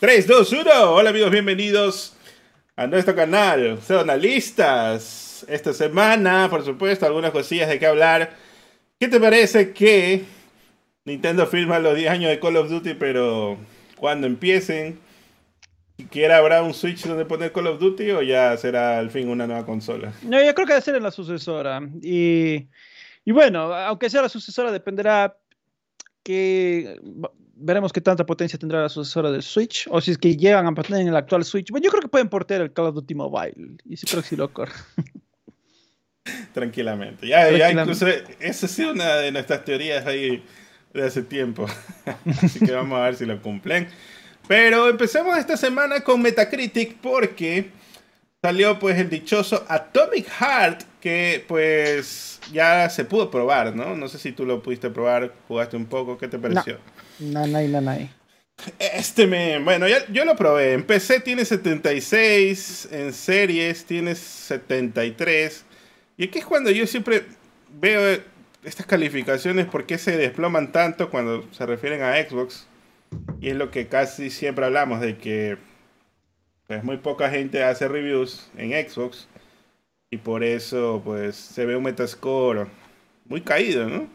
3, 2, 1. Hola amigos, bienvenidos a nuestro canal. Sean analistas. Esta semana, por supuesto, algunas cosillas de qué hablar. ¿Qué te parece que Nintendo firma los 10 años de Call of Duty, pero cuando empiecen, siquiera habrá un Switch donde poner Call of Duty o ya será al fin una nueva consola? No, yo creo que debe ser en la sucesora. Y, y bueno, aunque sea la sucesora, dependerá que veremos qué tanta potencia tendrá la sucesora del Switch, o si es que llegan a poner en el actual Switch. Bueno, yo creo que pueden portear el Call of Duty Mobile, y sí creo que sí lo corre. Tranquilamente. Ya, ya incluso esa ha sido una de nuestras teorías ahí de hace tiempo. Así que vamos a ver si lo cumplen. Pero empecemos esta semana con Metacritic porque salió pues el dichoso Atomic Heart que pues ya se pudo probar, ¿no? No sé si tú lo pudiste probar, jugaste un poco, ¿qué te pareció? No, no, no. Este me, bueno, yo lo probé. En PC tiene 76, en series tiene 73. Y aquí es cuando yo siempre veo estas calificaciones, por qué se desploman tanto cuando se refieren a Xbox. Y es lo que casi siempre hablamos, de que pues muy poca gente hace reviews en Xbox. Y por eso pues se ve un metascore muy caído, ¿no?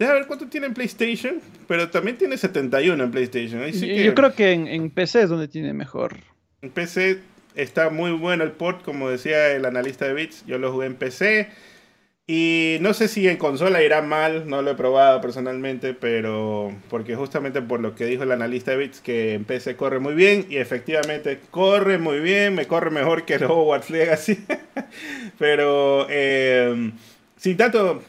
Deja ver cuánto tiene en PlayStation, pero también tiene 71 en PlayStation. Yo creo que en, PC es donde tiene mejor. En PC está muy bueno el port, como decía el analista de Bits. Yo lo jugué en PC. Y no sé si en consola irá mal, no lo he probado personalmente, pero porque justamente por lo que dijo el analista de Bits, que en PC corre muy bien y efectivamente corre muy bien, me corre mejor que el Hogwarts Legacy. pero eh, sin tanto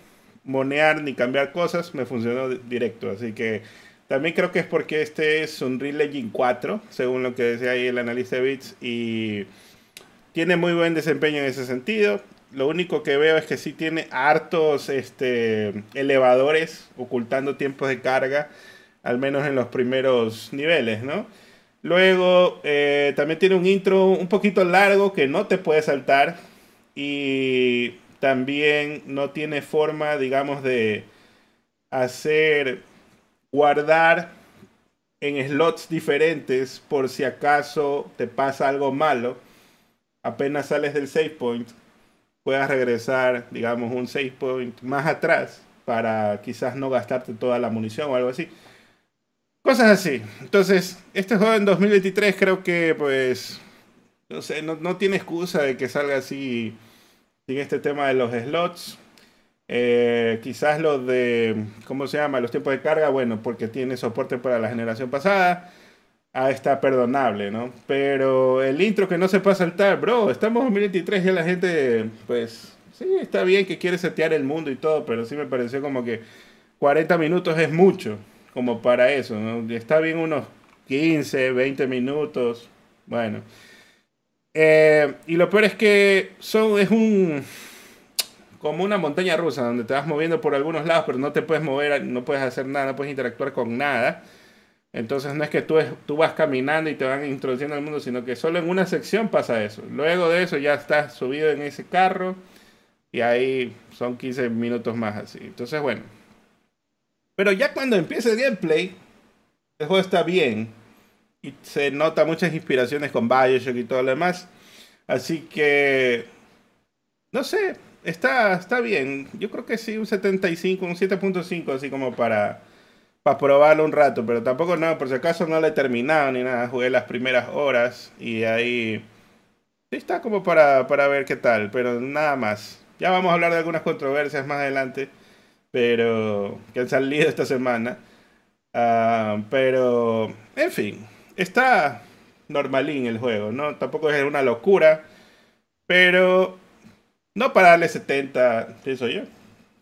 monear ni cambiar cosas, me funcionó directo. Así que también creo que es porque este es un Unreal Engine 4, según lo que decía ahí el analista de Bits, y tiene muy buen desempeño en ese sentido. Lo único que veo es que sí tiene hartos este, elevadores ocultando tiempos de carga, al menos en los primeros niveles, ¿no? Luego eh, también tiene un intro un poquito largo que no te puede saltar y también no tiene forma, digamos, de hacer guardar en slots diferentes por si acaso te pasa algo malo. Apenas sales del save point, puedas regresar, digamos, un save point más atrás para quizás no gastarte toda la munición o algo así. Cosas así. Entonces, este juego en 2023 creo que, pues, no sé, no, tiene excusa de que salga así sin este tema de los slots. Eh, quizás los de, ¿cómo se llama? Los tiempos de carga, bueno, porque tiene soporte para la generación pasada ah, está perdonable, ¿no? Pero el intro que no se puede saltar, bro, estamos en 2023 y la gente, pues, sí, está bien que quiere setear el mundo y todo, pero sí me pareció como que 40 minutos es mucho, como para eso, ¿no? Está bien unos 15, 20 minutos, bueno. Eh, y lo peor es que son, es un como una montaña rusa donde te vas moviendo por algunos lados, pero no te puedes mover, no puedes hacer nada, no puedes interactuar con nada. Entonces no es que tú, tú vas caminando y te van introduciendo al mundo, sino que solo en una sección pasa eso. Luego de eso ya estás subido en ese carro y ahí son 15 minutos más así. Entonces bueno. Pero ya cuando empieza el gameplay, el juego está bien y se nota muchas inspiraciones con Bioshock y todo lo demás. Así que, no sé, está, está bien. Yo creo que sí, un 75, un 7.5, así como para para probarlo un rato, pero tampoco no, por si acaso no lo he terminado ni nada, jugué las primeras horas y ahí está como para, para ver qué tal, pero nada más. Ya vamos a hablar de algunas controversias más adelante, pero que han salido esta semana. Ah, pero, en fin, está normalín el juego, ¿no? Tampoco es una locura, pero no para darle 70, pienso yo.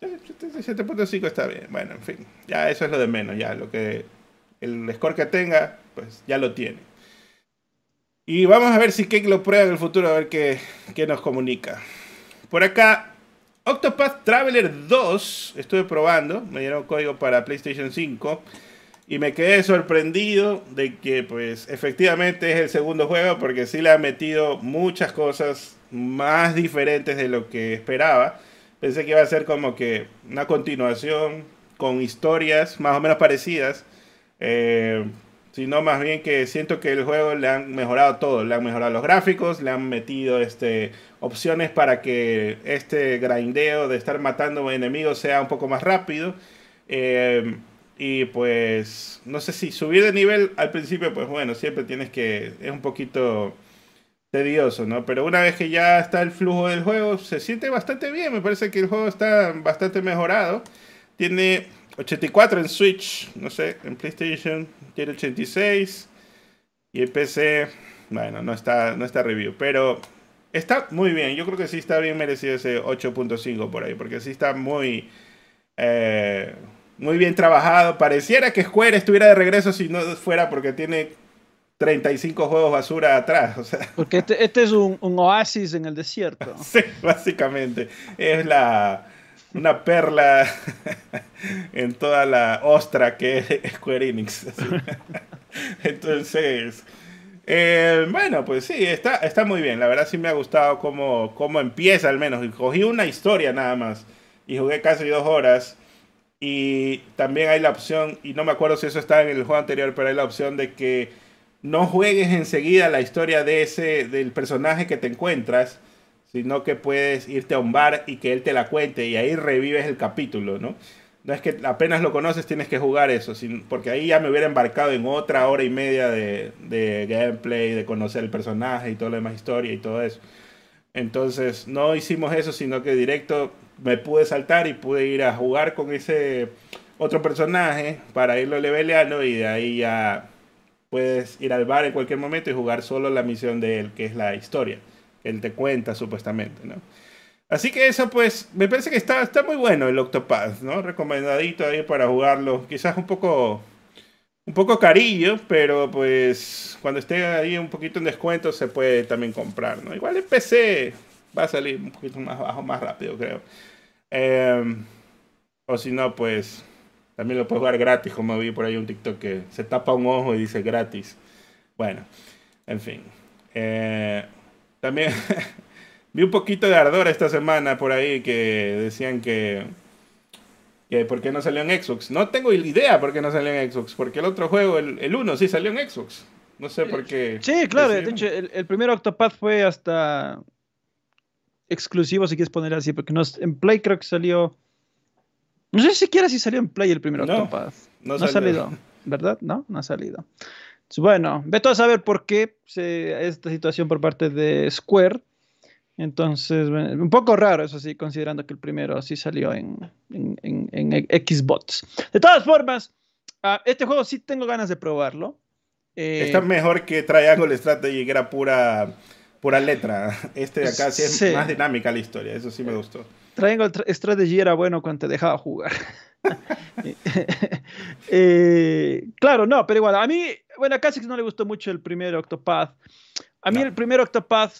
7.5 está bien. Bueno, en fin, ya eso es lo de menos. Ya lo que el score que tenga, pues ya lo tiene. Y vamos a ver si Cake lo prueba en el futuro, a ver qué, qué nos comunica. Por acá, Octopath Traveler 2, estuve probando, me dieron código para PlayStation 5 y me quedé sorprendido de que pues efectivamente es el segundo juego porque sí le ha metido muchas cosas más diferentes de lo que esperaba. Pensé que iba a ser como que una continuación con historias más o menos parecidas. Eh, sino más bien que siento que el juego le han mejorado todo, le han mejorado los gráficos, le han metido este, opciones para que este grindeo de estar matando enemigos sea un poco más rápido. Eh, y pues, no sé si subir de nivel al principio, pues bueno, siempre tienes que, es un poquito tedioso, ¿no? Pero una vez que ya está el flujo del juego, se siente bastante bien, me parece que el juego está bastante mejorado. Tiene 84 en Switch, no sé, en PlayStation tiene 86 y en PC, bueno, no está, no está review, pero está muy bien. Yo creo que sí está bien merecido ese 8.5 por ahí, porque sí está muy, eh, muy bien trabajado. Pareciera que Square estuviera de regreso si no fuera porque tiene 35 juegos basura atrás. O sea. Porque este, este es un, un, oasis en el desierto. sí, básicamente. Es la una perla en toda la ostra que es Square Enix. Entonces, eh, bueno, pues sí, está, está muy bien. La verdad sí me ha gustado cómo, cómo empieza al menos. Cogí una historia nada más y jugué casi dos horas. Y también hay la opción, y no me acuerdo si eso está en el juego anterior, pero hay la opción de que no juegues enseguida la historia de ese, del personaje que te encuentras, sino que puedes irte a un bar y que él te la cuente y ahí revives el capítulo, ¿no? No es que apenas lo conoces tienes que jugar eso, porque ahí ya me hubiera embarcado en otra hora y media de, de gameplay, de conocer el personaje y todo lo demás historia y todo eso. Entonces no hicimos eso, sino que directo me pude saltar y pude ir a jugar con ese otro personaje para irlo leveleando y de ahí ya puedes ir al bar en cualquier momento y jugar solo la misión de él, que es la historia él te cuenta supuestamente, ¿no? Así que eso pues me parece que está, está muy bueno el Octopath, ¿no? Recomendadito ahí para jugarlo. Quizás un poco un poco carillo, pero pues cuando esté ahí un poquito en descuento se puede también comprar, ¿no? Igual en PC va a salir un poquito más bajo, más rápido, creo. Em, o si no, pues también lo puedes jugar gratis, como vi por ahí un TikTok que se tapa un ojo y dice gratis. Bueno, en fin. Eh, también vi un poquito de ardor esta semana por ahí que decían que, que por qué no salió en Xbox. No tengo idea por qué no salió en Xbox, porque el otro juego, el, el 1, sí salió en Xbox. No sé por qué. Sí, claro, de hecho, el, el primer Octopath fue hasta exclusivo, si quieres poner así, porque no, en Play creo que salió. No sé siquiera si salió en Play el primer Octopath. No, no ha salido, ¿verdad? No, no ha salido. Bueno, veto a saber por qué esta situación por parte de Square. Entonces, un poco raro eso sí, considerando que el primero sí salió en, en, Xbox. De todas formas, ah, este juego sí tengo ganas de probarlo. Eh, Está mejor que Triangle Strategy, que era pura, pura letra. Este de acá sí es más dinámica la historia, eso sí me gustó. Triangle Strategy era bueno cuando te dejaba jugar. Eh, claro, no, pero igual, a mí, bueno, a Casix no le gustó mucho el primer Octopath. A mí el primer Octopath,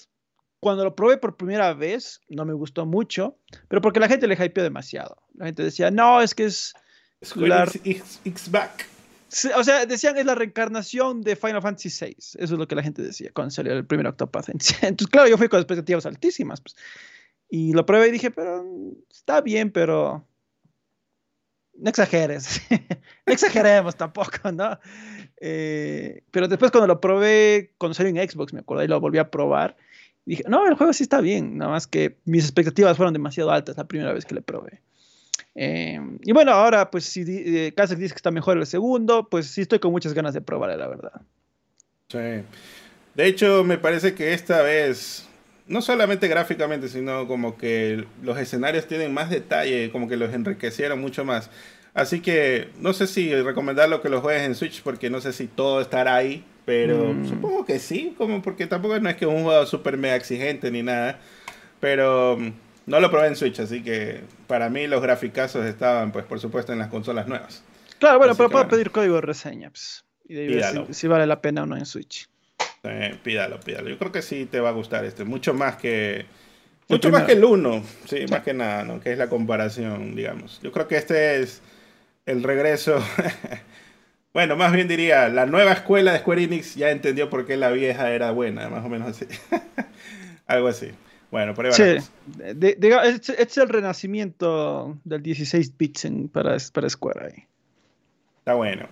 cuando lo probé por primera vez, no me gustó mucho, pero porque la gente le hypeó demasiado. La gente decía, no, es que es... X, back. O sea, decían es la reencarnación de Final Fantasy VI. Eso es lo que la gente decía cuando salió el primer Octopath. Entonces, claro, yo fui con expectativas altísimas. Pues. Y lo probé y dije, pero está bien, pero no exageres, no exageremos tampoco, ¿no? Eh, pero después cuando lo probé, cuando salió en Xbox, me acuerdo, y lo volví a probar, dije, no, el juego sí está bien, nada más que mis expectativas fueron demasiado altas la primera vez que le probé. Eh, y bueno, ahora pues si eh, dice que está mejor el segundo, pues sí estoy con muchas ganas de probar, la verdad. Sí. De hecho, me parece que esta vez no solamente gráficamente, sino como que los escenarios tienen más detalle, como que los enriquecieron mucho más. Así que no sé si recomendarlo que lo juegues en Switch, porque no sé si todo estará ahí, pero mm. supongo que sí, como porque tampoco no es que es un juego súper mega exigente ni nada, pero no lo probé en Switch, así que para mí los graficazos estaban, pues por supuesto, en las consolas nuevas. Claro, bueno, pero puedo pedir código de reseña, pues, y de si, vale la pena o no en Switch. Eh, pídalo, pídalo. Yo creo que sí te va a gustar este. Mucho más que. Mucho más que el 1. Sí, más que nada, ¿no? Que es la comparación, digamos. Yo creo que este es el regreso. bueno, más bien diría, la nueva escuela de Square Enix ya entendió por qué la vieja era buena, más o menos así. Algo así. Bueno, por ahí sí. este es el renacimiento del 16 bits para, para Square ahí. Está bueno.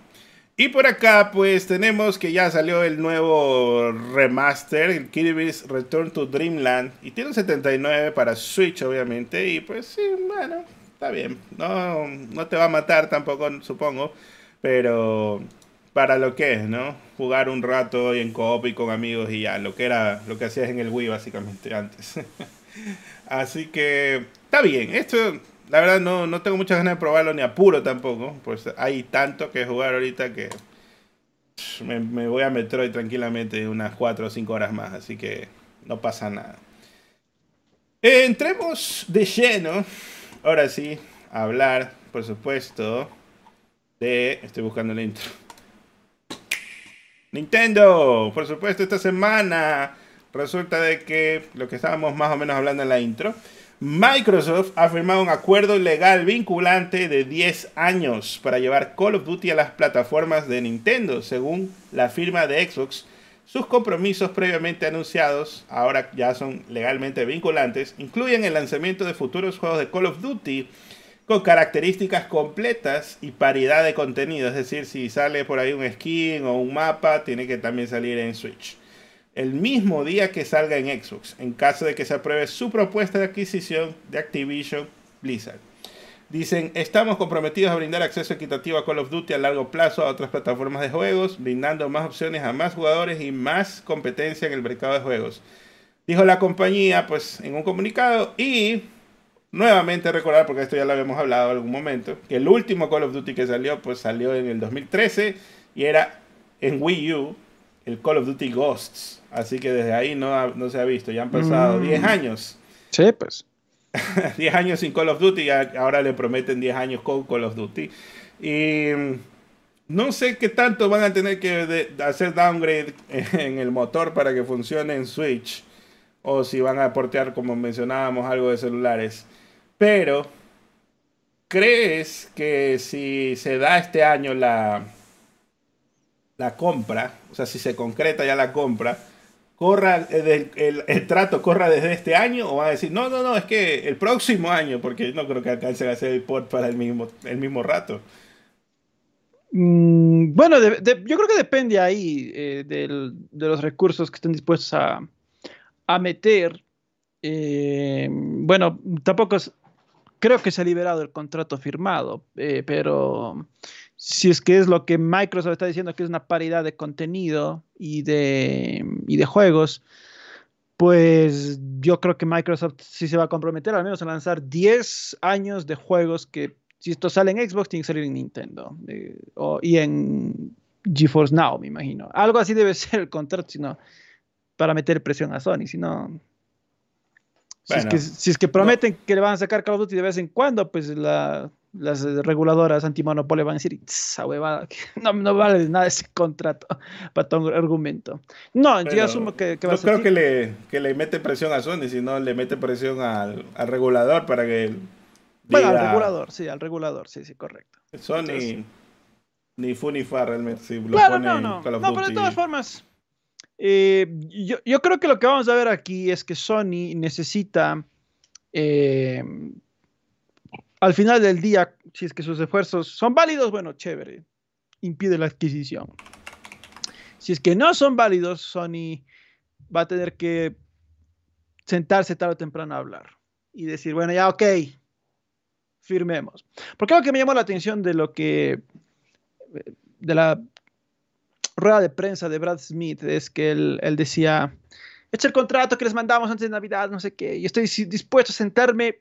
Y por acá, pues tenemos que ya salió el nuevo remaster, el Kirby's Return to Dreamland. Y tiene un 79 para Switch, obviamente. Y pues sí, bueno, está bien. No, no te va a matar tampoco, supongo. Pero para lo que es, ¿no? Jugar un rato en coop y con amigos y ya, lo que era, lo que hacías en el Wii básicamente antes. Así que está bien. Esto, la verdad, no, no tengo muchas ganas de probarlo ni apuro tampoco. Pues hay tanto que jugar ahorita que me, voy a Metroid tranquilamente unas 4 o 5 horas más. Así que no pasa nada. Entremos de lleno, ahora sí, a hablar, por supuesto, de... Estoy buscando el intro. Nintendo, por supuesto, esta semana resulta de que lo que estábamos más o menos hablando en la intro, Microsoft ha firmado un acuerdo legal vinculante de 10 años para llevar Call of Duty a las plataformas de Nintendo, según la firma de Xbox. Sus compromisos previamente anunciados, ahora ya son legalmente vinculantes, incluyen el lanzamiento de futuros juegos de Call of Duty con características completas y paridad de contenido. Es decir, si sale por ahí un skin o un mapa, tiene que también salir en Switch. El mismo día que salga en Xbox, en caso de que se apruebe su propuesta de adquisición de Activision Blizzard. Dicen, estamos comprometidos a brindar acceso equitativo a Call of Duty a largo plazo a otras plataformas de juegos, brindando más opciones a más jugadores y más competencia en el mercado de juegos. Dijo la compañía, pues, en un comunicado y Nuevamente recordar, porque esto ya lo habíamos hablado en algún momento, que el último Call of Duty que salió, pues salió en el 2013 y era en Wii U, el Call of Duty Ghosts. Así que desde ahí no, no se ha visto, ya han pasado 10 mm. años. Sí, pues. 10 años sin Call of Duty y ahora le prometen 10 años con Call of Duty. Y mm, no sé qué tanto van a tener que hacer downgrade en el motor para que funcione en Switch. O si van a portear, como mencionábamos, algo de celulares. Pero, ¿crees que si se da este año la, la compra, o sea, si se concreta ya la compra, corra el, trato corra desde este año o va a decir, no, no, no, es que el próximo año, porque no creo que alcancen a hacer el port para el mismo, el mismo rato. Mm, bueno, yo creo que depende ahí eh, de los recursos que estén dispuestos a, a meter. Eh, bueno, tampoco es, creo que se ha liberado el contrato firmado, eh, pero si es que es lo que Microsoft está diciendo que es una paridad de contenido y de, y de juegos, pues yo creo que Microsoft sí se va a comprometer al menos a lanzar 10 años de juegos que si esto sale en Xbox tiene que salir en Nintendo eh, y en GeForce Now, me imagino. Algo así debe ser el contrato, si no, para meter presión a Sony, si no si, es que, prometen que le van a sacar Call of Duty de vez en cuando, pues las reguladoras antimonopolio van a decir, esa huevada, no, no, vale nada ese contrato para todo argumento. No, yo asumo que, va a ser. creo que le, que le mete presión a Sony, sino le mete presión al, regulador para que. Bueno, al regulador, sí, al regulador, sí, sí, correcto. Sony ni fu ni fa realmente. Si lo claro, no, no. no, pero de todas formas, eh, yo, creo que lo que vamos a ver aquí es que Sony necesita, eh, al final del día, si es que sus esfuerzos son válidos, bueno, chévere, impide la adquisición. Si es que no son válidos, Sony va a tener que sentarse tarde o temprano a hablar y decir, bueno, ya, ok, firmemos. Porque algo que me llamó la atención de lo que, de la rueda de prensa de Brad Smith es que él, decía, es el contrato que les mandamos antes de Navidad, no sé qué, y estoy dispuesto a sentarme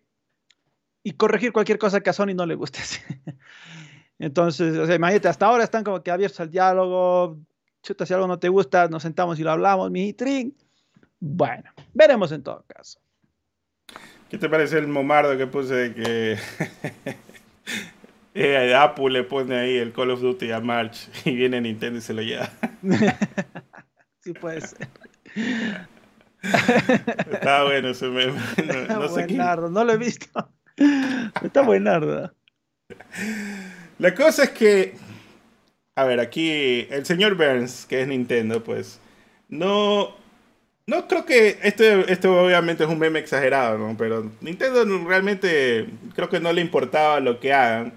y corregir cualquier cosa que a Sony no le guste. Entonces, o sea, imagínate, hasta ahora están como que abiertos al diálogo, chuta, si algo no te gusta, nos sentamos y lo hablamos, mi trin. Bueno, veremos en todo caso. ¿Qué te parece el momardo que puse que eh, Apple le pone ahí el Call of Duty a March y viene Nintendo y se lo lleva. sí puede ser. Está bueno ese meme. No, no sé buenardo, no lo he visto. Está buenardo. La cosa es que, a ver, aquí el señor Burns, que es Nintendo, pues, no, no creo que esto, esto obviamente es un meme exagerado, ¿no? Pero Nintendo realmente creo que no le importaba lo que hagan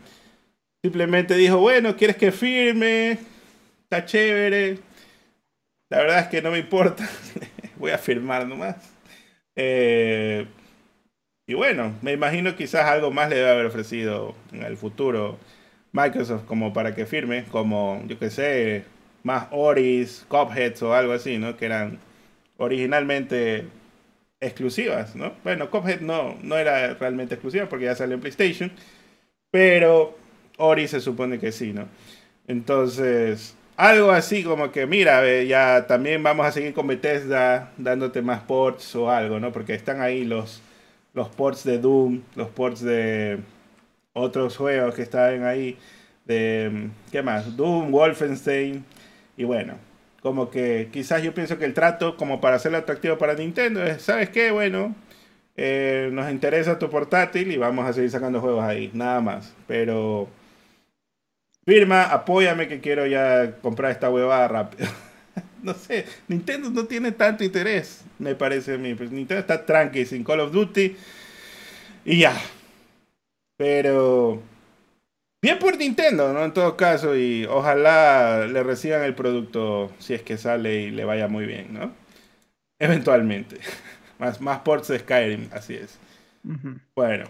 Simplemente dijo, bueno, ¿quieres que firme? está chévere. La verdad es que no me importa. Voy a firmar nomás. Eh, y bueno, me imagino quizás algo más le debe haber ofrecido en el futuro Microsoft como para que firme, como yo que sé, más Oris, Cupheads o algo así, ¿no? Que eran originalmente exclusivas, ¿no? Bueno, Cuphead no, no era realmente exclusiva porque ya salió en PlayStation, pero Ori se supone que sí, ¿no? Entonces, algo así como que, mira, ya también vamos a seguir con Bethesda dándote más ports o algo, ¿no? Porque están ahí los, los ports de Doom, los ports de otros juegos que están ahí, de, ¿qué más? Doom, Wolfenstein, y bueno, como que quizás yo pienso que el trato, como para hacerlo atractivo para Nintendo, es, ¿sabes qué? Bueno, eh, nos interesa tu portátil y vamos a seguir sacando juegos ahí, nada más. Pero firma, apóyame que quiero ya comprar esta huevada rápido. no sé, Nintendo no tiene tanto interés, me parece a mí. Pues Nintendo está tranqui sin Call of Duty y ya. Pero Bien por Nintendo, ¿no? En todo caso, y ojalá le reciban el producto si es que sale y le vaya muy bien, ¿no? Eventualmente. Más, más ports de Skyrim, así es. Bueno,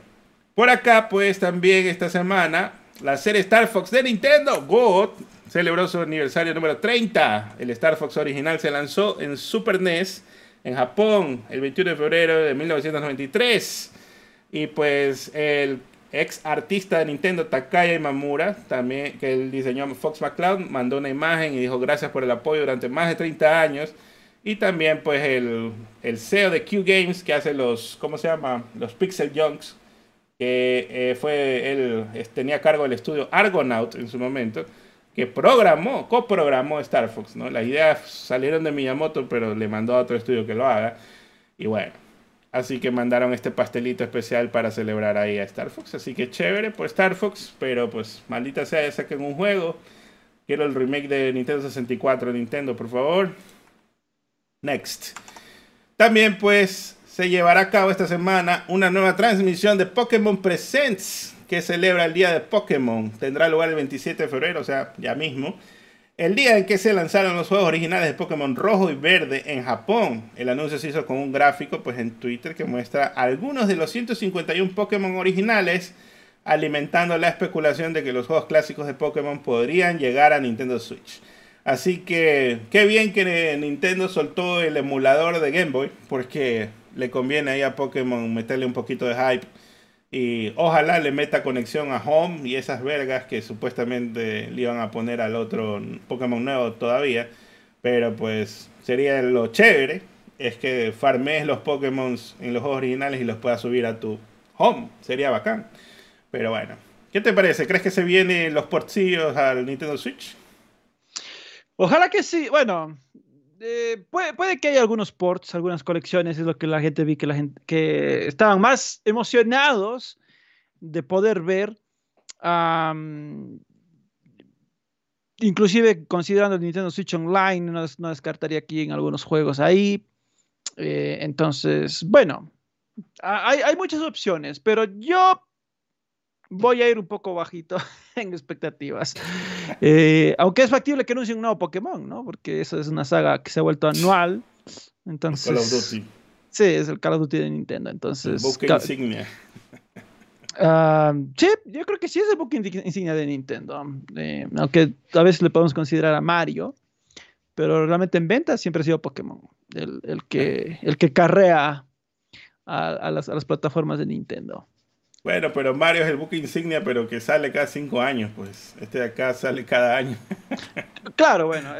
por acá, pues también esta semana, la serie Star Fox de Nintendo, Go, celebró su aniversario número 30. El Star Fox original se lanzó en Super NES en Japón el 21 de febrero de 1993. Y pues el ex artista de Nintendo Takaya Imamura, también que él diseñó Fox McCloud, mandó una imagen y dijo gracias por el apoyo durante más de 30 años. Y también pues el, el CEO de Q Games que hace los, ¿cómo se llama? Los Pixel Junks, que eh, fue, él tenía cargo del estudio Argonaut en su momento, que programó, coprogramó Star Fox, ¿no? Las ideas salieron de Miyamoto, pero le mandó a otro estudio que lo haga. Y bueno, Así que mandaron este pastelito especial para celebrar ahí a Star Fox. Así que chévere por Star Fox, pero pues maldita sea, saquen un juego. Quiero el remake de Nintendo 64 Nintendo, por favor. Next. También pues se llevará a cabo esta semana una nueva transmisión de Pokémon Presents que celebra el día de Pokémon. Tendrá lugar el 27 de febrero, o sea, ya mismo. El día en que se lanzaron los juegos originales de Pokémon Rojo y Verde en Japón, el anuncio se hizo con un gráfico pues, en Twitter que muestra algunos de los 151 Pokémon originales, alimentando la especulación de que los juegos clásicos de Pokémon podrían llegar a Nintendo Switch. Así que qué bien que Nintendo soltó el emulador de Game Boy, porque le conviene ahí a Pokémon meterle un poquito de hype y ojalá le meta conexión a Home y esas vergas que supuestamente le iban a poner al otro Pokémon nuevo todavía. Pero pues sería lo chévere. Es que farmes los Pokémon en los juegos originales y los puedas subir a tu Home. Sería bacán. Pero bueno. ¿Qué te parece? ¿Crees que se vienen los portillos al Nintendo Switch? Ojalá que sí. Bueno, eh, puede, que haya algunos ports, algunas colecciones, es lo que la gente vi que la gente que estaban más emocionados de poder ver. inclusive considerando el Nintendo Switch Online, no, descartaría aquí en algunos juegos ahí. Eh, entonces, bueno, hay, hay muchas opciones, pero yo voy a ir un poco bajito en expectativas. Eh, aunque es factible que anuncie un nuevo Pokémon, ¿no? Porque eso es una saga que se ha vuelto anual. Entonces, Call of Duty. Sí, es el Call of Duty de Nintendo. Entonces. El insignia. Ah, sí, yo creo que sí es el buque insignia de Nintendo. Eh, aunque a veces le podemos considerar a Mario. Pero realmente en venta siempre ha sido Pokémon. El, que, el que carrea a, las, a las plataformas de Nintendo. Bueno, pero Mario es el buque insignia, pero que sale cada cinco años, pues. Este de acá sale cada año. claro, bueno.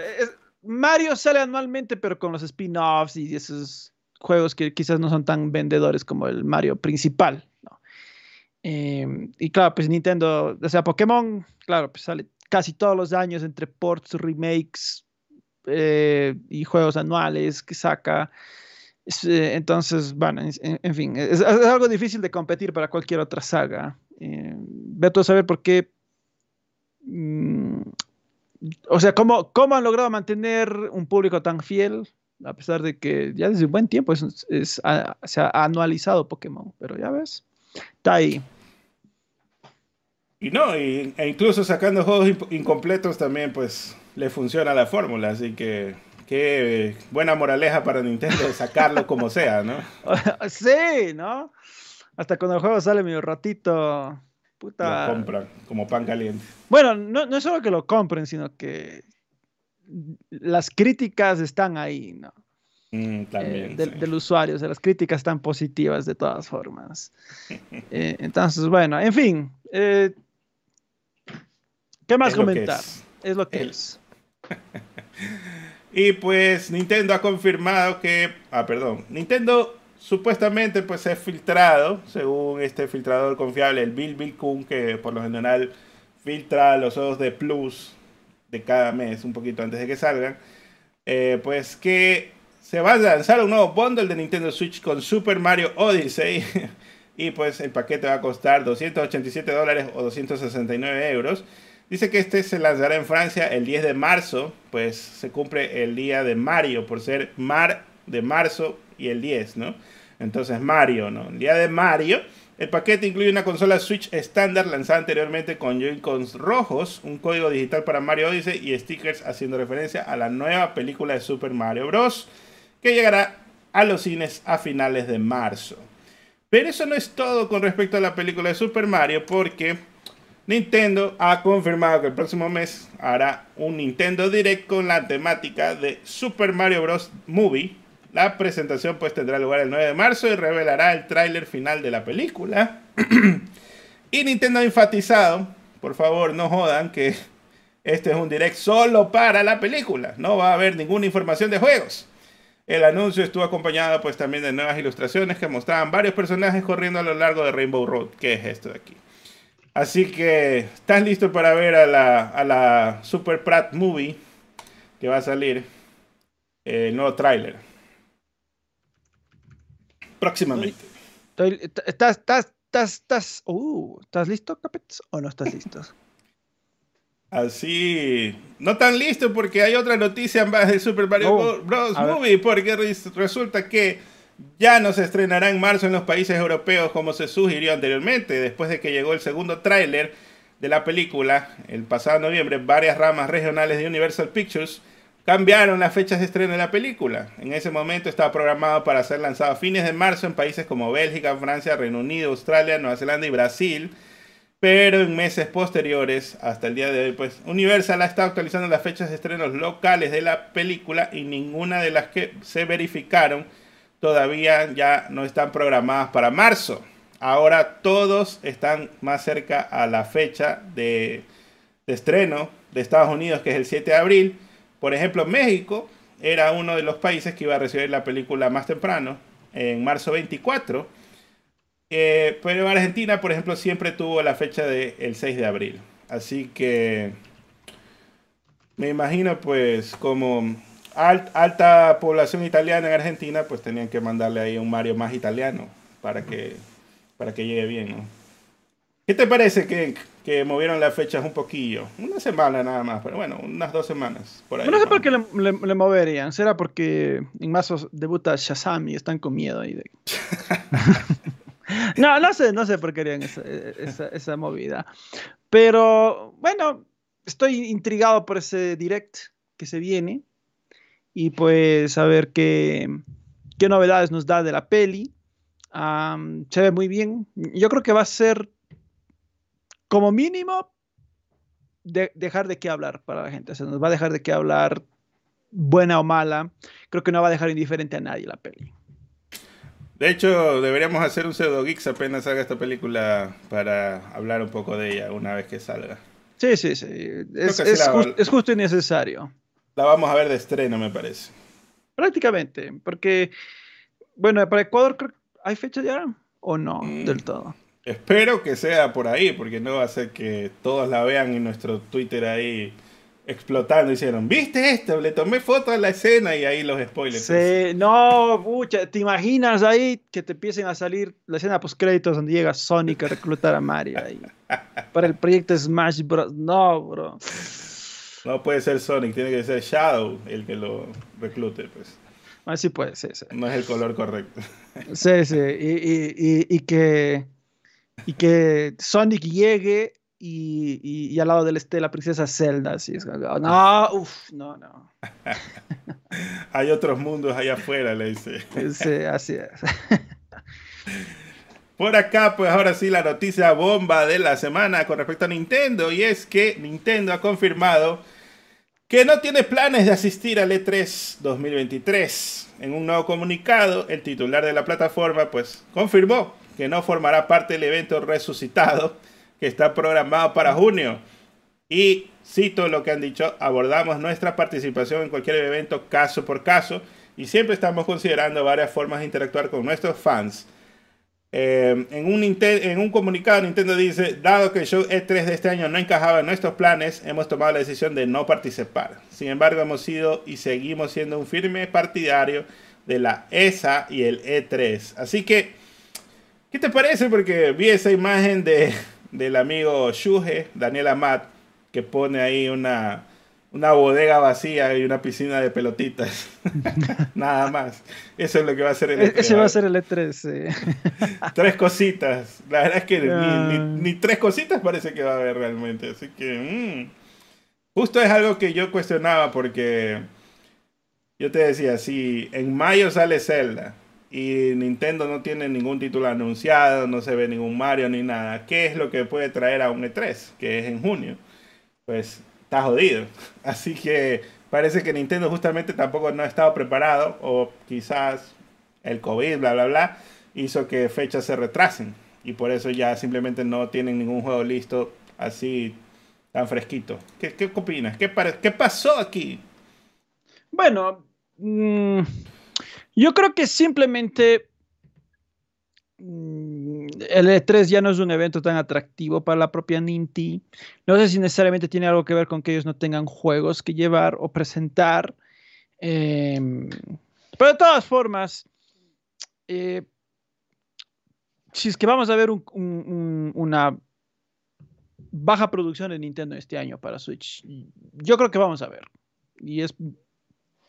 Mario sale anualmente, pero con los spin-offs y esos juegos que quizás no son tan vendedores como el Mario principal. Em, y claro, pues Nintendo, o sea, Pokémon, claro, pues sale casi todos los años entre ports, remakes eh, y juegos anuales que saca. Eh, entonces, bueno, en, fin, es, algo difícil de competir para cualquier otra saga. Eh, veto a saber por qué. Mm, o sea, ¿cómo, ¿cómo, han logrado mantener un público tan fiel? A pesar de que ya desde un buen tiempo es, se ha anualizado Pokémon, pero ya ves, está ahí. Y no, y, e incluso sacando juegos incompletos también, pues le funciona la fórmula, así que qué buena moraleja para Nintendo de sacarlo como sea, ¿no? sí, ¿no? Hasta cuando el juego sale medio ratito, puta. Lo compran como pan caliente. Bueno, no, no es solo que lo compren, sino que las críticas están ahí, ¿no? Mm, también, eh, del, usuario, o sea, las críticas están positivas de todas formas. Eh, entonces, bueno, en fin. Eh, ¿Qué más comentar? es. lo que es. y pues Nintendo ha confirmado que, ah, perdón, Nintendo supuestamente pues ha filtrado, según este filtrador confiable, el Bill Bill Kun, que por lo general filtra los juegos de Plus de cada mes, un poquito antes de que salgan, eh, pues que se va a lanzar un nuevo bundle de Nintendo Switch con Super Mario Odyssey. y pues el paquete va a costar 287 dólares o 269 euros. Dice que este se lanzará en Francia el 10 de marzo, pues se cumple el día de Mario, por ser Mar de marzo y el 10, ¿no? Entonces Mario, ¿no? El día de Mario. El paquete incluye una consola Switch estándar lanzada anteriormente con Joy-Cons rojos, un código digital para Mario Odyssey y stickers haciendo referencia a la nueva película de Super Mario Bros. que llegará a los cines a finales de marzo. Pero eso no es todo con respecto a la película de Super Mario porque Nintendo ha confirmado que el próximo mes hará un Nintendo Direct con la temática de Super Mario Bros. Movie. La presentación pues tendrá lugar el 9 de marzo y revelará el tráiler final de la película. y Nintendo ha enfatizado, por favor no jodan que este es un Direct solo para la película. No va a haber ninguna información de juegos. El anuncio estuvo acompañado pues también de nuevas ilustraciones que mostraban varios personajes corriendo a lo largo de Rainbow Road. ¿Qué es esto de aquí? Así que, ¿estás listo para ver a la, a la Super Pratt Movie que va a salir? El nuevo tráiler. Próximamente. ¿Estás, estás, estás, estás, uh, ¿estás listo, Capets? ¿O no estás listo? Así, no tan listo porque hay otra noticia más de Super Mario oh, Bros. Movie, porque resulta que ya no se estrenará en marzo en los países europeos como se sugirió anteriormente, después de que llegó el segundo tráiler de la película el pasado noviembre, varias ramas regionales de Universal Pictures cambiaron las fechas de estreno de la película. En ese momento estaba programado para ser lanzado a fines de marzo en países como Bélgica, Francia, Reino Unido, Australia, Nueva Zelanda y Brasil. Pero en meses posteriores, hasta el día de hoy, pues Universal ha estado actualizando las fechas de estrenos locales de la película y ninguna de las que se verificaron todavía ya no están programadas para marzo. Ahora todos están más cerca a la fecha de, estreno de Estados Unidos, que es el 7 de abril. Por ejemplo, México era uno de los países que iba a recibir la película más temprano, en marzo 24. Eh, pero Argentina, por ejemplo, siempre tuvo la fecha del 6 de abril. Así que me imagino pues como alta población italiana en Argentina, pues tenían que mandarle ahí un Mario más italiano para que, para que llegue bien, ¿no? ¿Qué te parece que, que movieron las fechas un poquillo? Una semana nada más, pero bueno, unas dos semanas por ahí. No sé por qué le, moverían. ¿Será porque en Mazos debuta Shazam y están con miedo ahí de... no, no sé, no sé por qué harían esa, esa, esa movida. Pero bueno, estoy intrigado por ese direct que se viene y pues a ver qué, qué novedades nos da de la peli. se ve muy bien. Yo creo que va a ser como mínimo de, dejar de qué hablar para la gente. O sea, nos va a dejar de qué hablar, buena o mala. Creo que no va a dejar indiferente a nadie la peli. De hecho, deberíamos hacer un pseudo geeks apenas salga esta película para hablar un poco de ella una vez que salga. Sí, sí, sí. Es, es justo y necesario la vamos a ver de estreno, me parece. Prácticamente, porque, bueno, para Ecuador hay fecha ya o no mm. del todo. Espero que sea por ahí, porque no va a ser que todos la vean en nuestro Twitter ahí explotando. Hicieron, ¿viste esto? Le tomé foto a la escena y ahí los spoilers. Sí, no, pucha, ¿te imaginas ahí que te empiecen a salir la escena post créditos donde llega Sonic a reclutar a Mario ahí? para el proyecto Smash Bros. No, bro. No puede ser Sonic, tiene que ser Shadow el que lo reclute, pues. Así ah, puede, sí, sí. No es el color correcto. Sí, sí, y, y, y, que, y que Sonic llegue y, al lado del este la princesa Zelda. Así es, no, uff, no, no. Hay otros mundos allá afuera, le dice. sí, así es. Por acá, pues ahora sí, la noticia bomba de la semana con respecto a Nintendo. Y es que Nintendo ha confirmado que no tiene planes de asistir al E3 2023. En un nuevo comunicado, el titular de la plataforma, pues, confirmó que no formará parte del evento resucitado que está programado para junio. Y cito lo que han dicho, abordamos nuestra participación en cualquier evento caso por caso y siempre estamos considerando varias formas de interactuar con nuestros fans. Eh, en, un comunicado Nintendo dice, dado que el show E3 de este año no encajaba en nuestros planes, hemos tomado la decisión de no participar. Sin embargo, hemos sido y seguimos siendo un firme partidario de la ESA y el E3. Así que, ¿qué te parece? Porque vi esa imagen de, del amigo Shuge, Daniel Amat, que pone ahí una, una bodega vacía y una piscina de pelotitas. Nada más. Eso es lo que va a ser el E3. Ese va a ser el E3. tres cositas. La verdad es que ah. ni, tres cositas parece que va a haber realmente. Así que... Mm. Justo es algo que yo cuestionaba porque... Yo te decía, si en mayo sale Zelda y Nintendo no tiene ningún título anunciado, no se ve ningún Mario ni nada, ¿qué es lo que puede traer a un E3, que es en junio? Pues está jodido. Así que parece que Nintendo justamente tampoco no ha estado preparado, o quizás el COVID, bla, bla, bla, hizo que fechas se retrasen. Y por eso ya simplemente no tienen ningún juego listo así tan fresquito. ¿Qué, qué opinas? ¿Qué, ¿Qué pasó aquí? Bueno, mmm yo creo que simplemente mm, el E3 ya no es un evento tan atractivo para la propia Ninti. No sé si necesariamente tiene algo que ver con que ellos no tengan juegos que llevar o presentar. Em, pero de todas formas, eh, si es que vamos a ver una baja producción de Nintendo este año para Switch, yo creo que vamos a ver. Y es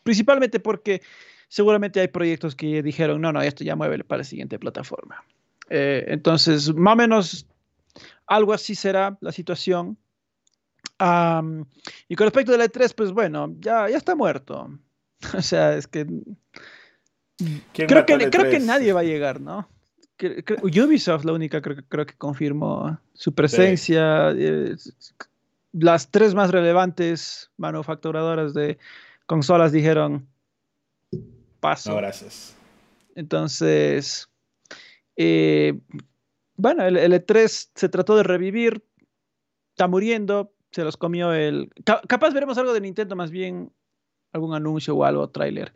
principalmente porque seguramente hay proyectos que dijeron, no, no, esto ya mueve para la siguiente plataforma. Eh, entonces, más o menos algo así será la situación. y con respecto del E3, pues bueno, ya, ya está muerto. o sea, es que... Creo que, creo que nadie va a llegar, ¿no? Ubisoft la única creo, creo que confirmó su presencia. Eh, las tres más relevantes manufacturadoras de consolas dijeron, paso. No, gracias. Entonces, eh, bueno, el, E3 se trató de revivir, está muriendo, se los comió el... capaz veremos algo de Nintendo, más bien algún anuncio o algo, tráiler,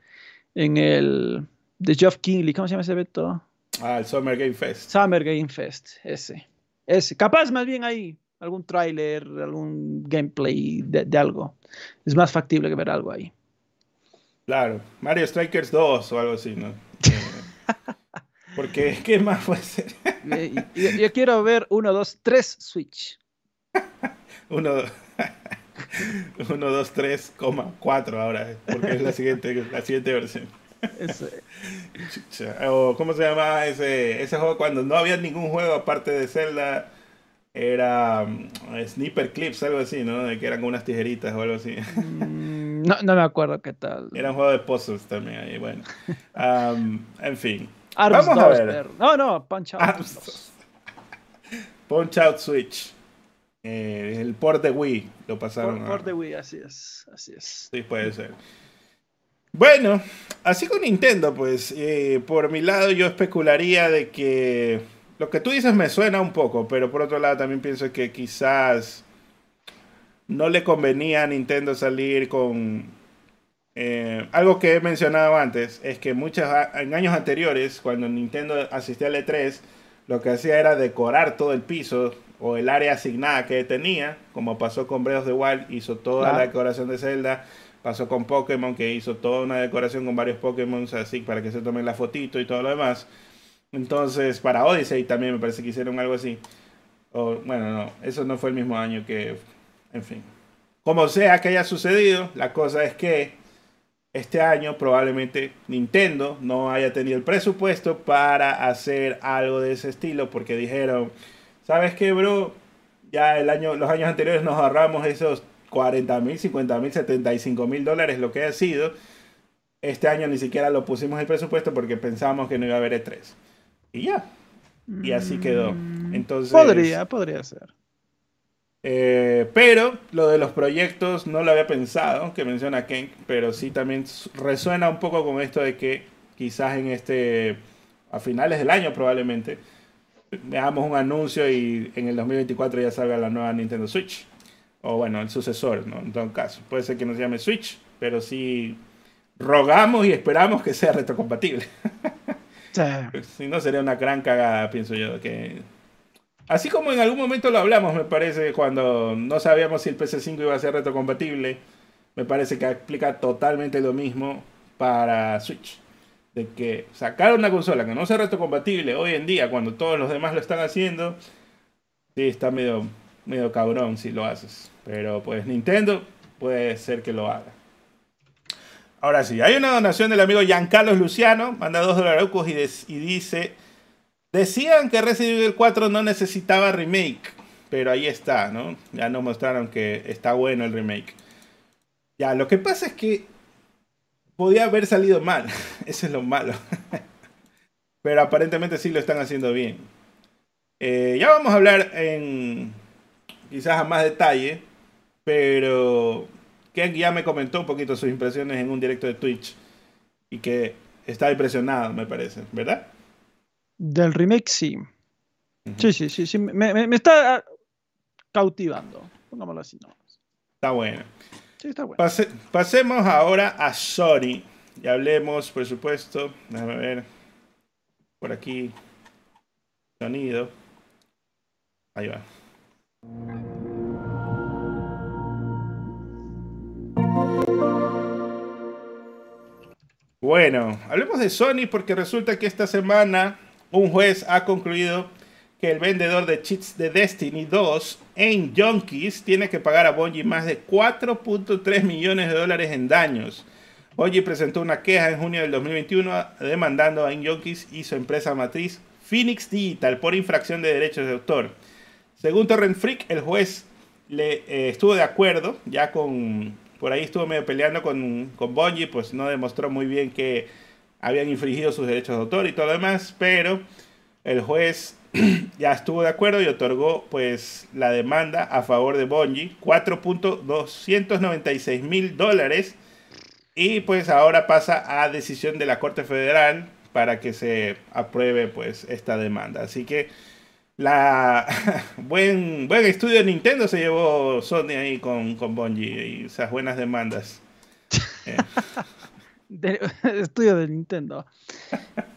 en el de Geoff Kingley, ¿cómo se llama ese evento? Ah, el Summer Game Fest. Summer Game Fest, ese. Ese. Capaz más bien ahí, algún tráiler, algún gameplay de algo. Es más factible que ver algo ahí. Claro, Mario Strikers 2 o algo así, ¿no? Porque, ¿qué más puede ser? yo, quiero ver 1, 2, 3 Switch. 1, 2, 3, 4 ahora, porque es la siguiente, la siguiente versión. O, ¿Cómo se llama ese, ese juego cuando no había ningún juego aparte de Zelda? Era um, Sniper Clips, algo así, ¿no? De que eran unas tijeritas o algo así. Mm, no, no me acuerdo qué tal. Era un juego de puzzles también ahí, bueno. Um, en fin. Vamos a ver. No, no, Punch Out. Punch Out Switch. Eh, el port de Wii lo pasaron. Port, port de Wii, así es, así es. Sí, puede ser. Bueno, así con Nintendo, pues, eh, por mi lado yo especularía de que lo que tú dices me suena un poco, pero por otro lado también pienso que quizás no le convenía a Nintendo salir con eh, algo que he mencionado antes, es que muchos en años anteriores, cuando Nintendo asistía al E3, lo que hacía era decorar todo el piso o el área asignada que tenía, como pasó con Breath of the Wild, hizo toda la decoración de Zelda, pasó con Pokémon, que hizo toda una decoración con varios Pokémon así para que se tomen la fotito y todo lo demás. Entonces, para Odyssey también me parece que hicieron algo así. O, bueno, no, eso no fue el mismo año que, en fin. Como sea que haya sucedido, la cosa es que este año probablemente Nintendo no haya tenido el presupuesto para hacer algo de ese estilo porque dijeron, ¿sabes qué, bro? Ya el año, los años anteriores nos ahorramos esos 40 mil, 50 mil, 75 mil dólares, lo que ha sido. Este año ni siquiera lo pusimos el presupuesto porque pensábamos que no iba a haber E3. Y ya. Y así quedó. Mm, Entonces, Podría, podría ser. Eh, pero lo de los proyectos no lo había pensado, que menciona Ken, pero sí también resuena un poco con esto de que quizás en este, a finales del año probablemente, veamos un anuncio y en el 2024 ya salga la nueva Nintendo Switch. O bueno, el sucesor, ¿no? En todo caso. Puede ser que no se llame Switch, pero sí rogamos y esperamos que sea retrocompatible. Sí. Si no, sería una gran cagada, pienso yo. Que... Así como en algún momento lo hablamos, me parece, cuando no sabíamos si el PS5 iba a ser retrocompatible, me parece que explica totalmente lo mismo para Switch. De que sacar una consola que no sea retrocompatible hoy en día, cuando todos los demás lo están haciendo, sí, está medio, medio cabrón si lo haces. Pero pues Nintendo puede ser que lo haga. Ahora sí, hay una donación del amigo Giancarlos Luciano, manda dos dólares y dice, decían que Resident Evil 4 no necesitaba remake, pero ahí está, ¿no? Ya nos mostraron que está bueno el remake. Ya, lo que pasa es que podía haber salido mal, eso es lo malo. pero aparentemente sí lo están haciendo bien. Eh, ya vamos a hablar en quizás a más detalle, pero Ken ya me comentó un poquito sus impresiones en un directo de Twitch y que está impresionado, me parece, ¿verdad? Del remake, sí. Sí, sí, sí, sí. Me, me- me está ah, cautivando. Pongámoslo así, ¿no? Está bueno. Sí, está bueno. Pase- pasemos ahora a Sony y hablemos, por supuesto, déjame ver, por aquí, sonido. Ahí va. Bueno, hablemos de Sony porque resulta que esta semana un juez ha concluido que el vendedor de cheats de Destiny 2 en Junkies tiene que pagar a Bungie más de 4.3 millones de dólares en daños. Bungie presentó una queja en junio del 2021 demandando a InJunkies y su empresa matriz Phoenix Digital por infracción de derechos de autor. Según Torrent Freak, el juez le eh, estuvo de acuerdo, ya con por ahí estuvo medio peleando con, con pues no demostró muy bien que habían infringido sus derechos de autor y todo lo demás, pero el juez ya estuvo de acuerdo y otorgó pues la demanda a favor de Bungie, 4.296 mil dólares y pues ahora pasa a decisión de la Corte Federal para que se apruebe pues esta demanda. Así que la buen, buen estudio de Nintendo se llevó Sony ahí con, con Bungie y esas buenas demandas. Eh, Estudio de Nintendo.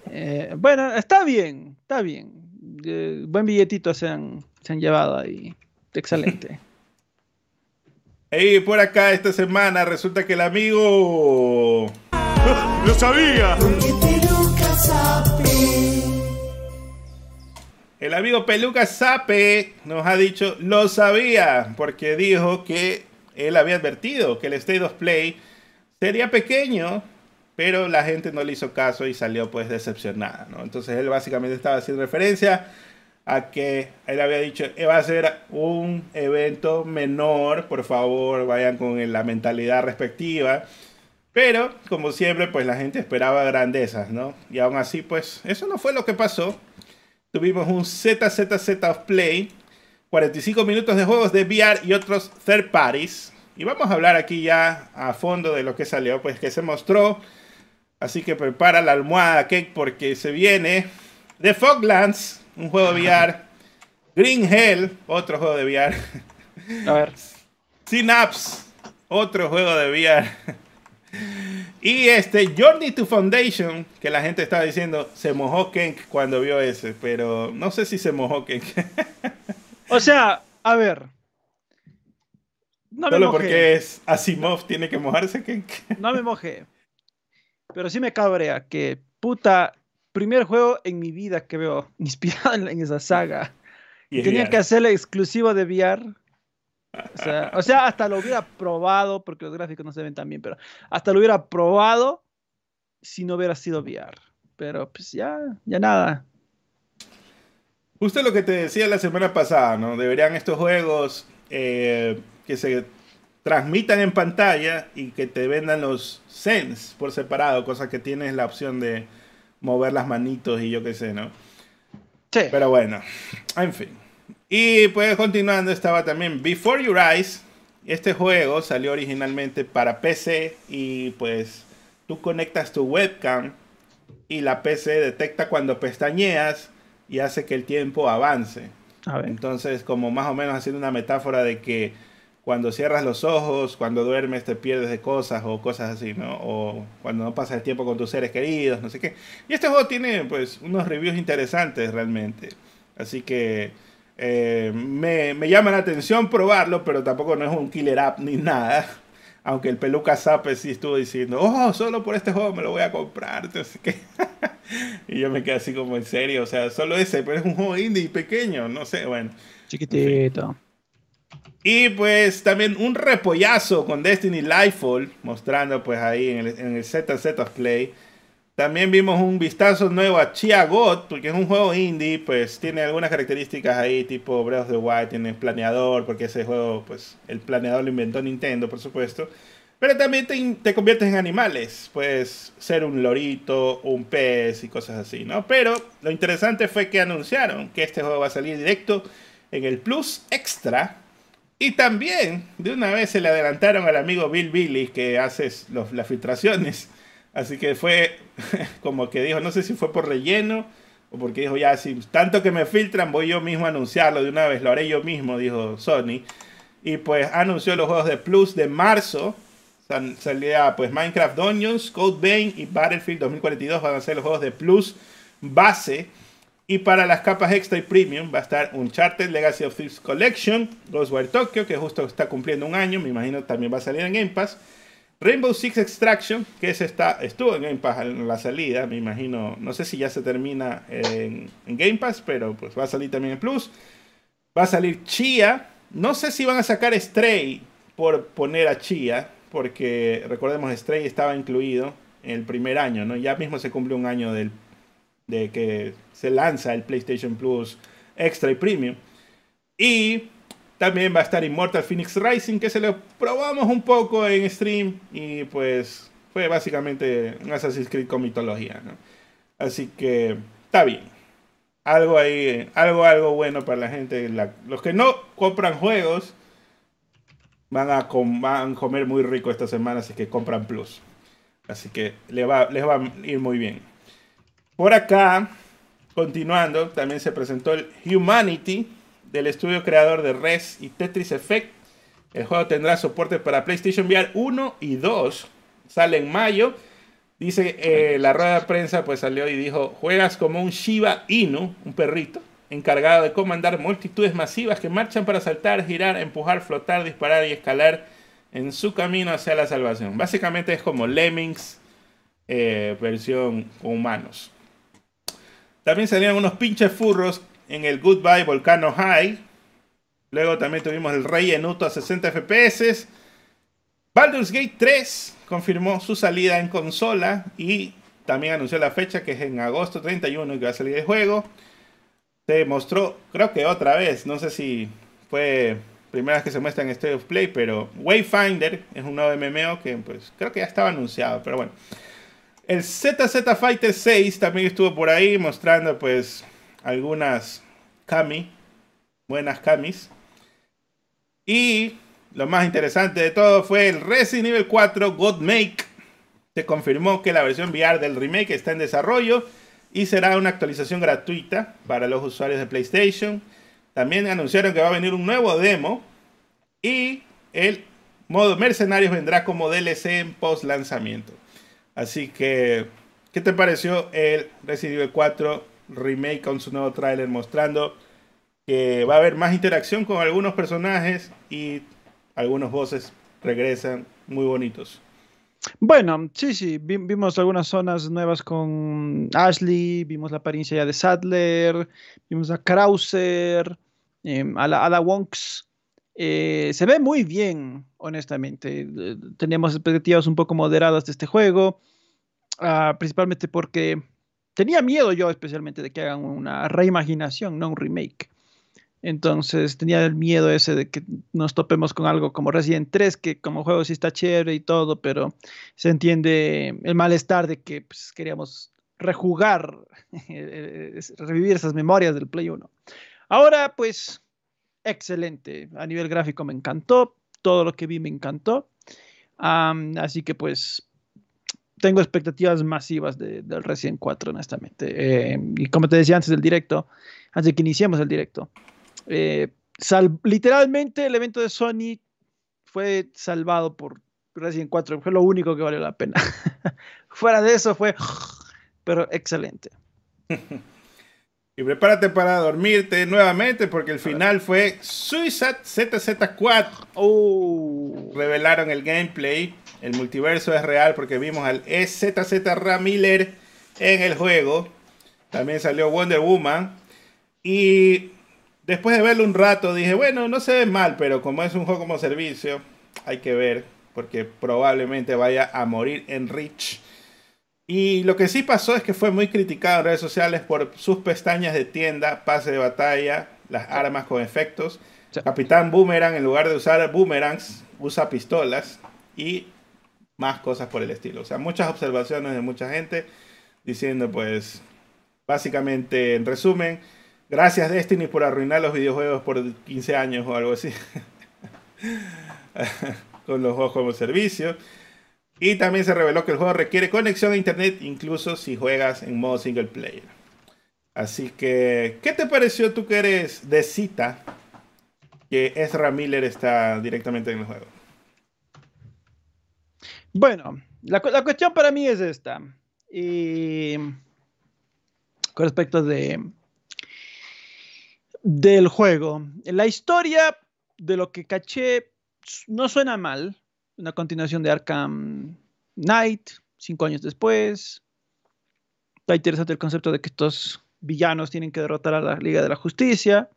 Eh, bueno, está bien, está bien. Eh, buen billetito se han, se han llevado ahí. Excelente. Y por acá esta semana resulta que el amigo... ¡Lo sabía! El amigo Peluca Sape nos ha dicho, lo sabía, porque dijo que él había advertido que el State of Play sería pequeño, pero la gente no le hizo caso y salió pues decepcionada, ¿no? Entonces él básicamente estaba haciendo referencia a que él había dicho, "Eh, va a ser un evento menor, por favor, vayan con la mentalidad respectiva. Pero, como siempre, pues la gente esperaba grandezas, ¿no? Y aún así, pues eso no fue lo que pasó. Tuvimos un ZZZ of Play, 45 minutos de juegos de VR y otros third parties. Y vamos a hablar aquí ya a fondo de lo que salió, pues que se mostró. Así que prepara la almohada, Cake, porque se viene The Foglands, un juego de VR. Green Hell, otro juego de VR. A ver. Synapse, otro juego de VR. Y este Journey to Foundation, que la gente estaba diciendo, se mojó Kenk cuando vio ese, pero no sé si se mojó Kenk. O sea, a ver. No me Solo mojé. porque es Asimov, tiene que mojarse Kenk. No me mojé. Pero sí me cabrea que, puta, primer juego en mi vida que veo inspirado en, esa saga. Y tenían VR. que hacerle exclusivo de VR. O sea, o sea, hasta lo hubiera probado, porque los gráficos no se ven tan bien, pero hasta lo hubiera probado si no hubiera sido VR. Pero pues ya, ya nada. Justo lo que te decía la semana pasada, ¿no? Deberían estos juegos eh, que se transmitan en pantalla y que te vendan los Sense por separado, cosa que tienes la opción de mover las manitos y yo qué sé, ¿no? Sí. Pero bueno, en fin. Y pues continuando estaba también Before Your Eyes. Este juego salió originalmente para PC y pues tú conectas tu webcam y la PC detecta cuando pestañeas y hace que el tiempo avance. Entonces, como más o menos haciendo una metáfora de que cuando cierras los ojos, cuando duermes te pierdes de cosas o cosas así, ¿no? O cuando no pasas el tiempo con tus seres queridos, no sé qué. Y este juego tiene pues unos reviews interesantes realmente. Así que eh, me, me, llama la atención probarlo, pero tampoco no es un killer app ni nada. Aunque el peluca Zape sí estuvo diciendo, oh, solo por este juego me lo voy a comprar. Entonces, ¿qué? y yo me quedé así como en serio, o sea, solo ese, pero es un juego indie pequeño, no sé, bueno. Chiquitito. Y pues también un repollazo con Destiny Lightfall, mostrando pues ahí en el, en el ZZ Play. También vimos un vistazo nuevo a Chia God, porque es un juego indie, pues tiene algunas características ahí, tipo Breath of the Wild, tiene planeador, porque ese juego, pues el planeador lo inventó Nintendo, por supuesto. Pero también te, conviertes en animales, puedes ser un lorito, un pez y cosas así, ¿no? Pero lo interesante fue que anunciaron que este juego va a salir directo en el Plus Extra. Y también, de una vez se le adelantaron al amigo Bill Billy, que hace las filtraciones Así que fue como que dijo, no sé si fue por relleno o porque dijo, ya, si tanto que me filtran, voy yo mismo a anunciarlo de una vez, lo haré yo mismo, dijo Sony. Y pues anunció los juegos de Plus de marzo. Salía pues Minecraft Dungeons, Code Vein y Battlefield 2042 van a ser los juegos de Plus base. Y para las capas extra y premium va a estar Uncharted Legacy of Thieves Collection, Ghostwire Tokyo, que justo está cumpliendo un año, me imagino también va a salir en Game Pass. Rainbow Six Extraction, que es está, estuvo en Game Pass en la salida, me imagino, no sé si ya se termina en, Game Pass, pero pues va a salir también en Plus. Va a salir Chia, no sé si van a sacar Stray por poner a Chia, porque recordemos Stray estaba incluido en el primer año, ¿no? Ya mismo se cumple un año del, de que se lanza el PlayStation Plus Extra y Premium. Y también va a estar Immortal Phoenix Rising, que se lo probamos un poco en stream y pues fue básicamente un Assassin's Creed con mitología, ¿no? Así que está bien. Algo ahí, algo, algo bueno para la gente. los que no compran juegos van a, comer muy rico esta semana, así que compran Plus. Así que les va, les va a ir muy bien. Por acá, continuando, también se presentó el Humanity, del estudio creador de Res y Tetris Effect. El juego tendrá soporte para PlayStation VR 1 y 2. Sale en mayo. Dice eh, la rueda de prensa, pues salió y dijo: Juegas como un Shiba Inu, un perrito, encargado de comandar multitudes masivas que marchan para saltar, girar, empujar, flotar, disparar y escalar en su camino hacia la salvación. Básicamente es como Lemmings, eh, versión humanos. También salieron unos pinches furros en el Goodbye Volcano High. Luego también tuvimos el Rey Enuto a 60 FPS. Baldur's Gate 3 confirmó su salida en consola y también anunció la fecha que es en agosto 31 que va a salir el juego. Se mostró, creo que otra vez, no sé si fue primera vez que se muestra en State of Play, pero Wayfinder es un nuevo MMO que pues creo que ya estaba anunciado, pero bueno. El ZZ Fighter 6 también estuvo por ahí mostrando pues algunas Kami, buenas Kamis. Y lo más interesante de todo fue el Resident Evil 4 Godmake. Se confirmó que la versión VR del remake está en desarrollo y será una actualización gratuita para los usuarios de PlayStation. También anunciaron que va a venir un nuevo demo y el modo mercenarios vendrá como DLC en post lanzamiento. Así que, ¿qué te pareció el Resident Evil 4 remake con su nuevo tráiler mostrando que va a haber más interacción con algunos personajes y algunos voces regresan muy bonitos. Bueno, sí, sí, vimos algunas zonas nuevas con Ashley, vimos la apariencia ya de Sadler, vimos a Krauser, em, a, la, a Wonks. Eh, se ve muy bien, honestamente. Eh, teníamos expectativas un poco moderadas de este juego, ah, principalmente porque tenía miedo yo especialmente de que hagan una reimaginación, no un remake. Entonces tenía el miedo ese de que nos topemos con algo como Resident 3, que como juego sí está chévere y todo, pero se entiende el malestar de que pues, queríamos rejugar, revivir esas memorias del Play 1. Ahora, pues, excelente. A nivel gráfico me encantó, todo lo que vi me encantó. así que, pues, tengo expectativas masivas del Resident 4, honestamente. Eh, y como te decía antes del directo, antes de que iniciemos el directo, eh, literalmente el evento de Sony fue salvado por Resident 4, fue lo único que valió la pena. Fuera de eso fue, pero excelente. y prepárate para dormirte nuevamente porque el final fue Suicide ZZ4. Oh. Revelaron el gameplay. El multiverso es real porque vimos al EZZ Ramiller en el juego. También salió Wonder Woman. Y Después de verlo un rato dije, bueno, no se ve mal, pero como es un juego como servicio, hay que ver, porque probablemente vaya a morir en Rich. Y lo que sí pasó es que fue muy criticado en redes sociales por sus pestañas de tienda, pase de batalla, las armas con efectos. Capitán Boomerang, en lugar de usar boomerangs, usa pistolas y más cosas por el estilo. O sea, muchas observaciones de mucha gente diciendo, pues, básicamente, en resumen, Gracias Destiny por arruinar los videojuegos por 15 años o algo así. Con los juegos como servicio. Y también se reveló que el juego requiere conexión a internet incluso si juegas en modo single player. Así que, ¿qué te pareció tú que eres de cita que Ezra Miller está directamente en el juego? Bueno, la, cuestión para mí es esta. Y con respecto de del juego. La historia, de lo que caché, no suena mal. Una continuación de Arkham Knight, cinco años después. Está interesante el concepto de que estos villanos tienen que derrotar a la Liga de la Justicia.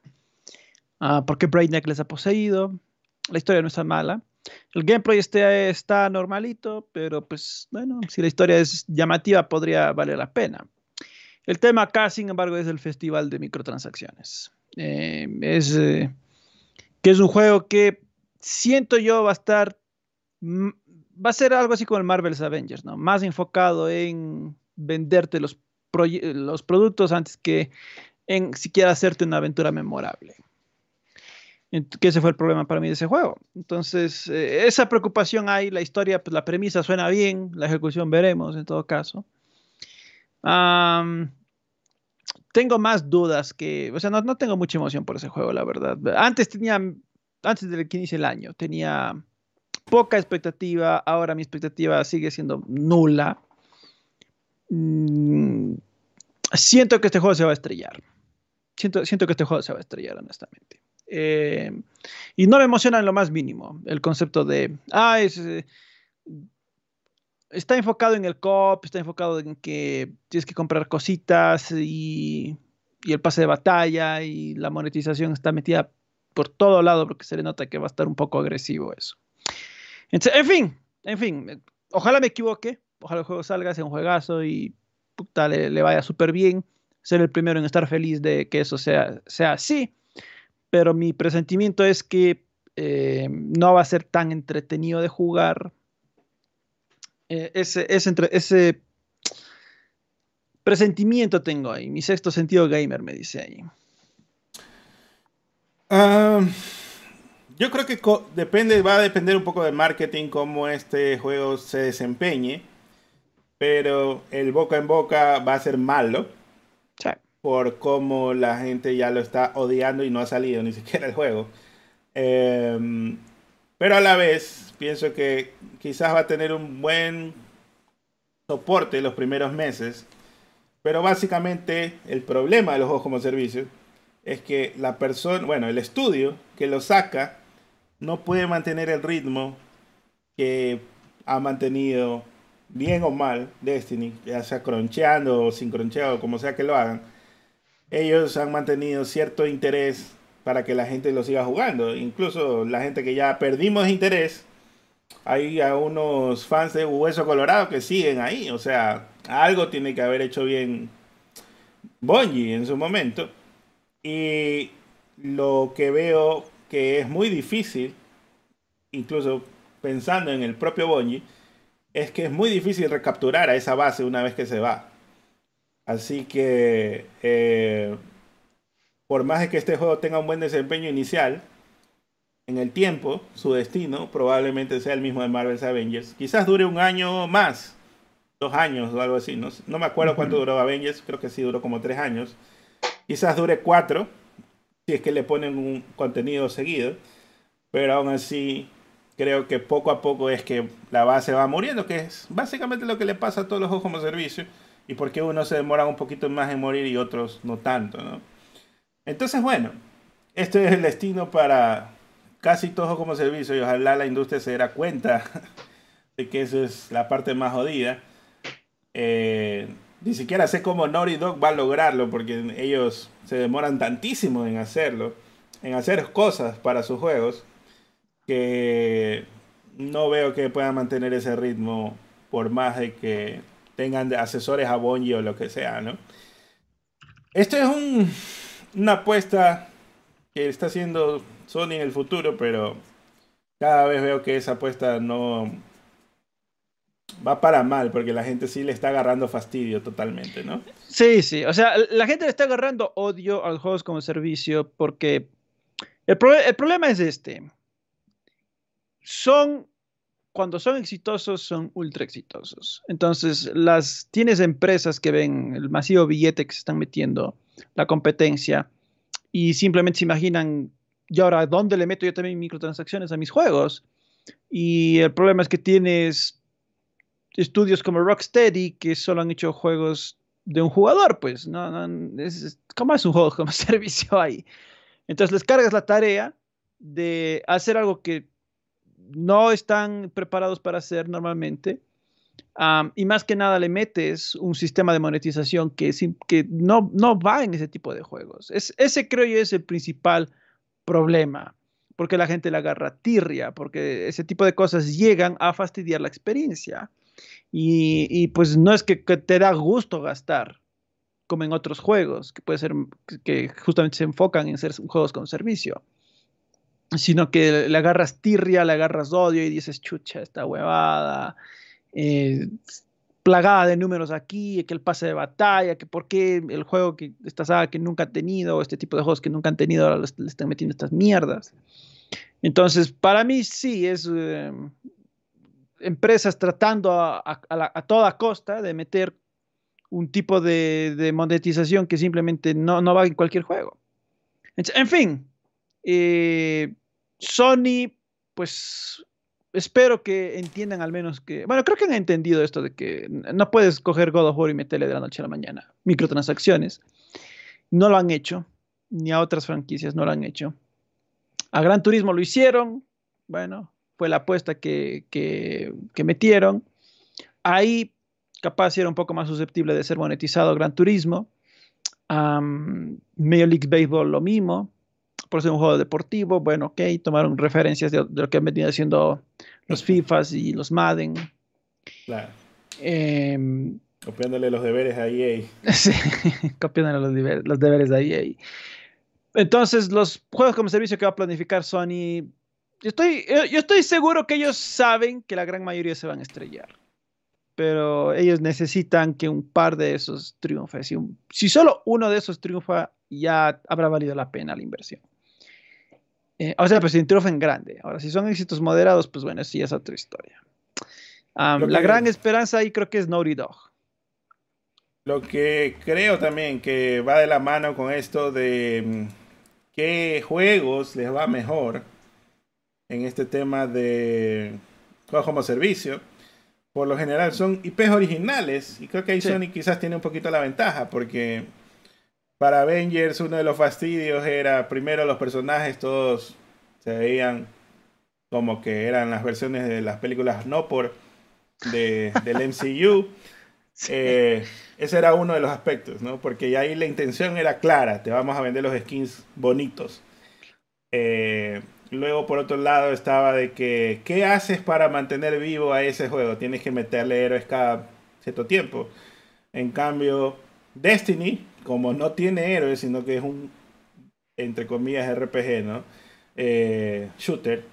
Uh, porque Brainiac les ha poseído. La historia no está mala. El gameplay este está normalito, pero pues bueno, si la historia es llamativa podría valer la pena. El tema acá, sin embargo, es el festival de microtransacciones. Eh, es eh, que es un juego que siento yo va a estar va a ser algo así como el Marvel's Avengers, ¿no? Más enfocado en venderte los, productos antes que en siquiera hacerte una aventura memorable. Que ese fue el problema para mí de ese juego. Entonces, eh, esa preocupación hay, la historia, pues la premisa suena bien, la ejecución veremos en todo caso tengo más dudas que, o sea, no, no, tengo mucha emoción por ese juego, la verdad. Antes tenía, antes de que inicie el año, tenía poca expectativa, ahora mi expectativa sigue siendo nula. Mm, siento que este juego se va a estrellar. Siento, que este juego se va a estrellar, honestamente. Eh, y no me emociona en lo más mínimo el concepto de, ah, es, eh, está enfocado en el cop, está enfocado en que tienes que comprar cositas y, el pase de batalla y la monetización está metida por todo lado porque se le nota que va a estar un poco agresivo eso. En fin, en fin, ojalá me equivoque, ojalá el juego salga, sea un juegazo y puta, le, vaya súper bien. Ser el primero en estar feliz de que eso sea, sea así, pero mi presentimiento es que eh, no va a ser tan entretenido de jugar eh, ese, ese, presentimiento tengo ahí. Mi sexto sentido gamer me dice ahí. Yo creo que depende, va a depender un poco del marketing, cómo este juego se desempeñe. Pero el boca en boca va a ser malo. Por cómo la gente ya lo está odiando y no ha salido ni siquiera el juego. Em, pero a la vez, pienso que quizás va a tener un buen soporte los primeros meses. Pero básicamente el problema de los juegos como servicio es que la persona, bueno, el estudio que lo saca no puede mantener el ritmo que ha mantenido bien o mal Destiny, ya sea croncheando o sin croncheado, como sea que lo hagan. Ellos han mantenido cierto interés para que la gente lo siga jugando. Incluso la gente que ya perdimos interés, hay a unos fans de Hueso Colorado que siguen ahí. O sea, algo tiene que haber hecho bien Bungie en su momento. Y lo que veo que es muy difícil, incluso pensando en el propio Bungie, es que es muy difícil recapturar a esa base una vez que se va. Así que, eh, por más de que este juego tenga un buen desempeño inicial, en el tiempo, su destino probablemente sea el mismo de Marvel's Avengers. Quizás dure un año más, dos años o algo así. No, no me acuerdo cuánto duró Avengers, creo que sí duró como tres años. Quizás dure cuatro, es que le ponen un contenido seguido. Pero aún así, creo que poco a poco es que la base va muriendo, que es básicamente lo que le pasa a todos los juegos como servicio. Y porque unos se demoran un poquito más en morir y otros no tanto, ¿no? Entonces, bueno, este es el destino para casi todo como servicio y ojalá la industria se diera cuenta de que eso es la parte más jodida. Eh, ni siquiera sé cómo Naughty Dog va a lograrlo porque ellos se demoran tantísimo en hacerlo, en hacer cosas para sus juegos, que no veo que puedan mantener ese ritmo por más de que tengan asesores a Bungie o lo que sea, ¿no? Esto es un, una apuesta que está haciendo Sony en el futuro, pero cada vez veo que esa apuesta no va para mal, porque la gente sí le está agarrando fastidio totalmente, ¿no? Sí, sí, o sea, la gente le está agarrando odio a los juegos como servicio porque el, el problema es este. Son, cuando son exitosos, son ultra exitosos. Entonces, las, tienes empresas que ven el masivo billete que se están metiendo, la competencia, y simplemente se imaginan y ahora, ¿dónde le meto yo también microtransacciones a mis juegos? Y el problema es que tienes estudios como Rocksteady que solo han hecho juegos de un jugador, pues, no, no es, ¿cómo es un juego como servicio ahí? Entonces les cargas la tarea de hacer algo que no están preparados para hacer normalmente. y más que nada le metes un sistema de monetización que, que no, no va en ese tipo de juegos. Es, ese creo yo es el principal problema, porque la gente le agarra tirria, porque ese tipo de cosas llegan a fastidiar la experiencia. Y, pues no es que, te da gusto gastar, como en otros juegos, que puede ser que justamente se enfocan en ser juegos con servicio, sino que le agarras tirria, le agarras odio y dices, chucha, esta huevada. Eh, plagada de números aquí, que el pase de batalla, que por qué el juego que esta saga que nunca ha tenido, este tipo de juegos que nunca han tenido, ahora le están metiendo estas mierdas. Entonces, para mí sí, es em, empresas tratando a, toda costa de meter un tipo de, monetización que simplemente no, no, va en cualquier juego. En fin, eh, Sony, pues espero que entiendan al menos que, bueno, creo que han entendido esto de que no puedes coger God of War y meterle de la noche a la mañana microtransacciones. No lo han hecho, ni a otras franquicias no lo han hecho. A Gran Turismo lo hicieron, bueno, fue la apuesta que, que, metieron. Ahí capaz era un poco más susceptible de ser monetizado Gran Turismo. Um, Major League Baseball lo mismo por ser un juego deportivo, bueno, ok, tomaron referencias de, lo que han venido haciendo los FIFAs y los Madden. Claro. Em, copiándole los deberes a EA. sí, copiándole los, deberes, a EA. Entonces, los juegos como servicio que va a planificar Sony, yo estoy, yo estoy seguro que ellos saben que la gran mayoría se van a estrellar. Pero ellos necesitan que un par de esos triunfe. Si, si solo uno de esos triunfa, ya habrá valido la pena la inversión. Eh, o sea, pues si en grande. Ahora, si son éxitos moderados, pues bueno, sí es otra historia. la gran esperanza ahí creo que es Naughty Dog. Lo que creo también que va de la mano con esto de mm, qué juegos les va mejor en este tema de juegos como servicio. Por lo general son IPs originales y creo que ahí Sony quizás tiene un poquito la ventaja porque para Avengers uno de los fastidios era primero los personajes todos se veían como que eran las versiones de las películas no por del MCU. Eh, ese era uno de los aspectos, ¿no? Porque ahí la intención era clara, te vamos a vender los skins bonitos. Eh, luego, por otro lado, estaba de que, ¿qué haces para mantener vivo a ese juego? Tienes que meterle héroes cada cierto tiempo. En cambio, Destiny, como no tiene héroes, sino que es un, entre comillas, RPG, ¿no? Eh, shooter,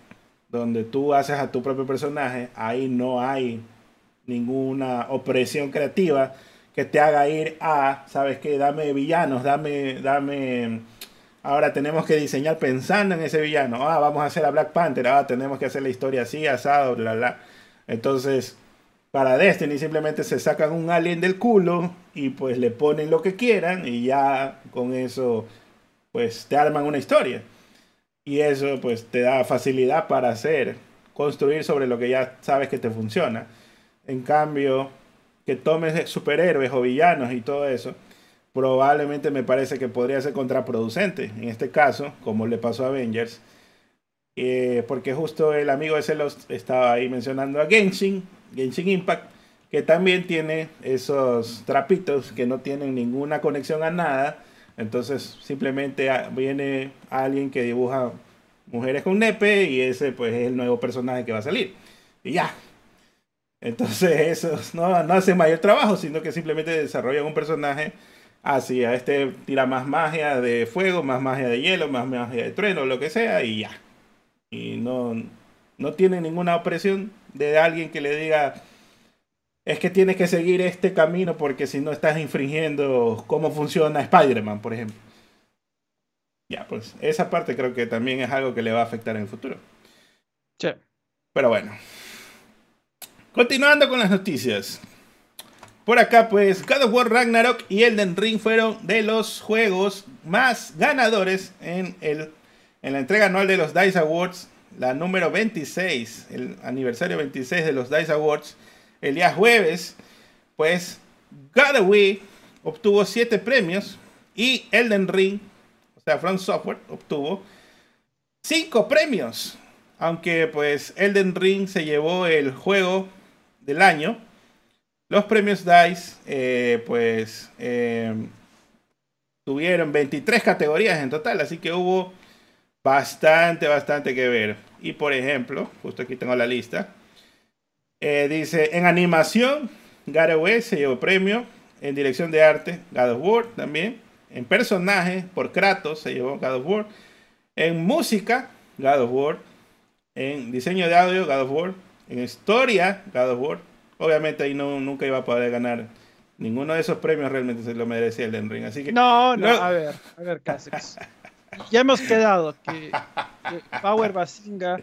donde tú haces a tu propio personaje, ahí no hay ninguna opresión creativa que te haga ir a, ¿sabes qué? Dame villanos, dame, dame... Ahora tenemos que diseñar pensando en ese villano. Ah, vamos a hacer a Black Panther. Ah, tenemos que hacer la historia así, asado, bla, bla. Entonces, para Destiny simplemente se sacan un alien del culo y pues le ponen lo que quieran y ya con eso pues te arman una historia. Y eso pues te da facilidad para hacer, construir sobre lo que ya sabes que te funciona. En cambio, que tomes superhéroes o villanos y todo eso, probablemente me parece que podría ser contraproducente. En este caso, como le pasó a Avengers, eh, porque justo el amigo de Celos estaba ahí mencionando a Genshin, Genshin Impact, que también tiene esos trapitos que no tienen ninguna conexión a nada. Entonces simplemente viene alguien que dibuja mujeres con nepe y ese pues es el nuevo personaje que va a salir. Y ya. Entonces eso no, no hace mayor trabajo, sino que simplemente desarrollan un personaje así. A este tira más magia de fuego, más magia de hielo, más magia de trueno, lo que sea, y ya y no, no tiene ninguna opresión de alguien que le diga es que tienes que seguir este camino porque si no estás infringiendo cómo funciona Spider-Man, por ejemplo. Ya, pues esa parte creo que también es algo que le va a afectar en el futuro. Sí. Pero bueno. Continuando con las noticias. Por acá, pues, God of War Ragnarok y Elden Ring fueron de los juegos más ganadores en el en la entrega anual de los DICE Awards, la número 26, el aniversario 26 de los DICE Awards, el día jueves, pues Godaway obtuvo 7 premios y Elden Ring, o sea, From Software, obtuvo 5 premios. Aunque pues Elden Ring se llevó el juego del año, los premios DICE eh, pues eh, tuvieron 23 categorías en total, así que hubo bastante, bastante que ver. Y por ejemplo, justo aquí tengo la lista. Eh, dice, en animación, War se llevó premio. En dirección de arte, God of también. En personaje, por Kratos, se llevó God of. En música, God of. En diseño de audio, God of. En historia, God of. Obviamente ahí no, nunca iba a poder ganar ninguno de esos premios realmente se lo merecía el Ring. Así que. No, no, a ver, a ver, Casex ya hemos quedado que, Power Basinga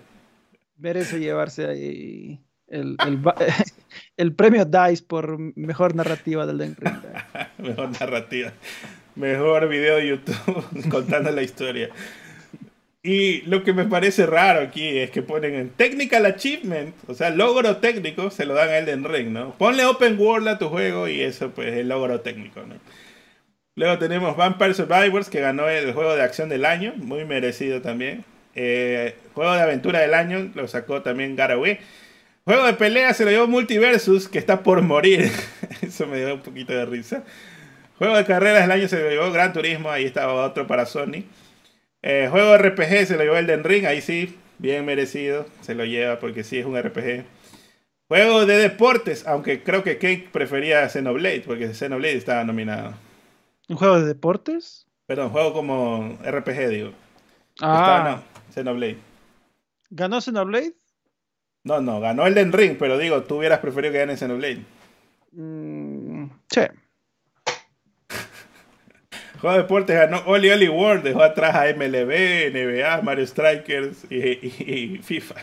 merece llevarse ahí el, el, premio DICE por mejor narrativa del Den mejor narrativa. Mejor video de YouTube contando la historia. Y lo que me parece raro aquí es que ponen en Technical Achievement, o sea, logro técnico, se lo dan a Elden Ring, ¿no? Ponle Open World a tu juego y eso pues es logro técnico, ¿no? Luego tenemos Vampire Survivors, que ganó el juego de acción del año, muy merecido también. Eh, juego de aventura del año, lo sacó también Garaway. Juego de pelea se lo llevó Multiversus, que está por morir. Eso me dio un poquito de risa. Juego de carreras del año se lo llevó Gran Turismo, ahí estaba otro para Sony. Eh, juego de RPG se lo llevó Elden Ring, ahí sí, bien merecido, se lo lleva porque sí es un RPG. Juego de deportes, aunque creo que Cake prefería Xenoblade, porque Xenoblade estaba nominado. ¿Un juego de deportes? Perdón, juego como RPG, digo. Ah. no, Xenoblade. ¿Ganó Xenoblade? No, no, ganó Elden Ring, pero digo, tú hubieras preferido que gane Xenoblade. Mm, sí. Juego de deportes ganó Oli Oli World, dejó atrás a MLB, NBA, Mario Strikers y, FIFA.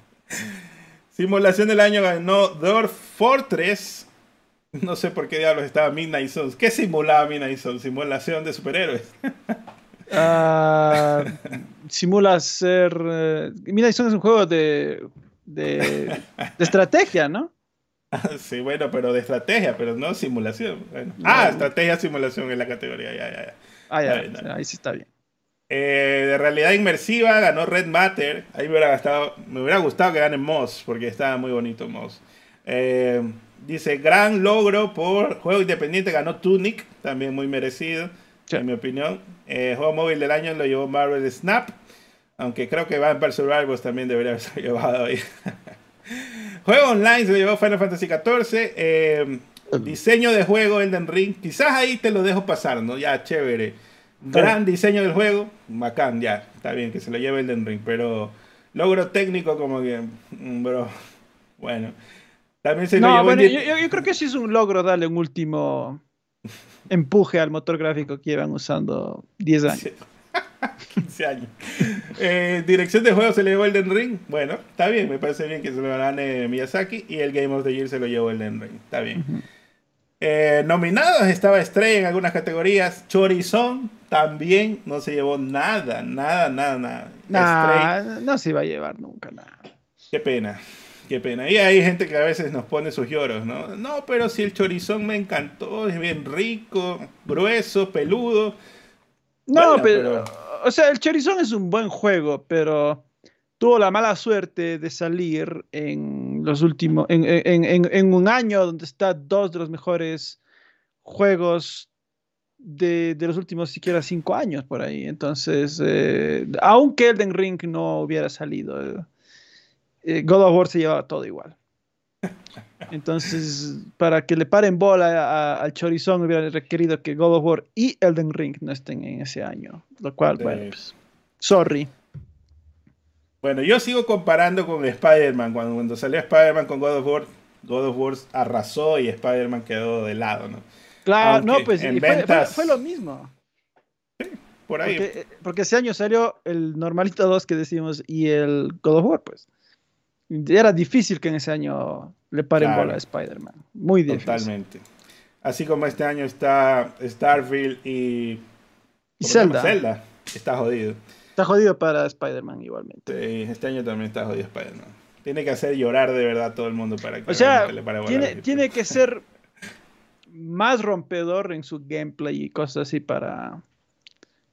Simulación del año ganó Dwarf Fortress, no sé por qué diablos estaba Midnight Suns. ¿Qué simulaba Midnight Suns? Simulación de superhéroes. Uh, simula ser. Uh, Midnight Suns es un juego de, de, estrategia, ¿no? sí, bueno, pero de estrategia, pero no simulación. Ah, estrategia, simulación en la categoría. Ya, ya, ya. Ah, ya, ahí sí está bien. Eh, de realidad inmersiva ganó Red Matter. Ahí me hubiera, gastado, me hubiera gustado que gane Moss, porque estaba muy bonito Moss. Eh, Dice, gran logro por juego independiente, ganó Tunic, también muy merecido, en mi opinión. Eh, juego móvil del año lo llevó Marvel Snap, aunque creo que Vampire Survivors también debería haberse llevado ahí. Juego online se lo llevó Final Fantasy XIV. Eh, Diseño de juego Elden Ring. Quizás ahí te lo dejo pasar, ¿no? Ya, chévere. Gran diseño del juego. Bacán, ya. Está bien que se lo lleve Elden Ring. Pero logro técnico como que... Mm, bro. Bueno. También se no, bueno, yo, yo, creo que sí es un logro darle un último empuje al motor gráfico que llevan usando 10 años. 15 años. Eh, dirección de juego se le llevó Elden Ring. Bueno, está bien, me parece bien que se lo gane Miyazaki. Y el Game of the Year se lo llevó Elden Ring. Está bien. Eh, nominados estaba Estrella en algunas categorías. Chorizón también no se llevó nada, nada, nada, nada. no se iba a llevar nunca nada. Qué pena. Qué pena. Y hay gente que a veces nos pone sus lloros, ¿no? No, pero si el chorizón me encantó, es bien rico, grueso, peludo. No, pero, o sea, el chorizón es un buen juego, pero tuvo la mala suerte de salir en los últimos, en, un año donde está dos de los mejores juegos de, los últimos siquiera cinco años por ahí. Entonces, eh, aunque Elden Ring no hubiera salido, eh, God of War se llevaba todo igual. Entonces, para que le paren bola al Chorizón, hubiera requerido que God of War y Elden Ring no estén en ese año. Lo cual, bueno, pues, sorry. Bueno, yo sigo comparando con Spider-Man. Cuando, cuando salió Spider-Man con God of War, God of War arrasó y Spider-Man quedó de lado, ¿no? Claro, no, pues fue, lo mismo. Sí, por ahí. Porque, porque, ese año salió el Normalito 2 que decimos y el God of War, pues era difícil que en ese año le paren bola a Spider-Man. Muy difícil. Totalmente. Así como este año está Starfield y. Y Zelda. Zelda. Está jodido. Está jodido para Spider-Man igualmente. Sí, este año también está jodido Spider-Man. Tiene que hacer llorar de verdad a todo el mundo para que o sea, le pare bola tiene, tiene que ser más rompedor en su gameplay y cosas así para.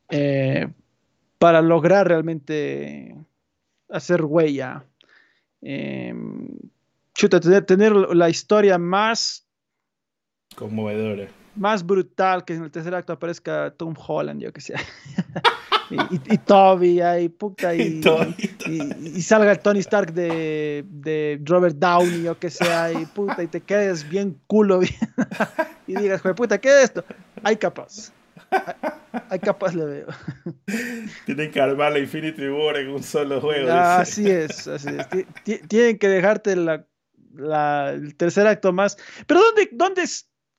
Eh, para lograr realmente hacer huella eh, chuta, tener, la historia más conmovedora. Más brutal que en el tercer acto aparezca Tom Holland, yo que sé. y, Toby ahí, puta, y, y, salga el Tony Stark de, de Robert Downey, yo que sea, y puta, y te quedes bien culo, y digas, puta, ¿qué es esto? Hay capaz. Hay capaz le veo. Tienen que armar la Infinity War en un solo juego. así es, así es. Tienen que dejarte el tercer acto más. Pero ¿dónde, ¿dónde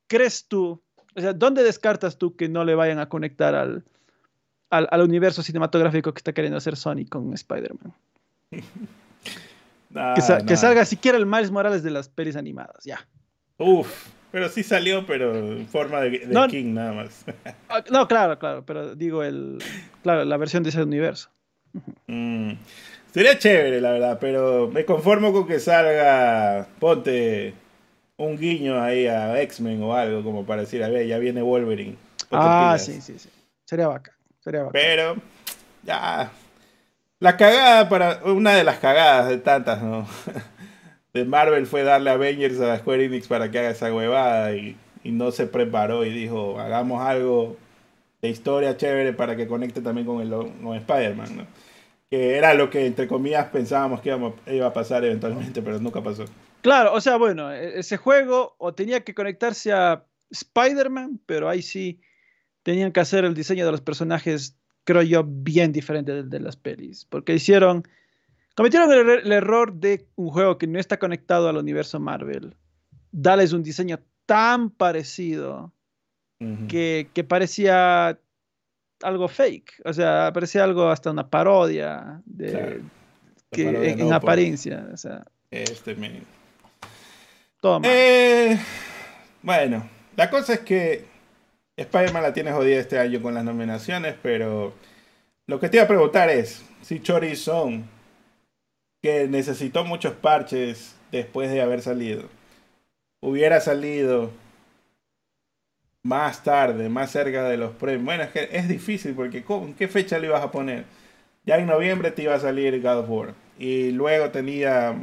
crees tú? O sea, ¿dónde descartas tú que no le vayan a conectar al, al, universo cinematográfico que está queriendo hacer Sony con Spider-Man? que, salga siquiera el Miles Morales de las pelis animadas, ya. Uf. Pero sí salió, pero en forma de, King nada más. Ah, no, claro, claro, pero digo el, claro, la versión de ese universo. Mm, sería chévere, la verdad, pero me conformo con que salga, ponte un guiño ahí a X-Men o algo, como para decir, a ver, ya viene Wolverine. Ah, sí, sí, sí. Sería vaca, sería vaca. Pero, ya, la cagada para, una de las cagadas de tantas, ¿no? de Marvel fue darle Avengers a Square Enix para que haga esa huevada y, no se preparó y dijo, hagamos algo de historia chévere para que conecte también con, el, con Spider-Man, ¿no? Que era lo que, entre comillas, pensábamos que iba a pasar eventualmente, pero nunca pasó. Claro, o sea, bueno, e, ese juego o tenía que conectarse a Spider-Man, pero ahí sí tenían que hacer el diseño de los personajes, creo yo, bien diferente de, de las pelis, porque hicieron Cometieron el, error de un juego que no está conectado al universo Marvel. Darles un diseño tan parecido que, parecía algo fake. O sea, parecía algo hasta una parodia de, en, apariencia. este me... Todo eh, bueno, la cosa es que Spider-Man la tiene jodida este año con las nominaciones, pero lo que te iba a preguntar es si Chorizón que necesitó muchos parches después de haber salido. Hubiera salido más tarde, más cerca de los premios. Bueno, es que es difícil porque ¿en qué fecha le ibas a poner? Ya en noviembre te iba a salir God of War. Y luego tenía...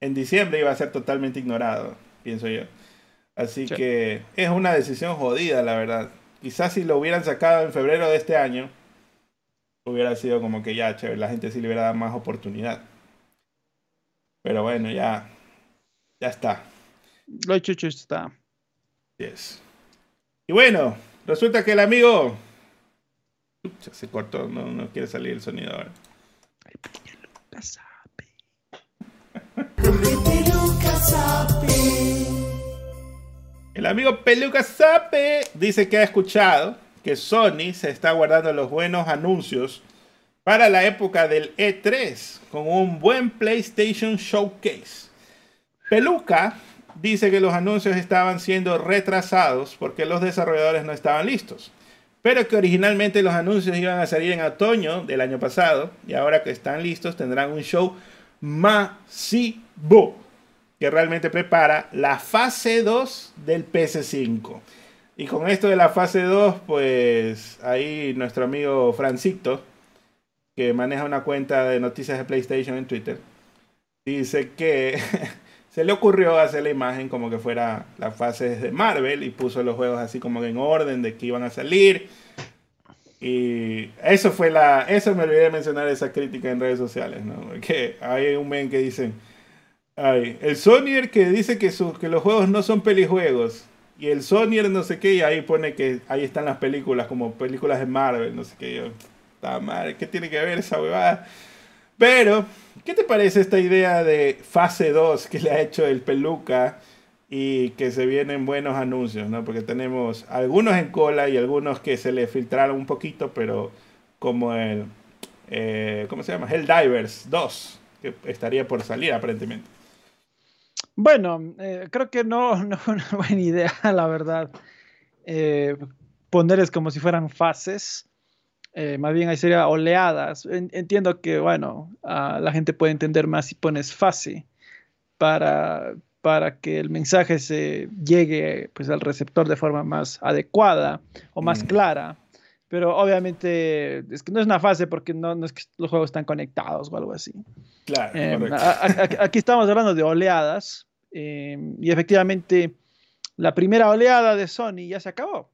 En diciembre iba a ser totalmente ignorado, pienso yo. Así que es una decisión jodida, la verdad. Quizás si lo hubieran sacado en febrero de este año, hubiera sido como que ya, chévere, la gente sí le hubiera dado más oportunidad. Pero bueno, ya, ya está. Lo hecho, hecho está. Yes. Y bueno, resulta que el amigo. se cortó, no, no quiere salir el sonido ahora. El amigo Peluca Sape dice que ha escuchado que Sony se está guardando los buenos anuncios para la época del E3 con un buen PlayStation Showcase. Peluca dice que los anuncios estaban siendo retrasados porque los desarrolladores no estaban listos, pero que originalmente los anuncios iban a salir en otoño del año pasado y ahora que están listos tendrán un show masivo que realmente prepara la fase 2 del PS5. Y con esto de la fase 2, pues ahí nuestro amigo Francito, que maneja una cuenta de noticias de PlayStation en Twitter, dice que se le ocurrió hacer la imagen como que fuera la fase de Marvel y puso los juegos así como en orden de que iban a salir. Y eso fue la. Eso me olvidé de mencionar esa crítica en redes sociales, ¿no? Porque hay un men que dicen. Ay, el Sonyer que dice que, que los juegos no son pelijuegos. Y el Sonyer no sé qué, y ahí pone que ahí están las películas, como películas de Marvel, no sé qué. Yo, madre, ¿qué tiene que ver esa huevada? Pero, ¿qué te parece esta idea de fase 2 que le ha hecho el peluca y que se vienen buenos anuncios, ¿no? Porque tenemos algunos en cola y algunos que se le filtraron un poquito, pero como el, eh, ¿cómo se llama? Helldivers 2, que estaría por salir aparentemente. Bueno, eh, creo que no, no es una buena idea, la verdad. Eh, ponerles como si fueran fases. Eh, más bien ahí sería oleadas. entiendo que, bueno, la gente puede entender más si pones fase para, para que el mensaje se llegue pues, al receptor de forma más adecuada o más mm. clara. Pero obviamente es que no es una fase porque no, no es que los juegos están conectados o algo así. Claro. Eh, aquí estamos hablando de oleadas eh, y efectivamente la primera oleada de Sony ya se acabó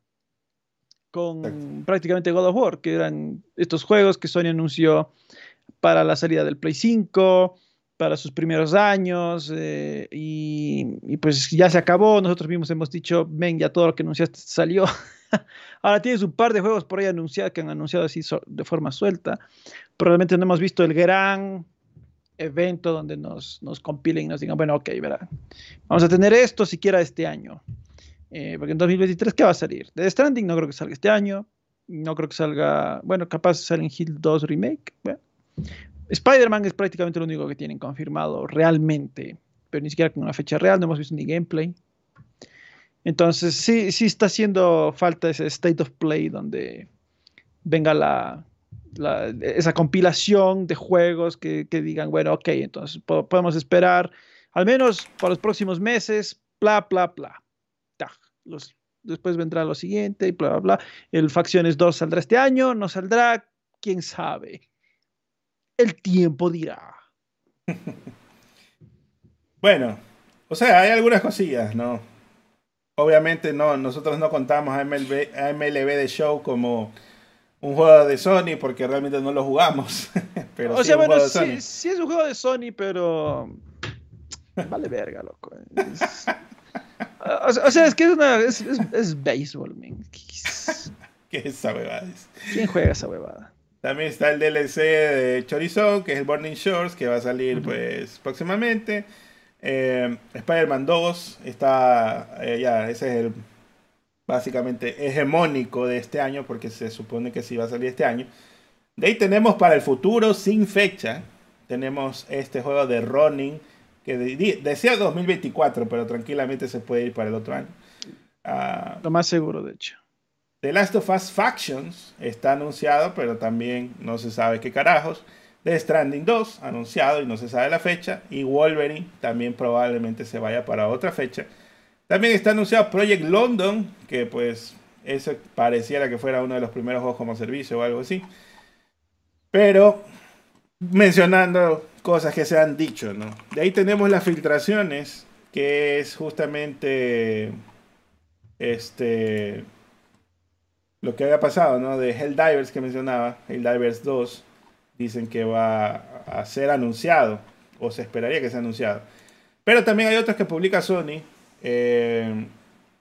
con prácticamente God of War, que eran estos juegos que Sony anunció para la salida del Play 5, para sus primeros años, eh, y, pues ya se acabó. Nosotros mismos hemos dicho, ven, ya todo lo que anunciaste salió. Ahora tienes un par de juegos por ahí anunciados que han anunciado así de forma suelta. Probablemente no hemos visto el gran evento donde nos, nos compilen y nos digan, bueno, ok, verá, vamos a tener esto siquiera este año. Eh, porque en 2023, ¿qué va a salir? The Stranding no creo que salga este año. No creo que salga. Bueno, capaz Silent Hill 2 Remake. Spider-Man es prácticamente lo único que tienen confirmado realmente. Pero ni siquiera con una fecha real. No hemos visto ni gameplay. Entonces, sí, sí está haciendo falta ese state of play donde venga la, esa compilación de juegos que, que, digan, bueno, ok, entonces podemos esperar al menos para los próximos meses, bla, bla, bla después vendrá lo siguiente y bla, bla, bla. El Facciones 2 saldrá este año, no saldrá, quién sabe. El tiempo dirá. bueno, o sea, hay algunas cosillas, ¿no? Obviamente no, nosotros no contamos a MLB, a MLB de Show como un juego de Sony porque realmente no lo jugamos. pero o sea, bueno, sí, sí, es un juego de Sony, pero vale verga, loco. O, sea, es que es, una, es, es, béisbol, man. ¿Qué es esa huevada? ¿Quién juega esa huevada? También está el DLC de Chorizo, que es el Burning Shores, que va a salir pues próximamente. Eh, Spider-Man 2 está, eh, ya, ese es el básicamente hegemónico de este año, porque se supone que sí va a salir este año. De ahí tenemos para el futuro, sin fecha, tenemos este juego de Running que decía 2024, pero tranquilamente se puede ir para el otro año. Ah, Lo más seguro, de hecho. The Last of Us Factions está anunciado, pero también no se sabe qué carajos. The Stranding 2, anunciado y no se sabe la fecha. Y Wolverine también probablemente se vaya para otra fecha. También está anunciado Project London, que pues eso pareciera que fuera uno de los primeros juegos como servicio o algo así. Pero mencionando cosas que se han dicho, ¿no? De ahí tenemos las filtraciones, que es justamente este lo que había pasado, ¿no? De Helldivers que mencionaba, Helldivers 2, dicen que va a ser anunciado, o se esperaría que sea anunciado. Pero también hay otros que publica Sony, eh,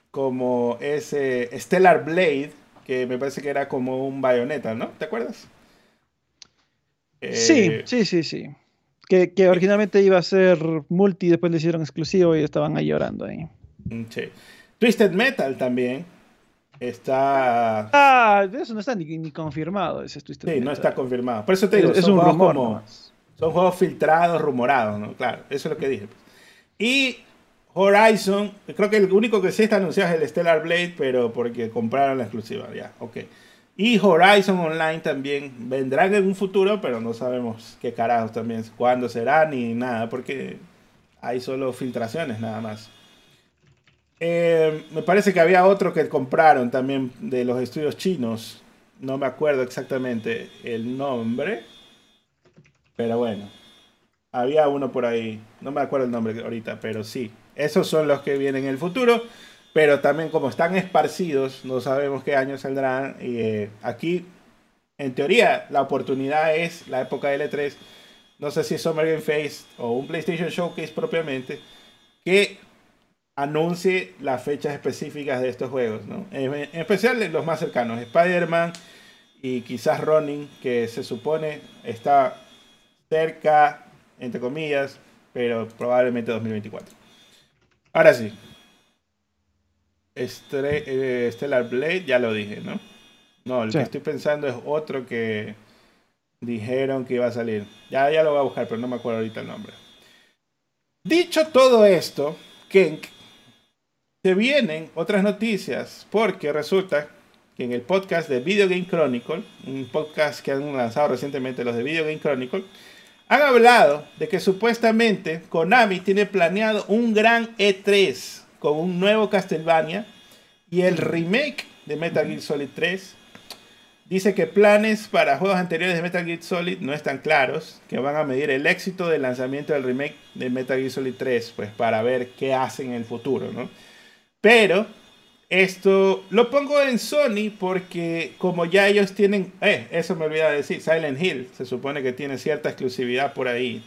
como ese Stellar Blade, que me parece que era como un bayoneta, ¿no? ¿Te acuerdas? sí, eh, sí, sí, sí. Que, que, originalmente iba a ser multi, después le hicieron exclusivo y estaban ahí llorando ahí. Mm, sí. Twisted Metal también está. Ah, eso no está ni, confirmado. Ese sí, no está confirmado. Por eso te digo, es, son un rumor. Como, son juegos filtrados, rumorados, ¿no? Claro, eso es lo que dije. Y Horizon, creo que el único que sí está anunciado es el Stellar Blade, pero porque compraron la exclusiva, ya, ok. Y Horizon Online también vendrán en un futuro, pero no sabemos qué carajos también, cuándo será ni nada, porque hay solo filtraciones nada más. Eh, me parece que había otro que compraron también de los estudios chinos. No me acuerdo exactamente el nombre. Pero bueno. Había uno por ahí. No me acuerdo el nombre ahorita, pero sí. Esos son los que vienen en el futuro. Pero también como están esparcidos, no sabemos qué años saldrán. Y eh, aquí, en teoría, la oportunidad es la época de L3. No sé si es Summer Game Face o un PlayStation Showcase propiamente. Que anuncie las fechas específicas de estos juegos. ¿no? En, especial los más cercanos. Spider-Man y quizás Ronin, que se supone está cerca, entre comillas, pero probablemente 2024. Ahora sí, eh, Stellar Blade, ya lo dije, ¿no? No, lo que estoy pensando es otro que dijeron que iba a salir. Ya, ya lo voy a buscar, pero no me acuerdo ahorita el nombre. Dicho todo esto, Kenk, se vienen otras noticias, porque resulta que en el podcast de Video Game Chronicle, un podcast que han lanzado recientemente los de Video Game Chronicle, han hablado de que supuestamente Konami tiene planeado un gran E3 con un nuevo Castlevania y el remake de Metal Gear Solid 3. Dice que planes para juegos anteriores de Metal Gear Solid no están claros, que van a medir el éxito del lanzamiento del remake de Metal Gear Solid 3, pues para ver qué hacen en el futuro, ¿no? Pero esto lo pongo en Sony porque como ya ellos tienen, eh, eso me olvidaba decir, Silent Hill se supone que tiene cierta exclusividad por ahí.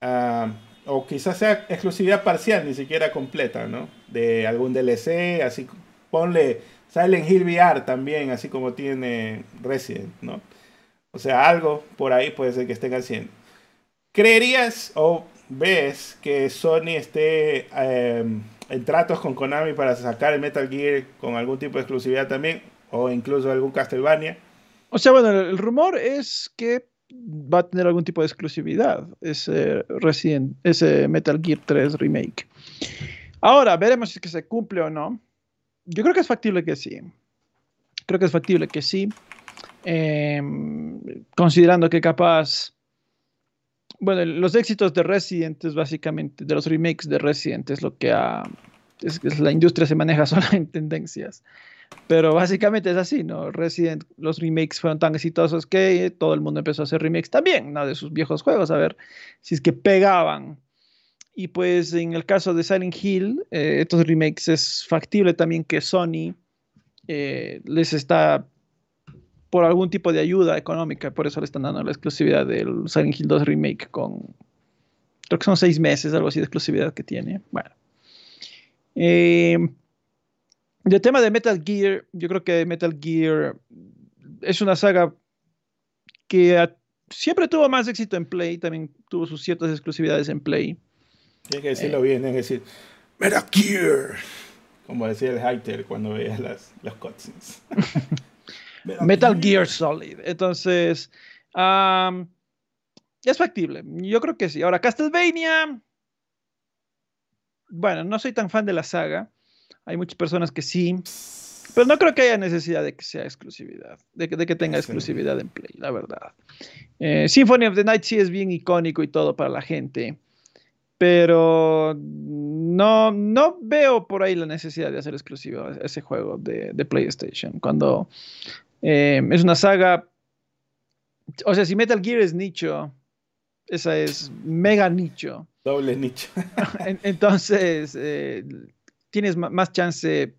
Ah, o quizás sea exclusividad parcial, ni siquiera completa, ¿no? De algún DLC, así ponle Silent Hill VR también, así como tiene Resident, ¿no? O sea, algo por ahí puede ser que estén haciendo. ¿Creerías o ves que Sony esté em, en tratos con Konami para sacar el Metal Gear con algún tipo de exclusividad también? O incluso algún Castlevania. O sea, bueno, el rumor es que va a tener algún tipo de exclusividad ese Resident, ese Metal Gear 3 Remake. Ahora, veremos si es que se cumple o no. Yo creo que es factible que sí. Creo que es factible que sí. Em, considerando que capaz. Bueno, los éxitos de Resident es básicamente, de los remakes de Resident, es lo que ha. la industria se maneja solo en tendencias. Pero básicamente es así, ¿no? Resident, los remakes fueron tan exitosos que todo el mundo empezó a hacer remakes también, ¿no? De sus viejos juegos, a ver si es que pegaban. Y pues en el caso de Silent Hill, eh, estos remakes es factible también que Sony eh, les está por algún tipo de ayuda económica, por eso le están dando la exclusividad del Silent Hill 2 Remake con, creo que son seis meses, algo así de exclusividad que tiene. Bueno. Eh, el tema de Metal Gear, yo creo que Metal Gear es una saga que siempre tuvo más éxito en Play, también tuvo sus ciertas exclusividades en Play. Tienes que decirlo bien, tienes que decir Metal Gear, como decía el hater cuando veías las, los cutscenes. Metal, Gear. Solid. Entonces, es factible. Yo creo que sí. Ahora, Castlevania. Bueno, no soy tan fan de la saga. Hay muchas personas que sí, pero no creo que haya necesidad de que sea exclusividad, de que, de que tenga exclusividad en Play, la verdad. Eh, Symphony of the Night sí es bien icónico y todo para la gente, pero no, no veo por ahí la necesidad de hacer exclusivo ese juego de, de PlayStation. Cuando eh, es una saga, o sea, si Metal Gear es nicho, esa es mega nicho. Doble nicho. Entonces, eh, tienes más chance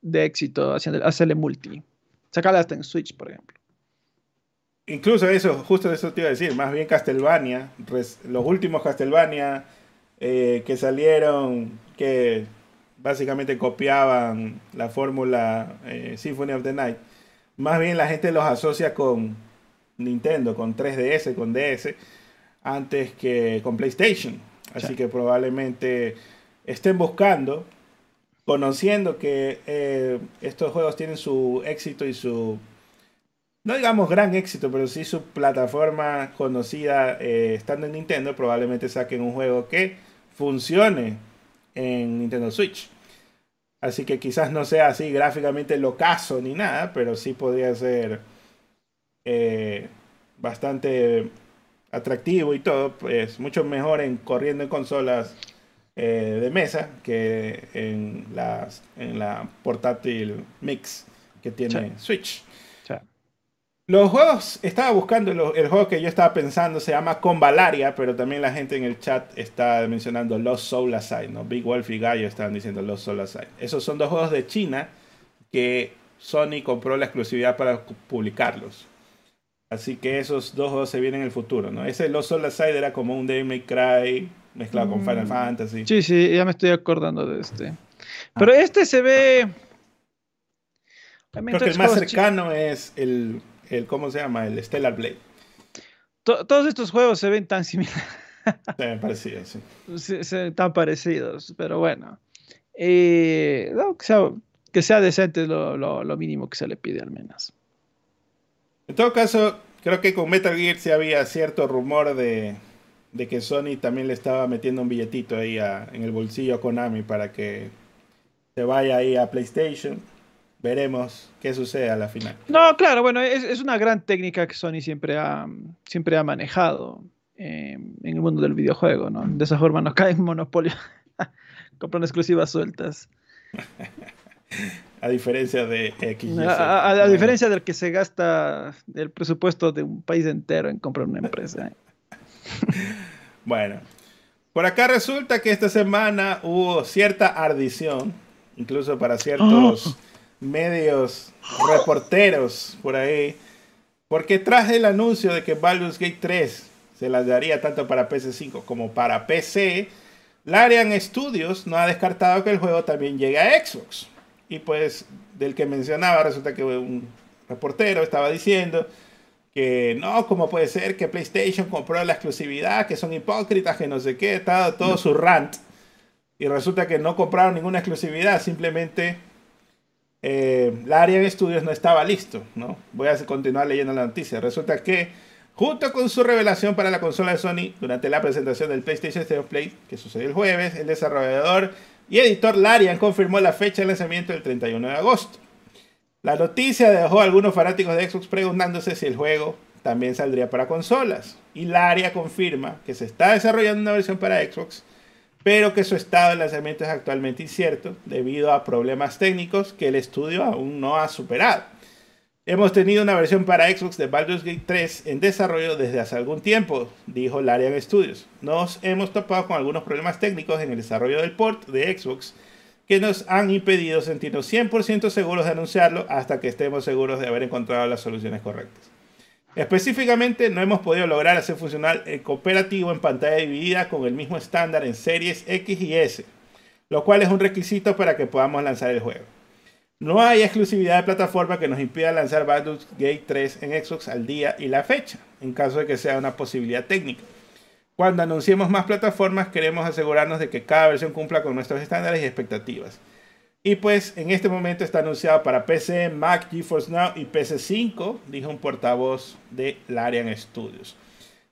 de éxito hacerle multi. Sacarla hasta en Switch, por ejemplo. Incluso eso, justo eso te iba a decir, más bien Castlevania, los últimos Castlevania eh, que salieron, que básicamente copiaban la fórmula eh, Symphony of the Night. Más bien la gente los asocia con Nintendo, con 3DS, con DS, antes que con PlayStation. Así que probablemente estén buscando, conociendo que eh, estos juegos tienen su éxito y su, no digamos gran éxito, pero sí su plataforma conocida eh, estando en Nintendo, probablemente saquen un juego que funcione en Nintendo Switch. Así que quizás no sea así gráficamente locazo ni nada, pero sí podría ser eh, bastante atractivo y todo, pues mucho mejor en corriendo en consolas eh, de mesa que en, las, en la portátil mix que tiene Switch. Los juegos, estaba buscando el juego que yo estaba pensando, se llama Convalaria, pero también la gente en el chat está mencionando Lost Soul Aside, ¿no? Big Wolf y Gallo están diciendo Lost Soul Aside. Esos son dos juegos de China que Sony compró la exclusividad para publicarlos. Así que esos dos juegos se vienen en el futuro, ¿no? Ese Lost Soul Aside era como un Devil May Cry mezclado con Final mm. Fantasy. Sí, sí, ya me estoy acordando de este. Pero ah. este se ve... Creo que el más cercano es el el, ¿cómo se llama? El Stellar Blade. todos estos juegos se ven tan similares. Se parecidos, sí. Se, tan parecidos, pero bueno. Eh, que, sea, decente es lo, mínimo que se le pide al menos. En todo caso, creo que con Metal Gear sí había cierto rumor de, que Sony también le estaba metiendo un billetito ahí en el bolsillo a Konami para que se vaya ahí a PlayStation veremos qué sucede a la final. No, claro, bueno, es, una gran técnica que Sony siempre ha, siempre ha manejado eh, en el mundo del videojuego, ¿no? De esa forma no cae en monopolio, compran exclusivas sueltas. a diferencia de X. A, diferencia del que se gasta el presupuesto de un país entero en comprar una empresa. bueno, por acá resulta que esta semana hubo cierta ardición, incluso para ciertos... Oh medios reporteros por ahí. Porque tras el anuncio de que Baldur's Gate 3 se las daría tanto para PC5 como para PC, Larian Studios no ha descartado que el juego también llegue a Xbox. Y pues del que mencionaba, resulta que un reportero estaba diciendo que no, ¿cómo puede ser que PlayStation compró la exclusividad, que son hipócritas, que no sé qué, está todo su rant. Y resulta que no compraron ninguna exclusividad, simplemente eh, la no estaba listo, ¿no? Voy a continuar leyendo la noticia. Resulta que, junto con su revelación para la consola de Sony durante la presentación del PlayStation State of Play, que sucedió el jueves, el desarrollador y editor Larian confirmó la fecha de lanzamiento del 31 de agosto. La noticia dejó a algunos fanáticos de Xbox preguntándose si el juego también saldría para consolas. Y Larian confirma que se está desarrollando una versión para Xbox pero que su estado de lanzamiento es actualmente incierto debido a problemas técnicos que el estudio aún no ha superado. Hemos tenido una versión para Xbox de Baldur's Gate 3 en desarrollo desde hace algún tiempo, dijo Larian Studios. Nos hemos topado con algunos problemas técnicos en el desarrollo del port de Xbox que nos han impedido sentirnos 100% seguros de anunciarlo hasta que estemos seguros de haber encontrado las soluciones correctas. Específicamente, no hemos podido lograr hacer funcionar el cooperativo en pantalla dividida con el mismo estándar en series X y S, lo cual es un requisito para que podamos lanzar el juego. No hay exclusividad de plataforma que nos impida lanzar Baldur's Gate 3 en Xbox al día y la fecha, en caso de que sea una posibilidad técnica. Cuando anunciemos más plataformas, queremos asegurarnos de que cada versión cumpla con nuestros estándares y expectativas. Y pues en este momento está anunciado para PC, Mac, GeForce Now y PC5, dijo un portavoz de Larian Studios.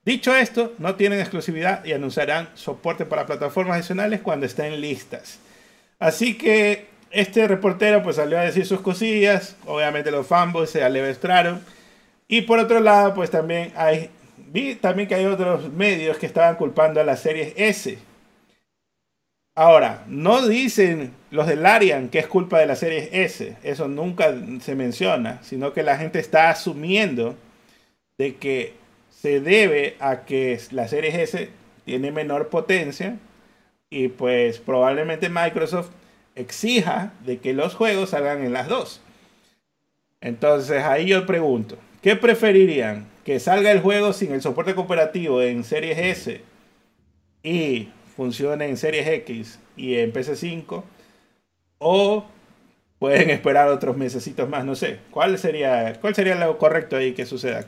Dicho esto, no tienen exclusividad y anunciarán soporte para plataformas adicionales cuando estén listas. Así que este reportero pues salió a decir sus cosillas, obviamente los fanboys se alevestraron. Y por otro lado, pues también hay, vi también que hay otros medios que estaban culpando a la serie S Ahora, no dicen los de Larian que es culpa de la serie S, eso nunca se menciona, sino que la gente está asumiendo de que se debe a que la serie S tiene menor potencia y pues probablemente Microsoft exija de que los juegos salgan en las dos. Entonces ahí yo pregunto, ¿qué preferirían? ¿Que salga el juego sin el soporte cooperativo en series S y funcione en Series X y en PC5 o pueden esperar otros mesecitos más, no sé. ¿Cuál sería, cuál sería lo correcto ahí que suceda,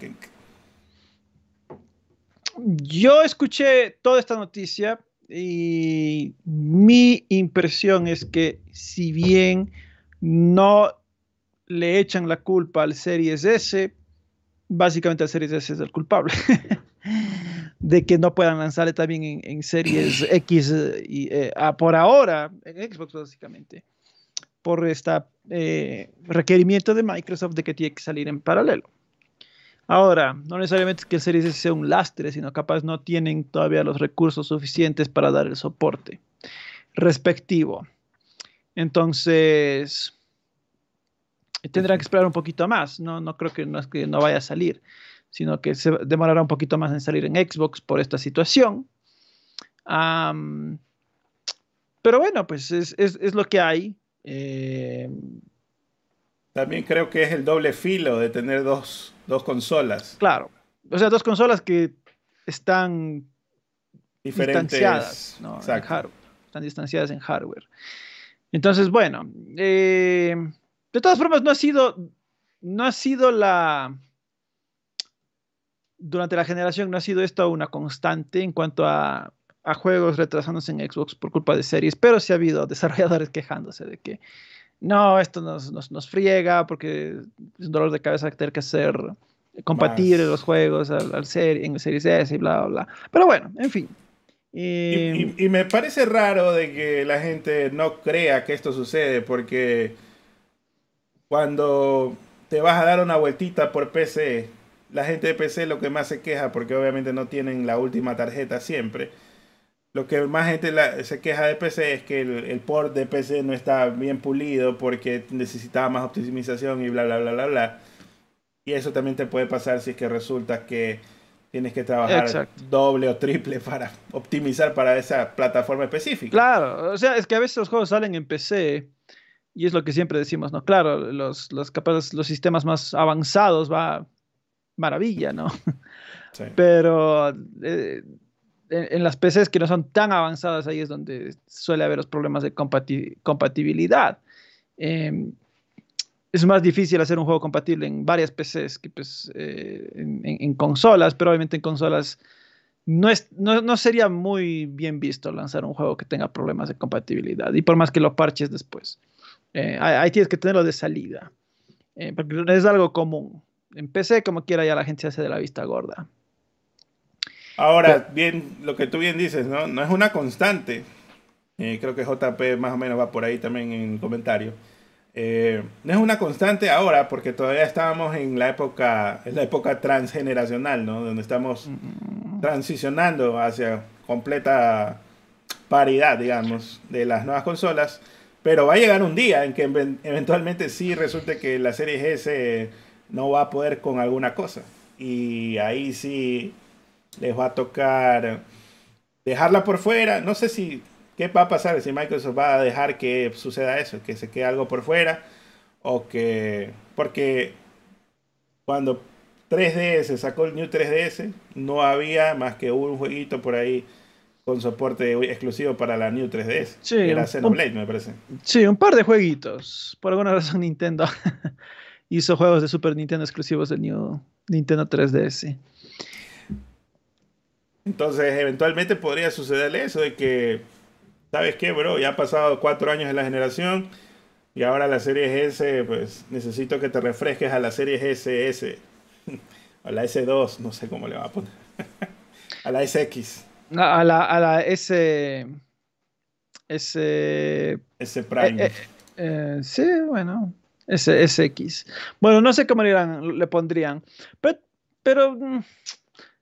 Yo escuché toda esta noticia y mi impresión es que si bien no le echan la culpa al Series S, básicamente el Series S es el culpable de que no puedan lanzarle también en, Series X y, eh, por ahora en Xbox básicamente por este requerimiento de Microsoft de que tiene que salir en paralelo. Ahora, no necesariamente es que el Series S sea un lastre, sino capaz no tienen todavía los recursos suficientes para dar el soporte respectivo. Entonces, tendrán que esperar un poquito más. No, no creo que no, es que no vaya a salir, sino que se demorará un poquito más en salir en Xbox por esta situación. pero bueno, pues es, es, lo que hay. Eh, También creo que es el doble filo de tener dos, dos consolas. Claro. O sea, dos consolas que están distanciadas ¿no? en hardware. Están distanciadas en hardware. Entonces, bueno, eh, de todas formas, no ha sido, no ha sido la, durante la generación no ha sido esto una constante en cuanto a, a, juegos retrasándose en Xbox por culpa de series, pero sí ha habido desarrolladores quejándose de que no, esto nos, nos, nos friega porque es un dolor de cabeza tener que hacer compartir los juegos al, al en Series S y bla, bla, bla. Pero bueno, en fin. Y, y, me parece raro de que la gente no crea que esto sucede porque cuando te vas a dar una vueltita por PC, la gente de PC lo que más se queja, porque obviamente no tienen la última tarjeta siempre, lo que más gente se queja de PC es que el, port de PC no está bien pulido porque necesitaba más optimización y bla, bla, bla, bla, bla. Y eso también te puede pasar si es que resulta que tienes que trabajar doble o triple para optimizar para esa plataforma específica. Claro, o sea, es que a veces los juegos salen en PC y es lo que siempre decimos, ¿no? Claro, los, los, los sistemas más avanzados va maravilla, ¿no? Pero eh, en, las PCs que no son tan avanzadas, ahí es donde suele haber los problemas de compatibilidad. Em, es más difícil hacer un juego compatible en varias PCs que pues, eh, en, consolas, pero obviamente en consolas no, es, no, sería muy bien visto lanzar un juego que tenga problemas de compatibilidad, y por más que lo parches después. Eh, ahí tienes que tenerlo de salida, eh, porque es algo común. En PC, como quiera, ya la gente se hace de la vista gorda. Ahora, bien, lo que tú bien dices, ¿no? No es una constante. Eh, creo que JP más o menos va por ahí también en comentario. Eh, no es una constante ahora porque todavía estábamos en la época, en la época transgeneracional, ¿no? Donde estamos mm. transicionando hacia completa paridad, digamos, de las nuevas consolas. Pero va a llegar un día en que eventualmente sí resulte que la serie S no va a poder con alguna cosa. Y ahí sí les va a tocar dejarla por fuera. No sé si qué va a pasar si Microsoft va a dejar que suceda eso, que se quede algo por fuera o que porque cuando 3DS sacó el New 3DS no había más que un jueguito por ahí con soporte exclusivo para la New 3DS. Sí, era Xenoblade, me parece. Sí, un par de jueguitos. Por alguna razón Nintendo hizo juegos de Super Nintendo exclusivos del New Nintendo 3DS. Entonces, eventualmente podría sucederle eso de que, ¿sabes qué, bro? Ya han pasado cuatro años en la generación y ahora la serie S, pues necesito que te refresques a la serie SS. a la S2, no sé cómo le va a poner. a la SX. a, la, a la S. S. S Prime. Eh, eh, eh, sí, bueno. S, SX. Bueno, no sé cómo le, le pondrían. Pero. pero mm,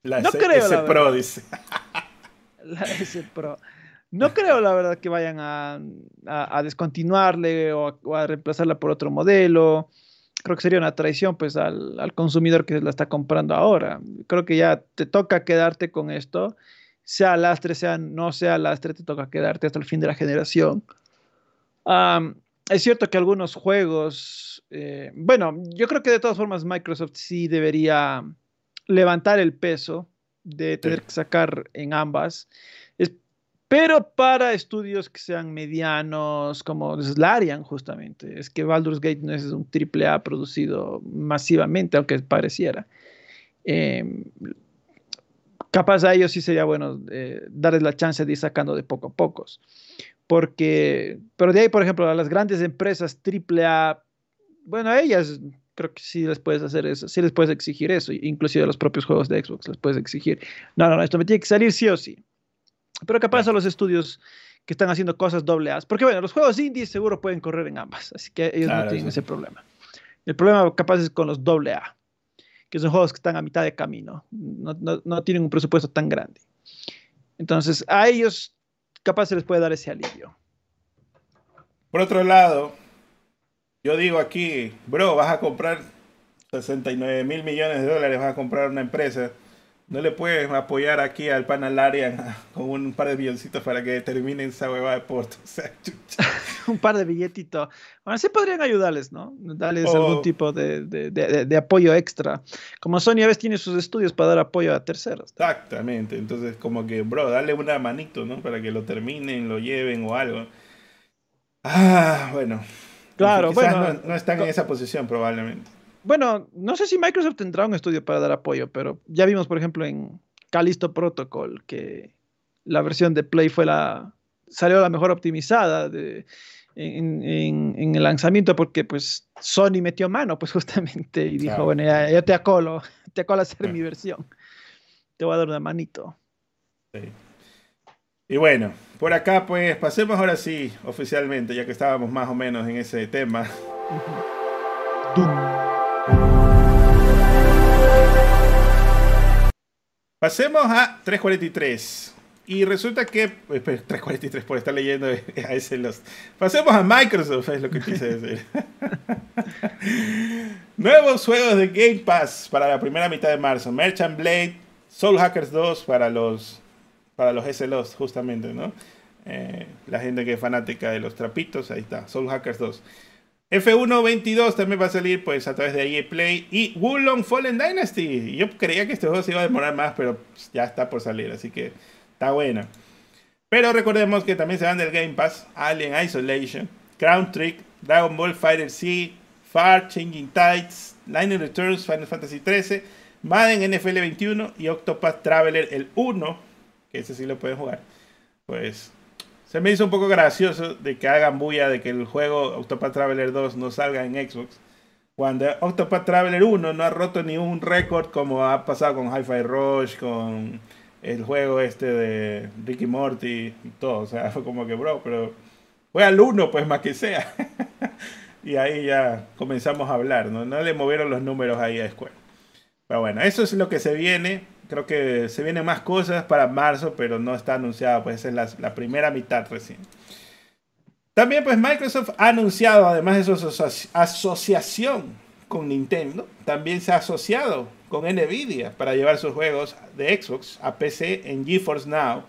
la no S, creo, Pro, dice. La S Pro. No creo, la verdad, que vayan a, a, descontinuarle o a, reemplazarla por otro modelo. Creo que sería una traición pues, al, al, consumidor que la está comprando ahora. Creo que ya te toca quedarte con esto. Sea lastre, sea no sea lastre, te toca quedarte hasta el fin de la generación. es cierto que algunos juegos, eh, bueno, yo creo que de todas formas Microsoft sí debería levantar el peso de tener que sacar en ambas. Es Pero para estudios que sean medianos, como Larian justamente, es que Baldur's Gate no es un triple A producido masivamente, aunque pareciera. Em, capaz a ellos sí sería bueno eh, darles la chance de ir sacando de poco a pocos. Porque, pero de ahí, por ejemplo, a las grandes empresas triple A, bueno, a ellas creo que sí les puedes hacer eso, sí les puedes exigir eso, inclusive a los propios juegos de Xbox les puedes exigir. No, no, no, esto me tiene que salir sí o sí. Pero capaz a los estudios que están haciendo cosas doble A. Porque bueno, los juegos indies seguro pueden correr en ambas, así que ellos no tienen ese problema. El problema capaz es con los doble A, que son juegos que están a mitad de camino, no, no, no tienen un presupuesto tan grande. Entonces, a ellos capaz se les puede dar ese alivio. Por otro lado, yo digo aquí, bro, vas a comprar 69 mil millones de dólares, vas a comprar una empresa ¿No le puedes apoyar aquí al Panalarian con un par de billoncitos para que termine esa hueva de Porto? un par de billetitos. Bueno, sí podrían ayudarles, ¿no? Darles algún tipo de, de, de, apoyo extra. Como Sony a veces tiene sus estudios para dar apoyo a terceros. Exactamente. Entonces, como que, bro, dale una manito, ¿no? Para que lo terminen, lo lleven o algo. Ah, bueno. Claro, bueno. No, no están en esa posición probablemente bueno, no sé si Microsoft tendrá un estudio para dar apoyo, pero ya vimos, por ejemplo, en Callisto Protocol que la versión de Play fue la salió la mejor optimizada de, en, el lanzamiento porque pues Sony metió mano pues justamente y dijo, bueno, ya, te acolo, te acolo a hacer mi versión. Te voy a dar una manito. Y bueno, por acá pues pasemos ahora sí oficialmente, ya que estábamos más o menos en ese tema. Pasemos a 343. Y resulta que. 343 por estar leyendo a ese los. Pasemos a Microsoft, es lo que quise decir. Nuevos juegos de Game Pass para la primera mitad de marzo. Merchant Blade, Soul Hackers 2 para los. Para los SLOs, justamente, ¿no? Eh, la gente que es fanática de los trapitos, ahí está. Soul Hackers 2. F1 22 también va a salir pues a través de EA Play y Wulong Fallen Dynasty. Yo creía que este juego se iba a demorar más, pero ya está por salir, así que está buena. Pero recordemos que también se van del Game Pass Alien Isolation, Crown Trick, Dragon Ball Fighter C, Far, Changing Tides, Lightning Returns, Final Fantasy XIII, Madden NFL 21 y Octopath Traveler el 1, que ese sí lo pueden jugar. Pues se me hizo un poco gracioso de que hagan bulla de que el juego Octopath Traveler 2 no salga en Xbox. Cuando Octopath Traveler 1 no ha roto ni un récord como ha pasado con Hi-Fi Rush, con el juego este de Ricky Morty y todo. O sea, fue como que, bro, pero fue al 1 pues más que sea. y ahí ya comenzamos a hablar, ¿no? No le movieron los números ahí a Square. Pero bueno, eso es lo que se viene creo que se vienen más cosas para marzo, pero no está anunciado, pues es la, primera mitad recién. También pues Microsoft ha anunciado, además de su asociación con Nintendo, también se ha asociado con Nvidia para llevar sus juegos de Xbox a PC en GeForce Now.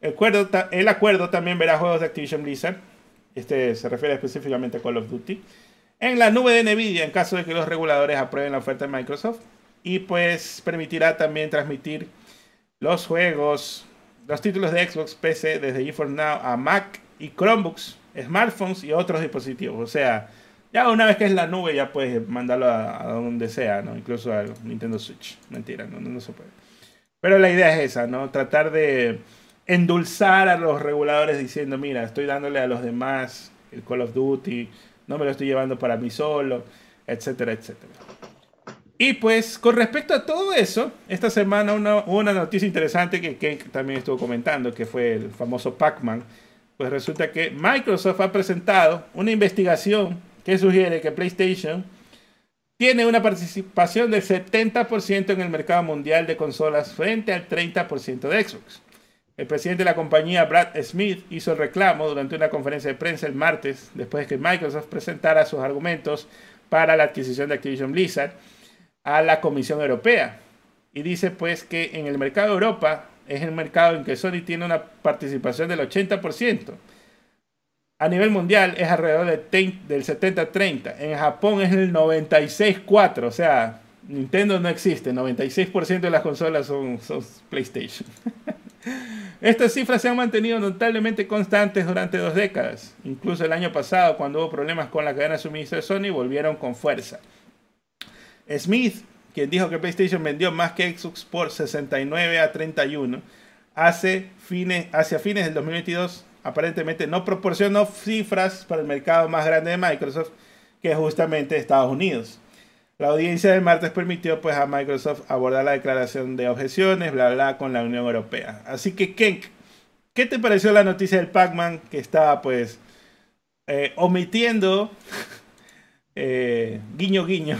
El acuerdo, el acuerdo también verá juegos de Activision Blizzard, este se refiere específicamente a Call of Duty, en la nube de Nvidia en caso de que los reguladores aprueben la oferta de Microsoft y pues permitirá también transmitir los juegos, los títulos de Xbox PC desde GeForce Now a Mac y Chromebooks, smartphones y otros dispositivos. O sea, ya una vez que es la nube ya puedes mandarlo a, donde sea, ¿no? Incluso a Nintendo Switch. Mentira, no, no, se puede. Pero la idea es esa, ¿no? Tratar de endulzar a los reguladores diciendo, mira, estoy dándole a los demás el Call of Duty, no me lo estoy llevando para mí solo, etcétera, etcétera. Y pues con respecto a todo eso, esta semana una, una noticia interesante que Ken también estuvo comentando, que fue el famoso Pac-Man. Pues resulta que Microsoft ha presentado una investigación que sugiere que PlayStation tiene una participación del 70% en el mercado mundial de consolas frente al 30% de Xbox. El presidente de la compañía, Brad Smith, hizo el reclamo durante una conferencia de prensa el martes, después de que Microsoft presentara sus argumentos para la adquisición de Activision Blizzard a la Comisión Europea. Y dice pues que en el mercado de Europa es el mercado en que Sony tiene una participación del 80%. A nivel mundial es alrededor del 70-30. En Japón es el 96-4. O sea, Nintendo no existe. 96% de las consolas son, son PlayStation. Estas cifras se han mantenido notablemente constantes durante dos décadas. Incluso el año pasado, cuando hubo problemas con la cadena de suministro de Sony, volvieron con fuerza. Smith, quien dijo que PlayStation vendió más que Xbox por 69 a 31, hace fines, hacia fines del 2022 aparentemente no proporcionó cifras para el mercado más grande de Microsoft, que es justamente Estados Unidos. La audiencia del martes permitió pues a Microsoft abordar la declaración de objeciones, bla bla, con la Unión Europea. Así que, Ken, ¿qué te pareció la noticia del Pac-Man que estaba pues eh, omitiendo, eh, guiño guiño,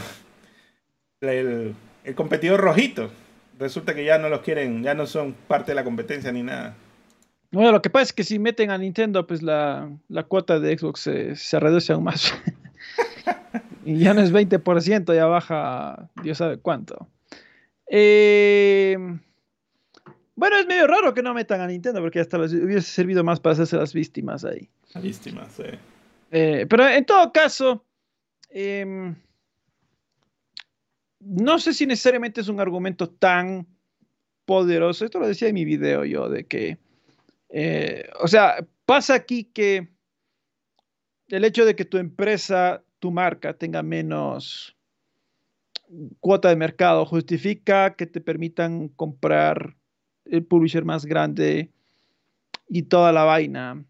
el, el competidor rojito? Resulta que ya no los quieren, ya no son parte de la competencia ni nada. Bueno, lo que pasa es que si meten a Nintendo, pues la, cuota de Xbox se, reduce aún más. y ya no es 20%, ya baja Dios sabe cuánto. Eh, bueno, es medio raro que no metan a Nintendo, porque hasta les hubiese servido más para hacerse las víctimas ahí. Las víctimas, sí. Eh, pero en todo caso, em, no sé si necesariamente es un argumento tan poderoso. Esto lo decía en mi video yo, de que eh, o sea, pasa aquí que el hecho de que tu empresa, tu marca tenga menos cuota de mercado justifica que te permitan comprar el publisher más grande y toda la vaina.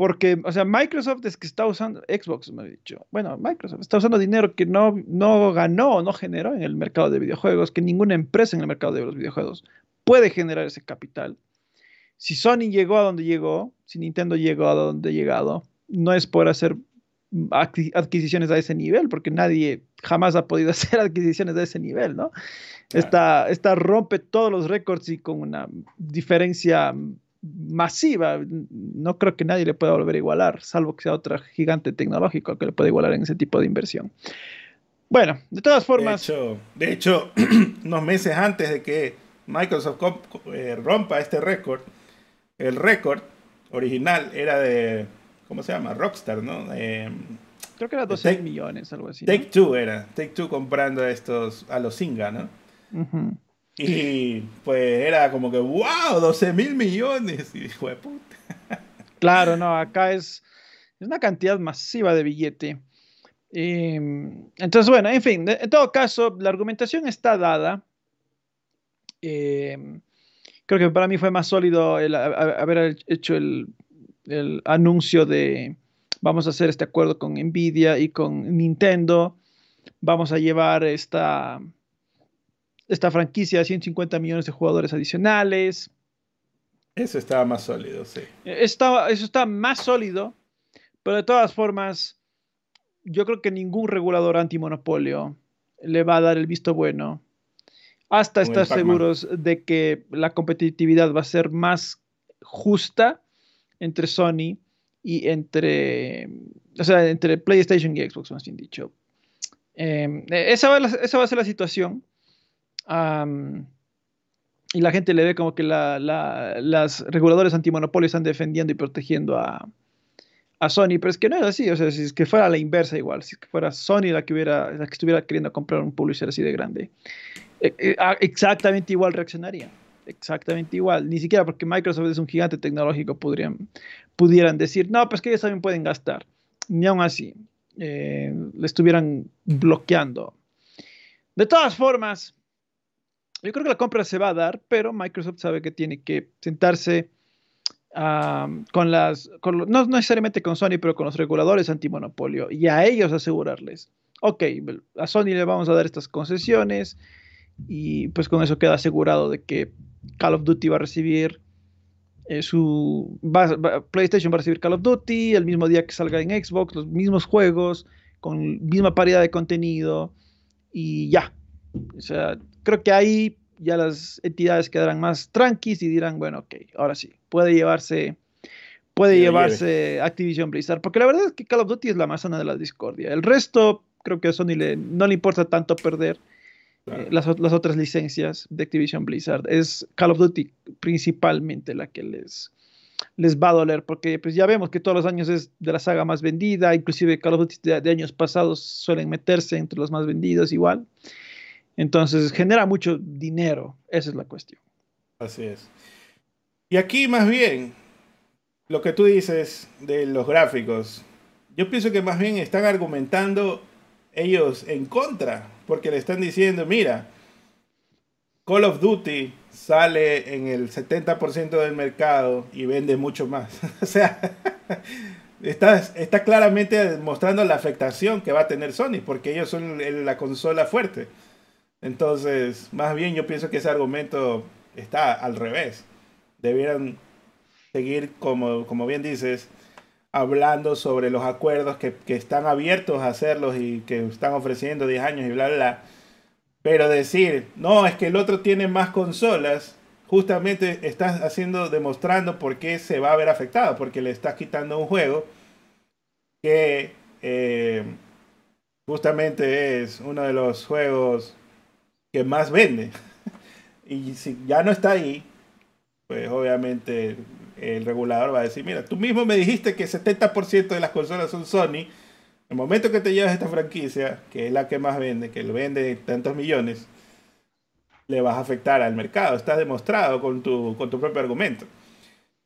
Porque, o sea, Microsoft es que está usando, Xbox me ha dicho, bueno, Microsoft está usando dinero que no, no ganó, no generó en el mercado de videojuegos, que ninguna empresa en el mercado de los videojuegos puede generar ese capital si Sony llegó a donde llegó, si Nintendo llegó a donde ha llegado, no es por hacer adquisiciones a ese nivel, porque nadie jamás ha podido hacer adquisiciones a ese nivel, ¿no? Esta, rompe todos los récords y con una diferencia masiva. No creo que nadie le pueda volver a igualar, salvo que sea otro gigante tecnológico que le pueda igualar en ese tipo de inversión. Bueno, de todas formas. De hecho, de hecho unos meses antes de que Microsoft eh, rompa este récord, el récord original era de, ¿cómo se llama? Rockstar, ¿no? Creo que era 12 millones, algo así. Take Two era, Take Two comprando a estos, a los Singa, ¿no? Y pues era como que, wow, 12 mil millones. Y dijo, puta. Claro, no, acá es, es una cantidad masiva de billete. entonces, bueno, en fin, en todo caso, la argumentación está dada. Eh, creo que para mí fue más sólido el haber hecho el, anuncio de vamos a hacer este acuerdo con Nvidia y con Nintendo, vamos a llevar esta, esta franquicia a 150 millones de jugadores adicionales. Eso estaba más sólido, sí. Estaba, eso está más sólido, pero de todas formas, yo creo que ningún regulador antimonopolio le va a dar el visto bueno hasta estar seguros de que la competitividad va a ser más justa entre Sony y entre, o sea, entre PlayStation y Xbox, más bien dicho. Em, esa, va a ser la situación. Y la gente le ve como que la, las reguladores antimonopolios están defendiendo y protegiendo a, Sony, pero es que no es así. O sea, si es que fuera la inversa igual, si es que fuera Sony la la que estuviera queriendo comprar un publisher así de grande, eh, eh, ah, exactamente igual reaccionaría. Exactamente igual. Ni siquiera porque Microsoft es un gigante tecnológico podrían, pudieran decir, no, pues que ellos también pueden gastar. Ni aún así. Eh, le estuvieran bloqueando. De todas formas, yo creo que la compra se va a dar, pero Microsoft sabe que tiene que sentarse con las, no necesariamente con Sony, pero con los reguladores antimonopolio y a ellos asegurarles, ok, a Sony le vamos a dar estas concesiones, y pues con eso queda asegurado de que Call of Duty va a recibir eh, su PlayStation va a recibir Call of Duty el mismo día que salga en Xbox, los mismos juegos con misma paridad de contenido y ya. O sea, creo que ahí ya las entidades quedarán más tranquilas y dirán, bueno, ok, ahora sí, puede llevarse puede llevarse Activision Blizzard, porque la verdad es que Call of Duty es la manzana de la discordia. El resto creo que a Sony le, no le importa tanto perder eh, las, otras licencias de Activision Blizzard. Es Call of Duty principalmente la que les, les va a doler, porque pues ya vemos que todos los años es de la saga más vendida, inclusive Call of Duty de, años pasados suelen meterse entre los más vendidos igual. Entonces genera mucho dinero, esa es la cuestión. Así es. Y aquí más bien, lo que tú dices de los gráficos, yo pienso que más bien están argumentando ellos en contra, porque le están diciendo, mira, Call of Duty sale en el 70% del mercado y vende mucho más. o sea, está, claramente mostrando la afectación que va a tener Sony, porque ellos son la consola fuerte. Entonces, más bien yo pienso que ese argumento está al revés. Debieran seguir, como, como bien dices, hablando sobre los acuerdos que, que, están abiertos a hacerlos y que están ofreciendo 10 años y bla, bla, bla. Pero decir, no, es que el otro tiene más consolas, justamente estás haciendo, demostrando por qué se va a ver afectado, porque le estás quitando un juego que eh, justamente es uno de los juegos que más vende. y si ya no está ahí, pues obviamente el regulador va a decir, mira, tú mismo me dijiste que 70% de las consolas son Sony. El momento que te llevas esta franquicia, que es la que más vende, que lo vende tantos millones, le vas a afectar al mercado. Está demostrado con tu, con tu propio argumento.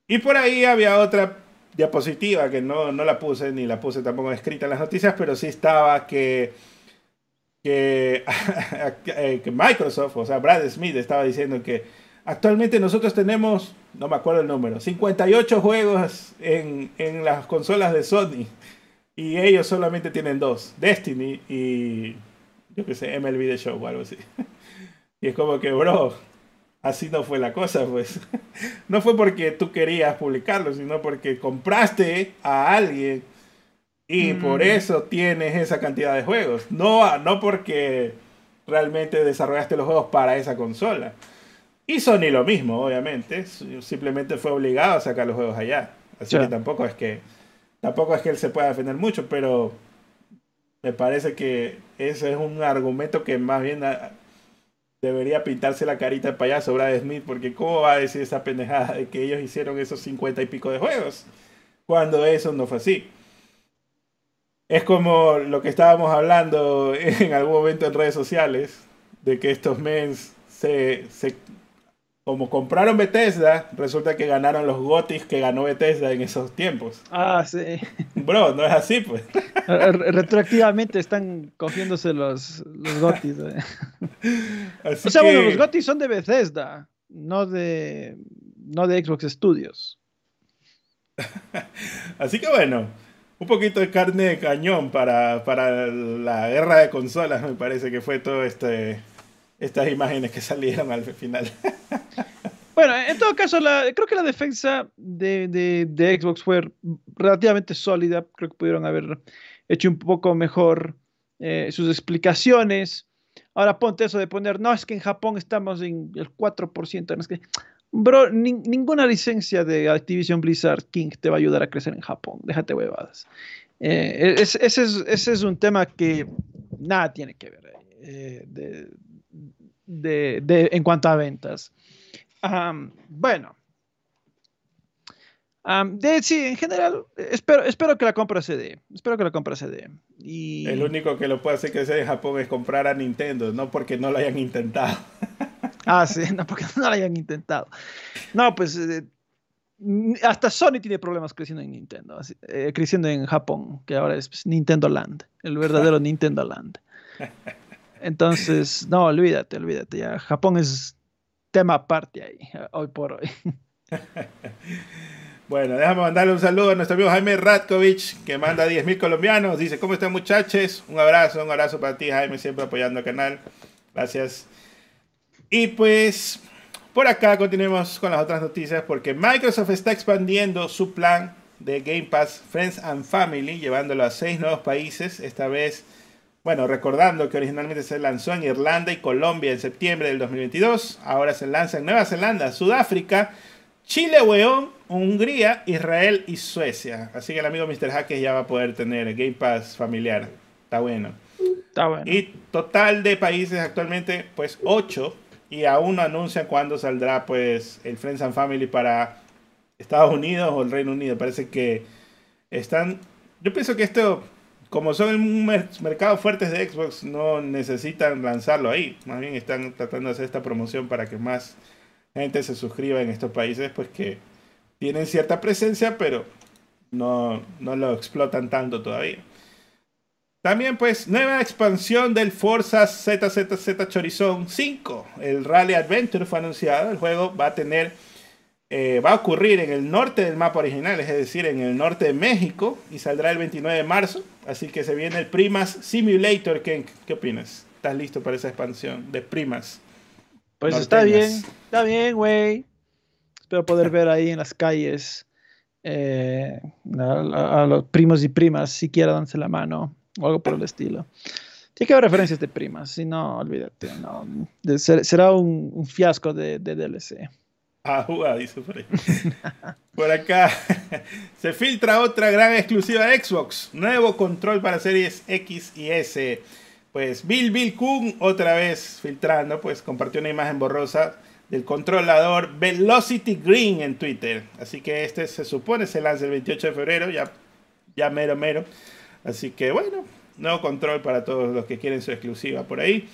Y por ahí había otra diapositiva que no, no la puse, ni la puse tampoco escrita en las noticias, pero sí estaba que, que, que Microsoft, o sea, Brad Smith estaba diciendo que Actualmente nosotros tenemos, no me acuerdo el número, 58 juegos en, en las consolas de Sony. Y ellos solamente tienen dos, Destiny y yo qué sé, MLB The Show o algo así. Y es como que, bro, así no fue la cosa, pues. No fue porque tú querías publicarlo, sino porque compraste a alguien y por mm. eso tienes esa cantidad de juegos. No, no porque realmente desarrollaste los juegos para esa consola. Y Sony lo mismo, obviamente. Simplemente fue obligado a sacar los juegos allá. Así que tampoco es que tampoco es que él se pueda defender mucho, pero me parece que ese es un argumento que más bien ah, debería pintarse la carita de payaso Brad Smith, porque ¿cómo va a decir esa pendejada de que ellos hicieron esos cincuenta y pico de juegos? Cuando eso no fue así. Es como lo que estábamos hablando en algún momento en redes sociales, de que estos mens se, se como compraron Bethesda, resulta que ganaron los Gotis que ganó Bethesda en esos tiempos. Ah, sí. Bro, no es así, pues. Retroactivamente están cogiéndose los, los Gotis. Eh. o sea, bueno, los Gotis son de Bethesda, no de, no de Xbox Studios. así que bueno, un poquito de carne de cañón para, para la guerra de consolas, me parece que fue todo este estas imágenes que salieron al final. Bueno, en todo caso, creo que la defensa de, Xbox fue relativamente sólida. Creo que pudieron haber hecho un poco mejor eh, sus explicaciones. Ahora ponte eso de poner, no, es que en Japón estamos en el 4%. es que, bro, ninguna licencia de Activision Blizzard King te va a ayudar a crecer en Japón. Déjate huevadas. Eh, ese, es, un tema que nada tiene que ver. Eh, de, de, en cuanto a ventas. bueno. de, sí, en general, espero, espero que la compra se dé. Espero que la compra se dé. Y... El único que lo puede hacer que sea en Japón es comprar a Nintendo, no porque no lo hayan intentado. ah, sí, no porque no lo hayan intentado. No, pues eh, hasta Sony tiene problemas creciendo en Nintendo, eh, creciendo en Japón, que ahora es pues, Nintendo Land, el verdadero Nintendo Land. Entonces, no, olvídate, olvídate. Ya Japón es tema aparte ahí, hoy por hoy. Bueno, déjame mandarle un saludo a nuestro amigo Jaime Ratkovich, que manda 10.000 colombianos. Dice, ¿cómo están muchachos? Un abrazo, un abrazo para ti, Jaime, siempre apoyando el canal. Gracias. Y pues, por acá continuemos con las otras noticias, porque Microsoft está expandiendo su plan de Game Pass Friends and Family, llevándolo a seis nuevos países, esta vez bueno, recordando que originalmente se lanzó en Irlanda y Colombia en septiembre del 2022, ahora se lanza en Nueva Zelanda, Sudáfrica, Chile, Weón, Hungría, Israel y Suecia. Así que el amigo Mr. Hackers ya va a poder tener Game Pass familiar. Está bueno. Está bueno. Y total de países actualmente, pues 8. Y aún no anuncian cuándo saldrá pues el Friends and Family para Estados Unidos o el Reino Unido. Parece que están... Yo pienso que esto como son mercados fuertes de Xbox, no necesitan lanzarlo ahí. Más bien están tratando de hacer esta promoción para que más gente se suscriba en estos países, pues que tienen cierta presencia, pero no, no lo explotan tanto todavía. También pues nueva expansión del Forza ZZZ Chorizón 5. El Rally Adventure fue anunciado. El juego va a tener, eh, va a ocurrir en el norte del mapa original, es decir, en el norte de México y saldrá el 29 de marzo. Así que se viene el Primas Simulator. ¿Qué, qué opinas? ¿Estás listo para esa expansión de Primas? Pues está bien, está bien, güey. Espero poder ver ahí en las calles eh, a, a, los primos y primas, siquiera danse la mano o algo por el estilo. Tiene que haber referencias de primas, si no, olvídate. No. será un, un, fiasco de, de DLC. Ah, dice por ahí. por acá se filtra otra gran exclusiva de Xbox. Nuevo control para series X y S. Pues Bill Bill Kun otra vez filtrando, pues compartió una imagen borrosa del controlador Velocity Green en Twitter. Así que este se supone se lanza el 28 de febrero, ya, ya mero mero. Así que bueno, nuevo control para todos los que quieren su exclusiva por ahí.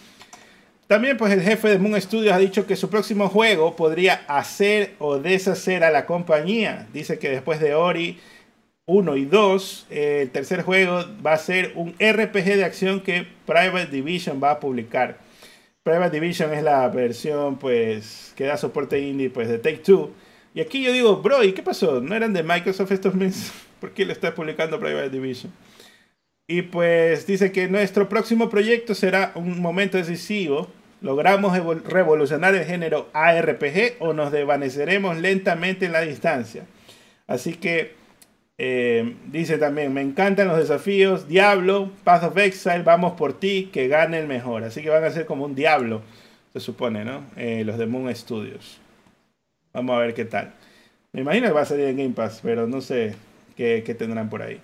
También pues el jefe de Moon Studios ha dicho que su próximo juego podría hacer o deshacer a la compañía. Dice que después de Ori 1 y 2, el tercer juego va a ser un RPG de acción que Private Division va a publicar. Private Division es la versión pues que da soporte indie pues de Take Two. Y aquí yo digo, bro, ¿y qué pasó? ¿No eran de Microsoft estos meses? ¿Por qué le está publicando Private Division? Y pues dice que nuestro próximo proyecto será un momento decisivo. ¿Logramos revolucionar el género ARPG o nos desvaneceremos lentamente en la distancia? Así que eh, dice también, me encantan los desafíos. Diablo, Path of Exile, vamos por ti, que gane el mejor. Así que van a ser como un Diablo, se supone, ¿no? Eh, los de Moon Studios. Vamos a ver qué tal. Me imagino que va a salir en Game Pass, pero no sé qué, qué tendrán por ahí.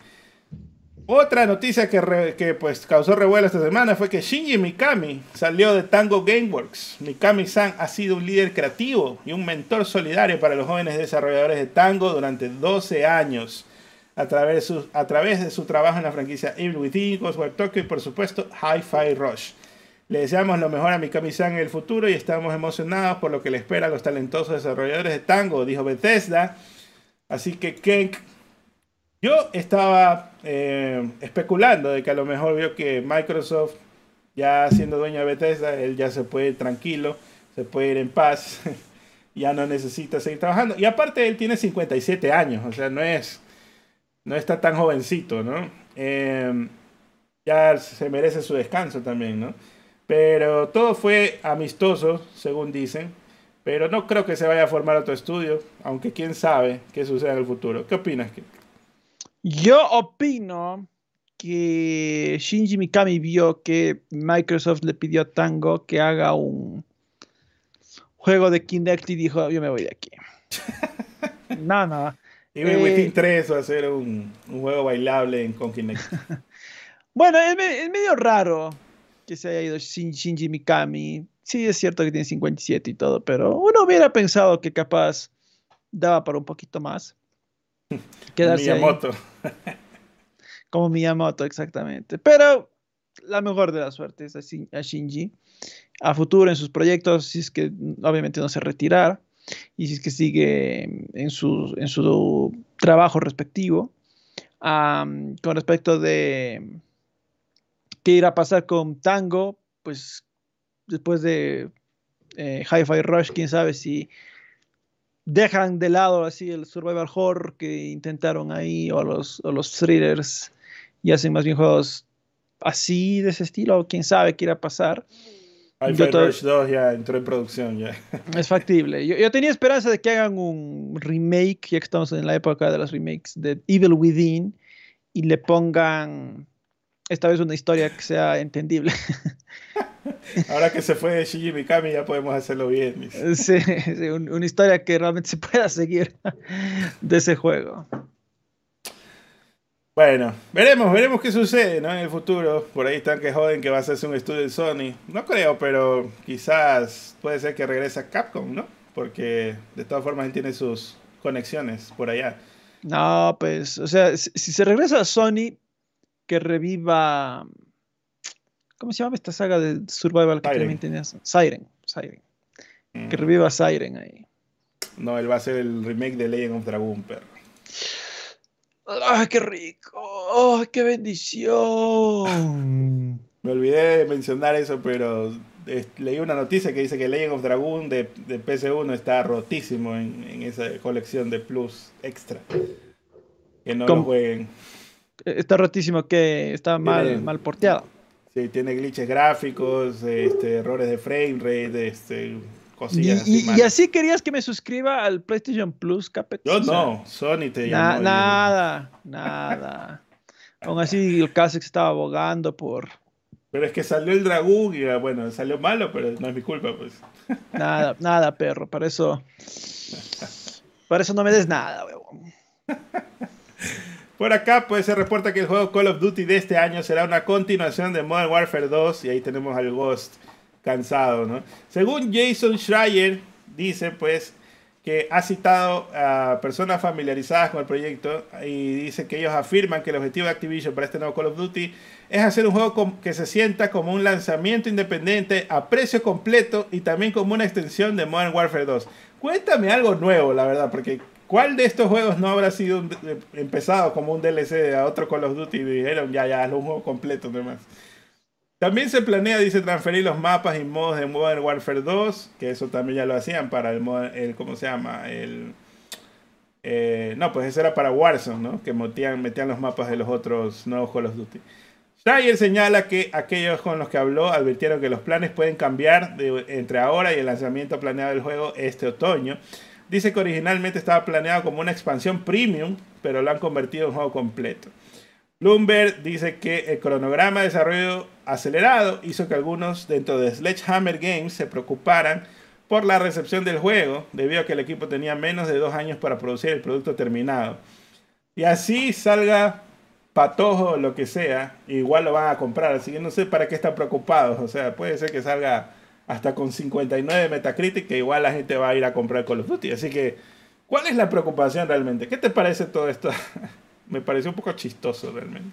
Otra noticia que, pues causó revuelo esta semana fue que Shinji Mikami salió de Tango Gameworks. Mikami-san ha sido un líder creativo y un mentor solidario para los jóvenes desarrolladores de Tango durante 12 años a través de su, a través de su trabajo en la franquicia Evil Within, Ghostwire Tokyo y por supuesto Hi-Fi Rush. Le deseamos lo mejor a Mikami-san en el futuro y estamos emocionados por lo que le espera a los talentosos desarrolladores de Tango, dijo Bethesda. Así que Kenk yo estaba eh, especulando de que a lo mejor vio que Microsoft, ya siendo dueño de Bethesda, él ya se puede ir tranquilo, se puede ir en paz, ya no necesita seguir trabajando. Y aparte él tiene 57 años, o sea, no es, no está tan jovencito, ¿no? Em, ya se merece su descanso también, ¿no? Pero todo fue amistoso, según dicen. Pero no creo que se vaya a formar otro estudio, aunque quién sabe qué suceda en el futuro. ¿Qué opinas? Yo opino que Shinji Mikami vio que Microsoft le pidió a Tango que haga un juego de Kinect y dijo, yo me voy de aquí. no, no. Y me 3 a hacer un, un, juego bailable en, con Kinect. bueno, es, es, medio raro que se haya ido Shinji Mikami. Sí, es cierto que tiene 57 y todo, pero uno hubiera pensado que capaz daba para un poquito más. Quedarse Miyamoto. Como Miyamoto, exactamente. Pero la mejor de las suertes a Shinji. A futuro en sus proyectos, si es que obviamente no se retirar y si es que sigue en su, en su trabajo respectivo. con respecto de qué irá a pasar con Tango, pues después de eh, Hi-Fi Rush, quién sabe si dejan de lado así el survival horror que intentaron ahí o los, o los thrillers y hacen más bien juegos así de ese estilo, o quién sabe qué irá a pasar. Alpha Rush 2 ya entró en producción ya. Es factible. Yo, yo, tenía esperanza de que hagan un remake, ya que estamos en la época de los remakes de Evil Within, y le pongan esta vez una historia que sea entendible. Ahora que se fue Shinji Mikami ya podemos hacerlo bien. Sí, sí una historia que realmente se pueda seguir de ese juego. Bueno, veremos, veremos qué sucede ¿no? en el futuro. Por ahí están que joden que va a hacerse un estudio de Sony. No creo, pero quizás puede ser que regrese a Capcom, ¿no? Porque de todas formas él tiene sus conexiones por allá. No, pues, o sea, si, si se regresa a Sony, que reviva ¿Cómo se llama esta saga de Survival que también tenías? Siren. Siren. Que reviva Siren ahí. No, él va a ser el remake de Legend of Dragon, perro. ¡Ay, qué rico! ¡Ay, qué bendición! Me olvidé de mencionar eso, pero leí una noticia que dice que Legend of Dragon de, de PC1 está rotísimo en, esa colección de Plus Extra. Que no lo jueguen. Está rotísimo que está mal, mal porteado. Sí, tiene glitches gráficos, este, errores de frame rate, este, cosillas y, así. Y, así querías que me suscriba al PlayStation Plus, Capet. Yo no, Sony te llamó. nada, nada. Aún así, el Casex estaba abogando por, pero es que salió el dragón y ah, bueno, salió malo, pero no es mi culpa, pues. Nada, nada, perro. Para eso. Para eso no me des nada, weón. Por acá, pues se reporta que el juego Call of Duty de este año será una continuación de Modern Warfare 2. Y ahí tenemos al Ghost cansado, ¿no? Según Jason Schreier, dice, pues, que ha citado a personas familiarizadas con el proyecto y dice que ellos afirman que el objetivo de Activision para este nuevo Call of Duty es hacer un juego que se sienta como un lanzamiento independiente a precio completo y también como una extensión de Modern Warfare 2. Cuéntame algo nuevo, la verdad, porque ¿cuál de estos juegos no habrá sido empezado como un DLC a otro Call of Duty y dijeron ya, ya, es un juego completo nomás? También se planea, dice, transferir los mapas y modos de Modern Warfare 2, que eso también ya lo hacían para el, el ¿cómo se llama? El, eh, no, pues eso era para Warzone, ¿no? Que metían, metían los mapas de los otros nuevos Call of Duty. Schreier señala que aquellos con los que habló advirtieron que los planes pueden cambiar entre ahora y el lanzamiento planeado del juego este otoño. Dice que originalmente estaba planeado como una expansión premium, pero lo han convertido en juego completo. Bloomberg dice que el cronograma de desarrollo acelerado hizo que algunos dentro de Sledgehammer Games se preocuparan por la recepción del juego, debido a que el equipo tenía menos de dos años para producir el producto terminado. Y así salga patojo o lo que sea, igual lo van a comprar. Así que no sé para qué están preocupados. O sea, puede ser que salga hasta con 59 Metacritic, que igual la gente va a ir a comprar Call of Duty. Así que, ¿cuál es la preocupación realmente? ¿Qué te parece todo esto? Me pareció un poco chistoso realmente.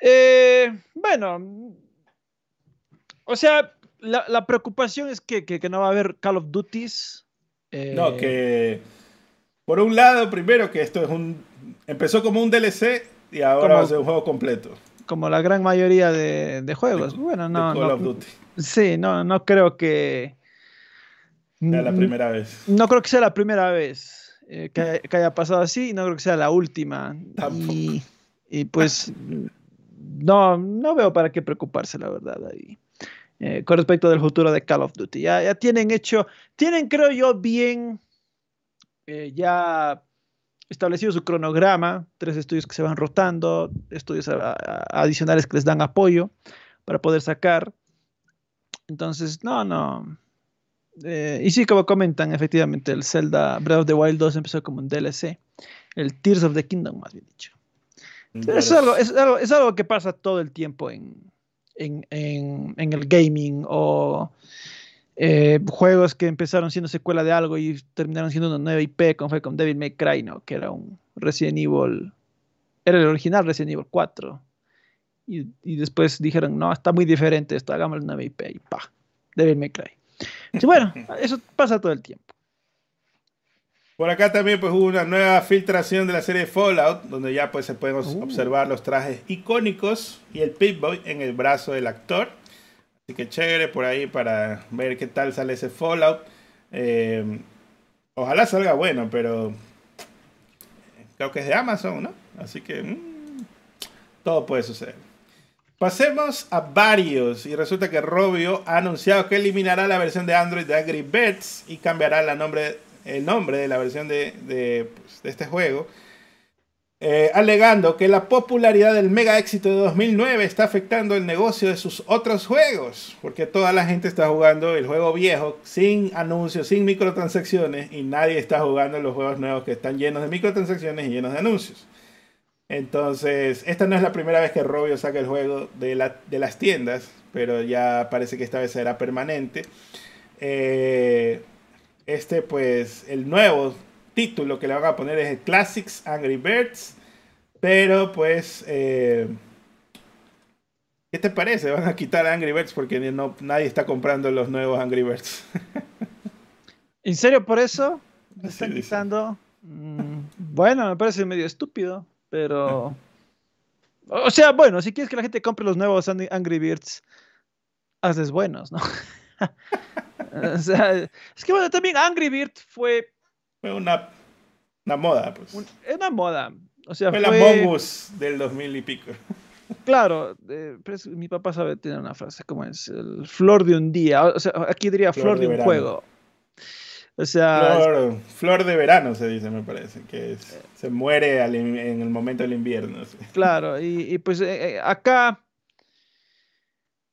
Eh, bueno, o sea, la, preocupación es que, no va a haber Call of Duties. No, que por un lado, primero que esto es un empezó como un DLC y ahora va a ser un juego completo. Como la gran mayoría de, juegos. bueno, no. Call of Duty. Sí, no, no creo que. Sea la primera vez. No creo que sea la primera vez. Eh, que, haya pasado así, no creo que sea la última. Y, y, pues no, no veo para qué preocuparse, la verdad, ahí. Eh, con respecto del futuro de Call of Duty. Ya, ya tienen hecho, tienen creo yo bien eh, ya establecido su cronograma, tres estudios que se van rotando, estudios adicionales que les dan apoyo para poder sacar. Entonces, no, no, eh, y sí, como comentan, efectivamente, el Zelda Breath of the Wild 2 empezó como un DLC. El Tears of the Kingdom, más bien dicho. Es algo, es, algo, es algo, que pasa todo el tiempo en, en, en, el gaming o eh, juegos que empezaron siendo secuela de algo y terminaron siendo una nueva IP, como fue con Devil May Cry, ¿no? que era un Resident Evil, era el original Resident Evil 4. Y, y después dijeron, no, está muy diferente esto, hagamos una nueva IP y pa, Devil May Cry bueno, eso pasa todo el tiempo. Por acá también pues hubo una nueva filtración de la serie Fallout, donde ya pues se pueden uh. observar los trajes icónicos y el Pip-Boy en el brazo del actor. Así que chévere por ahí para ver qué tal sale ese Fallout. Eh, ojalá salga bueno, pero creo que es de Amazon, ¿no? Así que mm, todo puede suceder. Pasemos a varios y resulta que Robio ha anunciado que eliminará la versión de Android de Angry Birds y cambiará el nombre, el nombre de la versión de, pues, este juego, eh, alegando que la popularidad del mega éxito de 2009 está afectando el negocio de sus otros juegos, porque toda la gente está jugando el juego viejo sin anuncios, sin microtransacciones y nadie está jugando los juegos nuevos que están llenos de microtransacciones y llenos de anuncios. Entonces, esta no es la primera vez que Robio saca el juego de, las tiendas, pero ya parece que esta vez será permanente. Eh, este, pues, el nuevo título que le van a poner es Classics Angry Birds, pero pues... Eh, ¿Qué te parece? Van a quitar Angry Birds porque no, nadie está comprando los nuevos Angry Birds. ¿En serio por eso? ¿Me están quitando? Mm, bueno, me parece medio estúpido, pero... O sea, bueno, si quieres que la gente compre los nuevos Angry Birds, hazles buenos, ¿no? o sea, es que bueno, también Angry Birds fue... Fue una, una moda, pues. Es una moda. O sea, fue, la Mongus del 2000 y pico. Claro, eh, mi papá sabe tener una frase como es el flor de un día, o sea, aquí diría flor, de, un juego. O sea, flor, de verano se dice, me parece, que se muere en el momento del invierno. Claro, y, pues eh, eh, acá,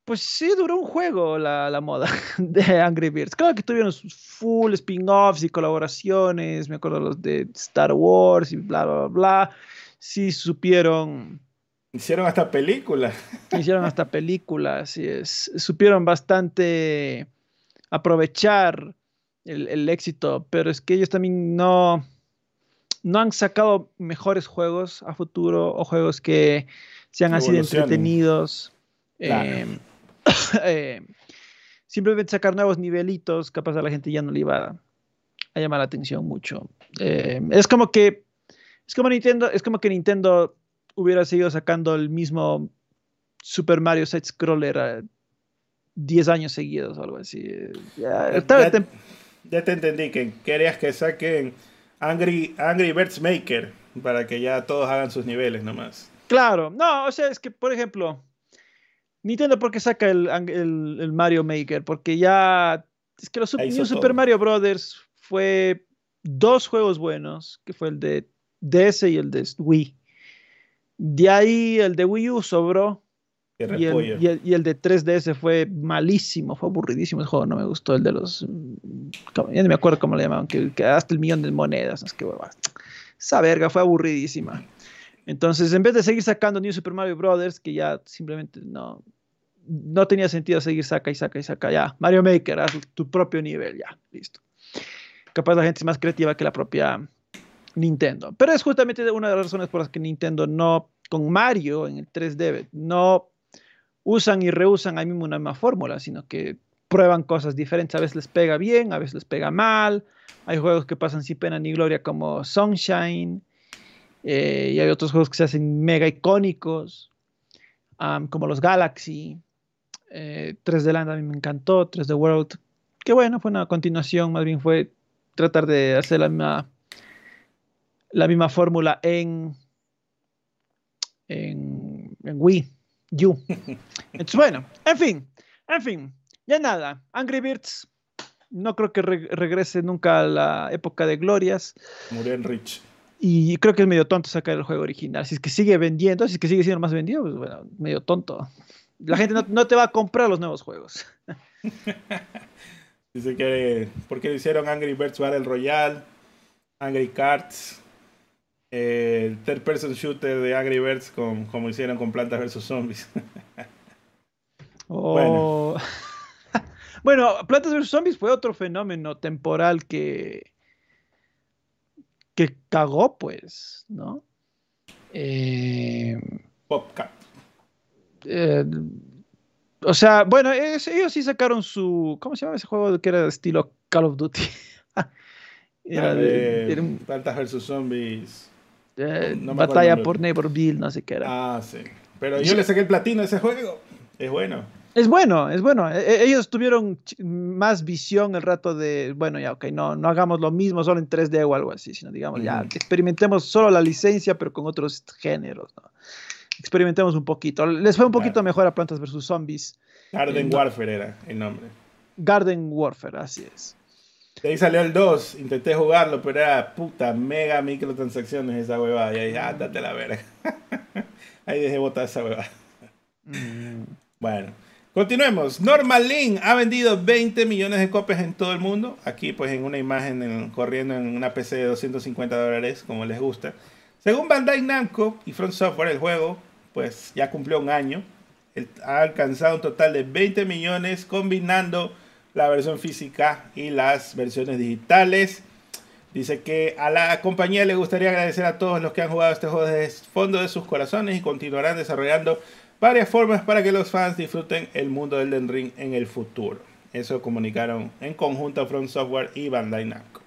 pues sí duró un juego la, la, moda de Angry Birds. Claro que tuvieron full spin-offs y colaboraciones, me acuerdo los de Star Wars y bla, bla, bla. Sí supieron Hicieron hasta películas. Hicieron hasta películas, así es. Supieron bastante aprovechar el, éxito, pero es que ellos también no, no han sacado mejores juegos a futuro o juegos que sean así de entretenidos. Em, eh, simplemente sacar nuevos nivelitos, capaz a la gente ya no le iba a, llamar la atención mucho. Em, es como que es como Nintendo, es como que Nintendo hubiera seguido sacando el mismo Super Mario Side Scroller 10 años seguidos o algo así. Ya, te... entendí, que querías que saquen Angry, Angry Birds Maker para que ya todos hagan sus niveles nomás. Claro, no, o sea, es que, por ejemplo, Nintendo, ¿por qué saca el, el, Mario Maker? Porque ya. Es que los Super Mario Brothers fue dos juegos buenos, que fue el de DS y el de Wii. De ahí el de Wii U sobró. Y el, y, el, de 3DS fue malísimo, fue aburridísimo el juego, no me gustó el de los... Ya no me acuerdo cómo le llamaban, que, hasta el millón de monedas, es que Esa verga fue aburridísima. Entonces, en vez de seguir sacando New Super Mario Brothers, que ya simplemente no, no tenía sentido seguir saca y saca y saca, ya, Mario Maker, haz tu propio nivel, ya, listo. Capaz la gente es más creativa que la propia Nintendo. Pero es justamente una de las razones por las que Nintendo no, con Mario en el 3D, no usan y reusan ahí mismo una misma fórmula, sino que prueban cosas diferentes. A veces les pega bien, a veces les pega mal. Hay juegos que pasan sin pena ni gloria como Sunshine. Eh, y hay otros juegos que se hacen mega icónicos, como los Galaxy. 3D eh, Land a mí me encantó, 3D World. Que bueno, fue una continuación, más bien fue tratar de hacer la misma la misma fórmula en, en, Wii U. Entonces, bueno, en fin, en fin, ya nada. Angry Birds no creo que regrese nunca a la época de glorias. Murió Rich. Y creo que es medio tonto sacar el juego original. Si es que sigue vendiendo, si es que sigue siendo más vendido, pues bueno, medio tonto. La gente no, te va a comprar los nuevos juegos. Dice que, ¿por qué hicieron Angry Birds Battle Royale? Angry Cards el third person shooter de Angry Birds con, como hicieron con Plantas vs Zombies. Bueno. bueno, Plantas vs Zombies fue otro fenómeno temporal que que cagó, pues, ¿no? Eh, PopCap. Eh, o sea, bueno, ellos sí sacaron su. ¿Cómo se llama ese juego que era de estilo Call of Duty? era de, Plantas vs Zombies. Eh, batalla por Neighborville, no sé qué era. Ah, sí. Pero yo le saqué el platino a ese juego. Es bueno. Es bueno, es bueno. E, e, ellos tuvieron más visión el rato de, bueno, ya, ok, no, no hagamos lo mismo solo en 3D o algo así, sino digamos, ya, experimentemos solo la licencia, pero con otros géneros, ¿no? Experimentemos un poquito. Les fue un poquito mejor a Plantas vs. Zombies. Garden eh, Warfare era el nombre. Garden Warfare, así es. De ahí salió el 2, intenté jugarlo, pero era puta mega microtransacciones esa huevada. Y ahí, ah, date la verga. ahí dejé botar esa huevada. Mm. Bueno, continuemos. Normal Link ha vendido 20 millones de copias en todo el mundo. Aquí, pues, en una imagen corriendo en una PC de 250 dólares, como les gusta. Según Bandai Namco y Front Software, el juego, pues, ya cumplió un año. Ha alcanzado un total de 20 millones combinando la versión física y las versiones digitales. Dice que a la compañía le gustaría agradecer a todos los que han jugado este juego desde el fondo de sus corazones y continuarán desarrollando varias formas para que los fans disfruten el mundo del Den Ring en el futuro. Eso comunicaron en conjunto From Software y Bandai Namco.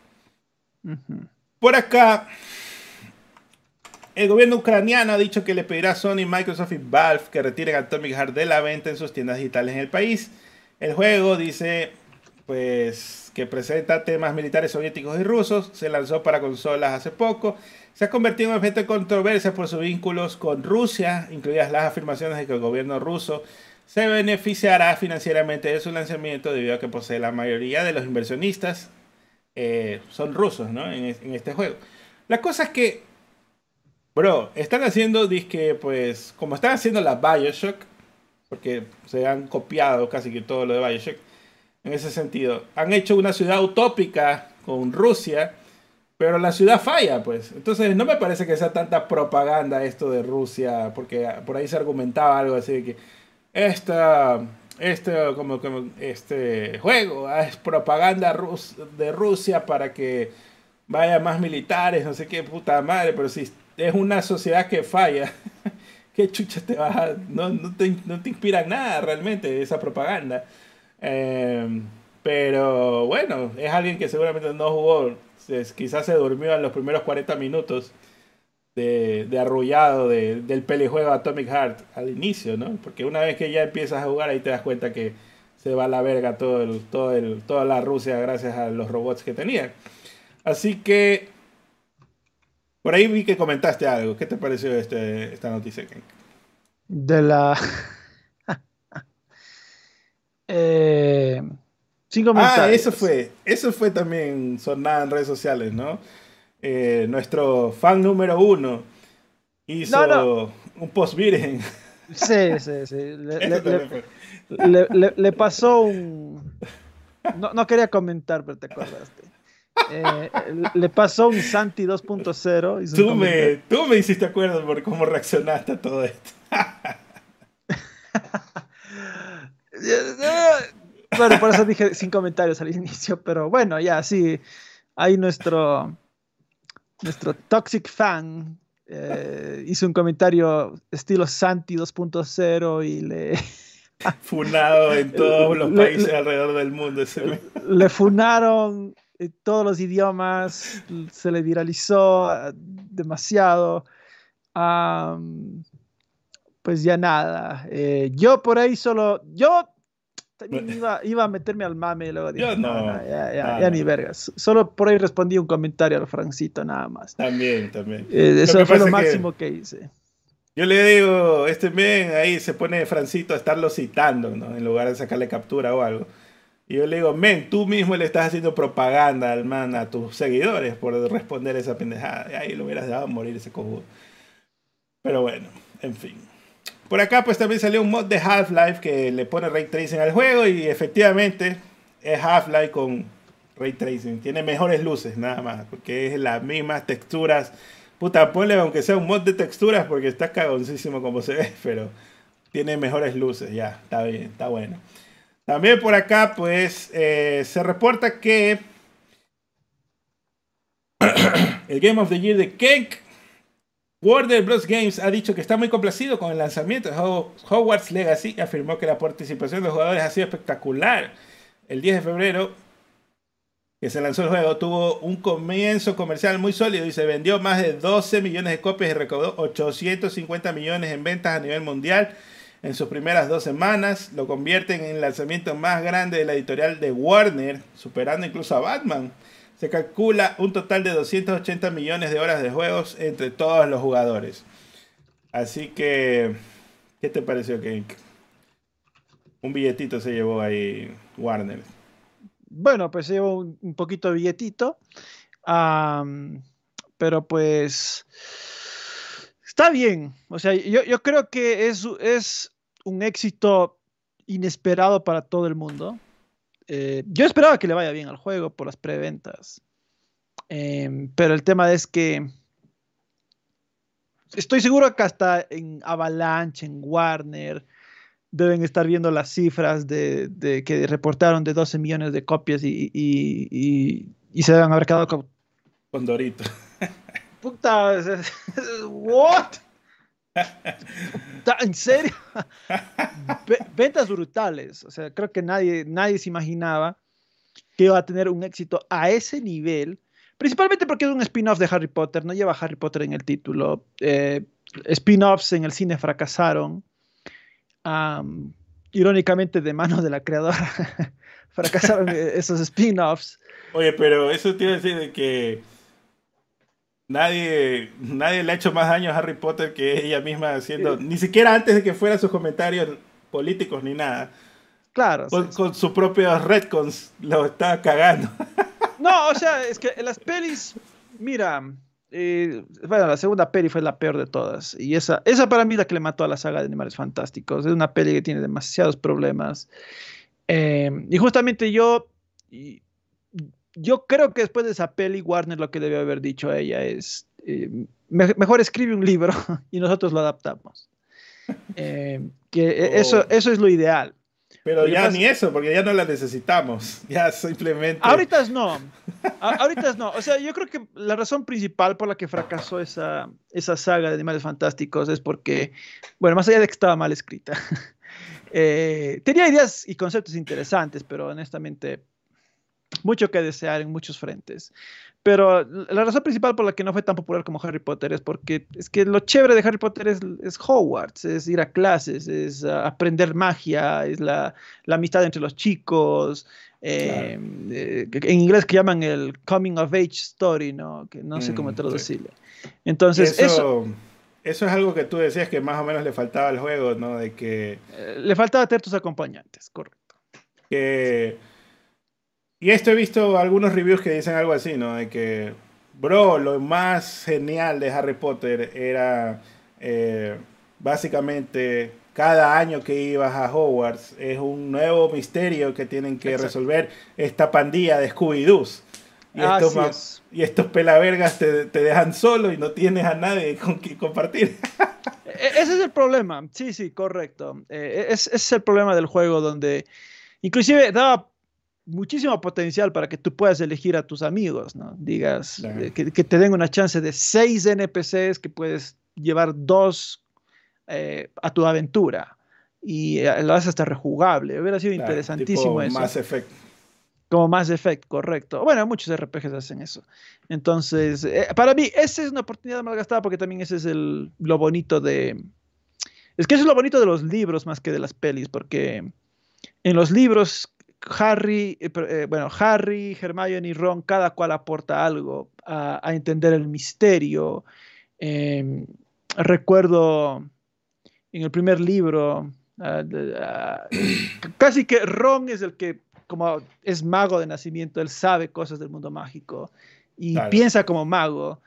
Por acá, el gobierno ucraniano ha dicho que le pedirá a Sony, Microsoft y Valve que retiren Atomic Heart de la venta en sus tiendas digitales en el país. El juego dice, pues, que presenta temas militares soviéticos y rusos. Se lanzó para consolas hace poco. Se ha convertido en objeto de controversia por sus vínculos con Rusia, incluidas las afirmaciones de que el gobierno ruso se beneficiará financieramente de su lanzamiento debido a que posee la mayoría de los inversionistas eh, son rusos, ¿no? En, en, este juego. La cosa es que, bro, están haciendo disque, pues, como están haciendo la Bioshock, porque se han copiado casi que todo lo de Bioshock, en ese sentido. Han hecho una ciudad utópica con Rusia, pero la ciudad falla, pues. Entonces no me parece que sea tanta propaganda esto de Rusia, porque por ahí se argumentaba algo así de que esta este, como, como, este juego es propaganda de Rusia para que vaya más militares, no sé qué puta madre, pero si es una sociedad que falla, ¿qué chucha te vas a, no, te, no inspira nada realmente esa propaganda? Em, pero bueno, es alguien que seguramente no jugó, quizás se durmió en los primeros 40 minutos de, arrullado del pelejuego Atomic Heart al inicio, ¿no? Porque una vez que ya empiezas a jugar ahí te das cuenta que se va a la verga todo el, todo el, toda la Rusia gracias a los robots que tenían. Así que por ahí vi que comentaste algo. ¿Qué te pareció este, esta noticia, De la... eh... Ah, eso fue. Eso fue también sonada en redes sociales, ¿no? Eh, nuestro fan número uno hizo un post virgen. Sí, sí, sí. Le, pasó un. No, quería comentar, pero te acordaste. Eh, le pasó un Santi 2.0. Tú me, tú me hiciste acuerdo por cómo reaccionaste a todo esto. bueno, por eso dije sin comentarios al inicio, pero bueno, ya sí. Hay nuestro nuestro toxic fan eh, hizo un comentario estilo Santi 2.0 y le... Funado en todos los países alrededor del mundo. Le funaron en todos los idiomas, se le viralizó ah, demasiado. pues ya nada. Eh, yo por ahí solo, yo también iba, iba, a meterme al mame y luego dije, no, ya, ya, ya, ni vergas. Solo por ahí respondí un comentario al Francito nada más. También, también. Eh, eso fue lo máximo que, hice. Yo le digo, este men ahí se pone Francito a estarlo citando, ¿no? En lugar de sacarle captura o algo. Y yo le digo, men, tú mismo le estás haciendo propaganda al man a tus seguidores por responder esa pendejada. Y ahí lo hubieras dejado morir ese cojudo. Pero bueno, en fin. Por acá pues también salió un mod de Half-Life que le pone ray tracing al juego y efectivamente es Half-Life con ray tracing. Tiene mejores luces nada más, porque es las mismas texturas. Puta, ponle aunque sea un mod de texturas porque está cagoncísimo como se ve, pero tiene mejores luces, ya, está bien, está bueno. También por acá pues eh, se reporta que el Game of the Year de Kenk Warner Bros. Games ha dicho que está muy complacido con el lanzamiento de Hogwarts Legacy y afirmó que la participación de los jugadores ha sido espectacular. El 10 de febrero, que se lanzó el juego, tuvo un comienzo comercial muy sólido y se vendió más de 12 millones de copias y recaudó 850 millones en ventas a nivel mundial en sus primeras dos semanas. Lo convierten en el lanzamiento más grande de la editorial de Warner, superando incluso a Batman. Se calcula un total de 280 millones de horas de juegos entre todos los jugadores. Así que, ¿qué te pareció, que Un billetito se llevó ahí Warner. Bueno, pues se llevó un, poquito de billetito. pero pues está bien. O sea, yo, creo que es, un éxito inesperado para todo el mundo. Eh, yo esperaba que le vaya bien al juego por las preventas. Em, pero el tema es que estoy seguro que hasta en Avalanche, en Warner, deben estar viendo las cifras de, que reportaron de 12 millones de copias y, se deben haber quedado. Con Dorito. Puta, ¿what? ¿En serio? Ventas brutales. O sea, creo que nadie, nadie se imaginaba que iba a tener un éxito a ese nivel. Principalmente porque es un spin-off de Harry Potter, no lleva Harry Potter en el título. Eh, spin-offs en el cine fracasaron. irónicamente, de mano de la creadora, fracasaron esos spin-offs. Oye, pero eso tiene que decir de que Nadie, nadie le ha hecho más daño a Harry Potter que ella misma haciendo, ni siquiera antes de que fueran sus comentarios políticos ni nada. Claro. Con, con sus propios retcons lo está cagando. No, o sea, es que en las pelis, mira, eh, bueno, la segunda peli fue la peor de todas. Y esa, esa para mí es la que le mató a la saga de Animales Fantásticos. Es una peli que tiene demasiados problemas. Eh, y justamente yo, yo creo que después de esa peli, Warner lo que debe haber dicho a ella es, eh, mejor escribe un libro y nosotros lo adaptamos. Eh, que e, eso, oh. eso es lo ideal. Pero ya ni eso, porque ya no la necesitamos. Ya simplemente. Ahorita no. ahorita no. O sea, yo creo que la razón principal por la que fracasó esa, esa saga de Animales Fantásticos es porque, bueno, más allá de que estaba mal escrita, eh, tenía ideas y conceptos interesantes, pero honestamente mucho que desear en muchos frentes. Pero la razón principal por la que no fue tan popular como Harry Potter es porque es que lo chévere de Harry Potter es, es Hogwarts, es ir a clases, es uh, aprender magia, es la, la, amistad entre los chicos, eh, eh, en inglés que llaman el coming of age story, ¿no? Que no sé cómo mm, traducirlo. Entonces, eso, eso, es algo que tú decías que más o menos le faltaba al juego, ¿no? De que... Eh, le faltaba tener tus acompañantes, correcto. Que y esto he visto algunos reviews que dicen algo así, ¿no? De que, bro, lo más genial de Harry Potter era eh, básicamente cada año que ibas a Hogwarts es un nuevo misterio que tienen que resolver esta pandilla de Scooby-Doos. Y, estos y estos pelavergas te, te, dejan solo y no tienes a nadie con quien compartir. E-, ese es el problema, sí, sí, correcto. Eh, ese es el problema del juego donde inclusive daba muchísimo potencial para que tú puedas elegir a tus amigos, ¿no? Digas, eh, que, te den una chance de seis NPCs que puedes llevar dos eh, a tu aventura y eh, lo haces hasta rejugable. Hubiera sido interesantísimo eso. Más efecto. Como más efecto, correcto. Bueno, muchos RPGs hacen eso. Entonces, para mí, esa es una oportunidad malgastada porque también ese es el, lo bonito de... Es que eso es lo bonito de los libros más que de las pelis, porque en los libros Harry, eh, eh, bueno, Harry, Hermione y Ron, cada cual aporta algo a, entender el misterio. Em, recuerdo en el primer libro, ah, ah, casi que Ron es el que, como es mago de nacimiento, él sabe cosas del mundo mágico y piensa como mago.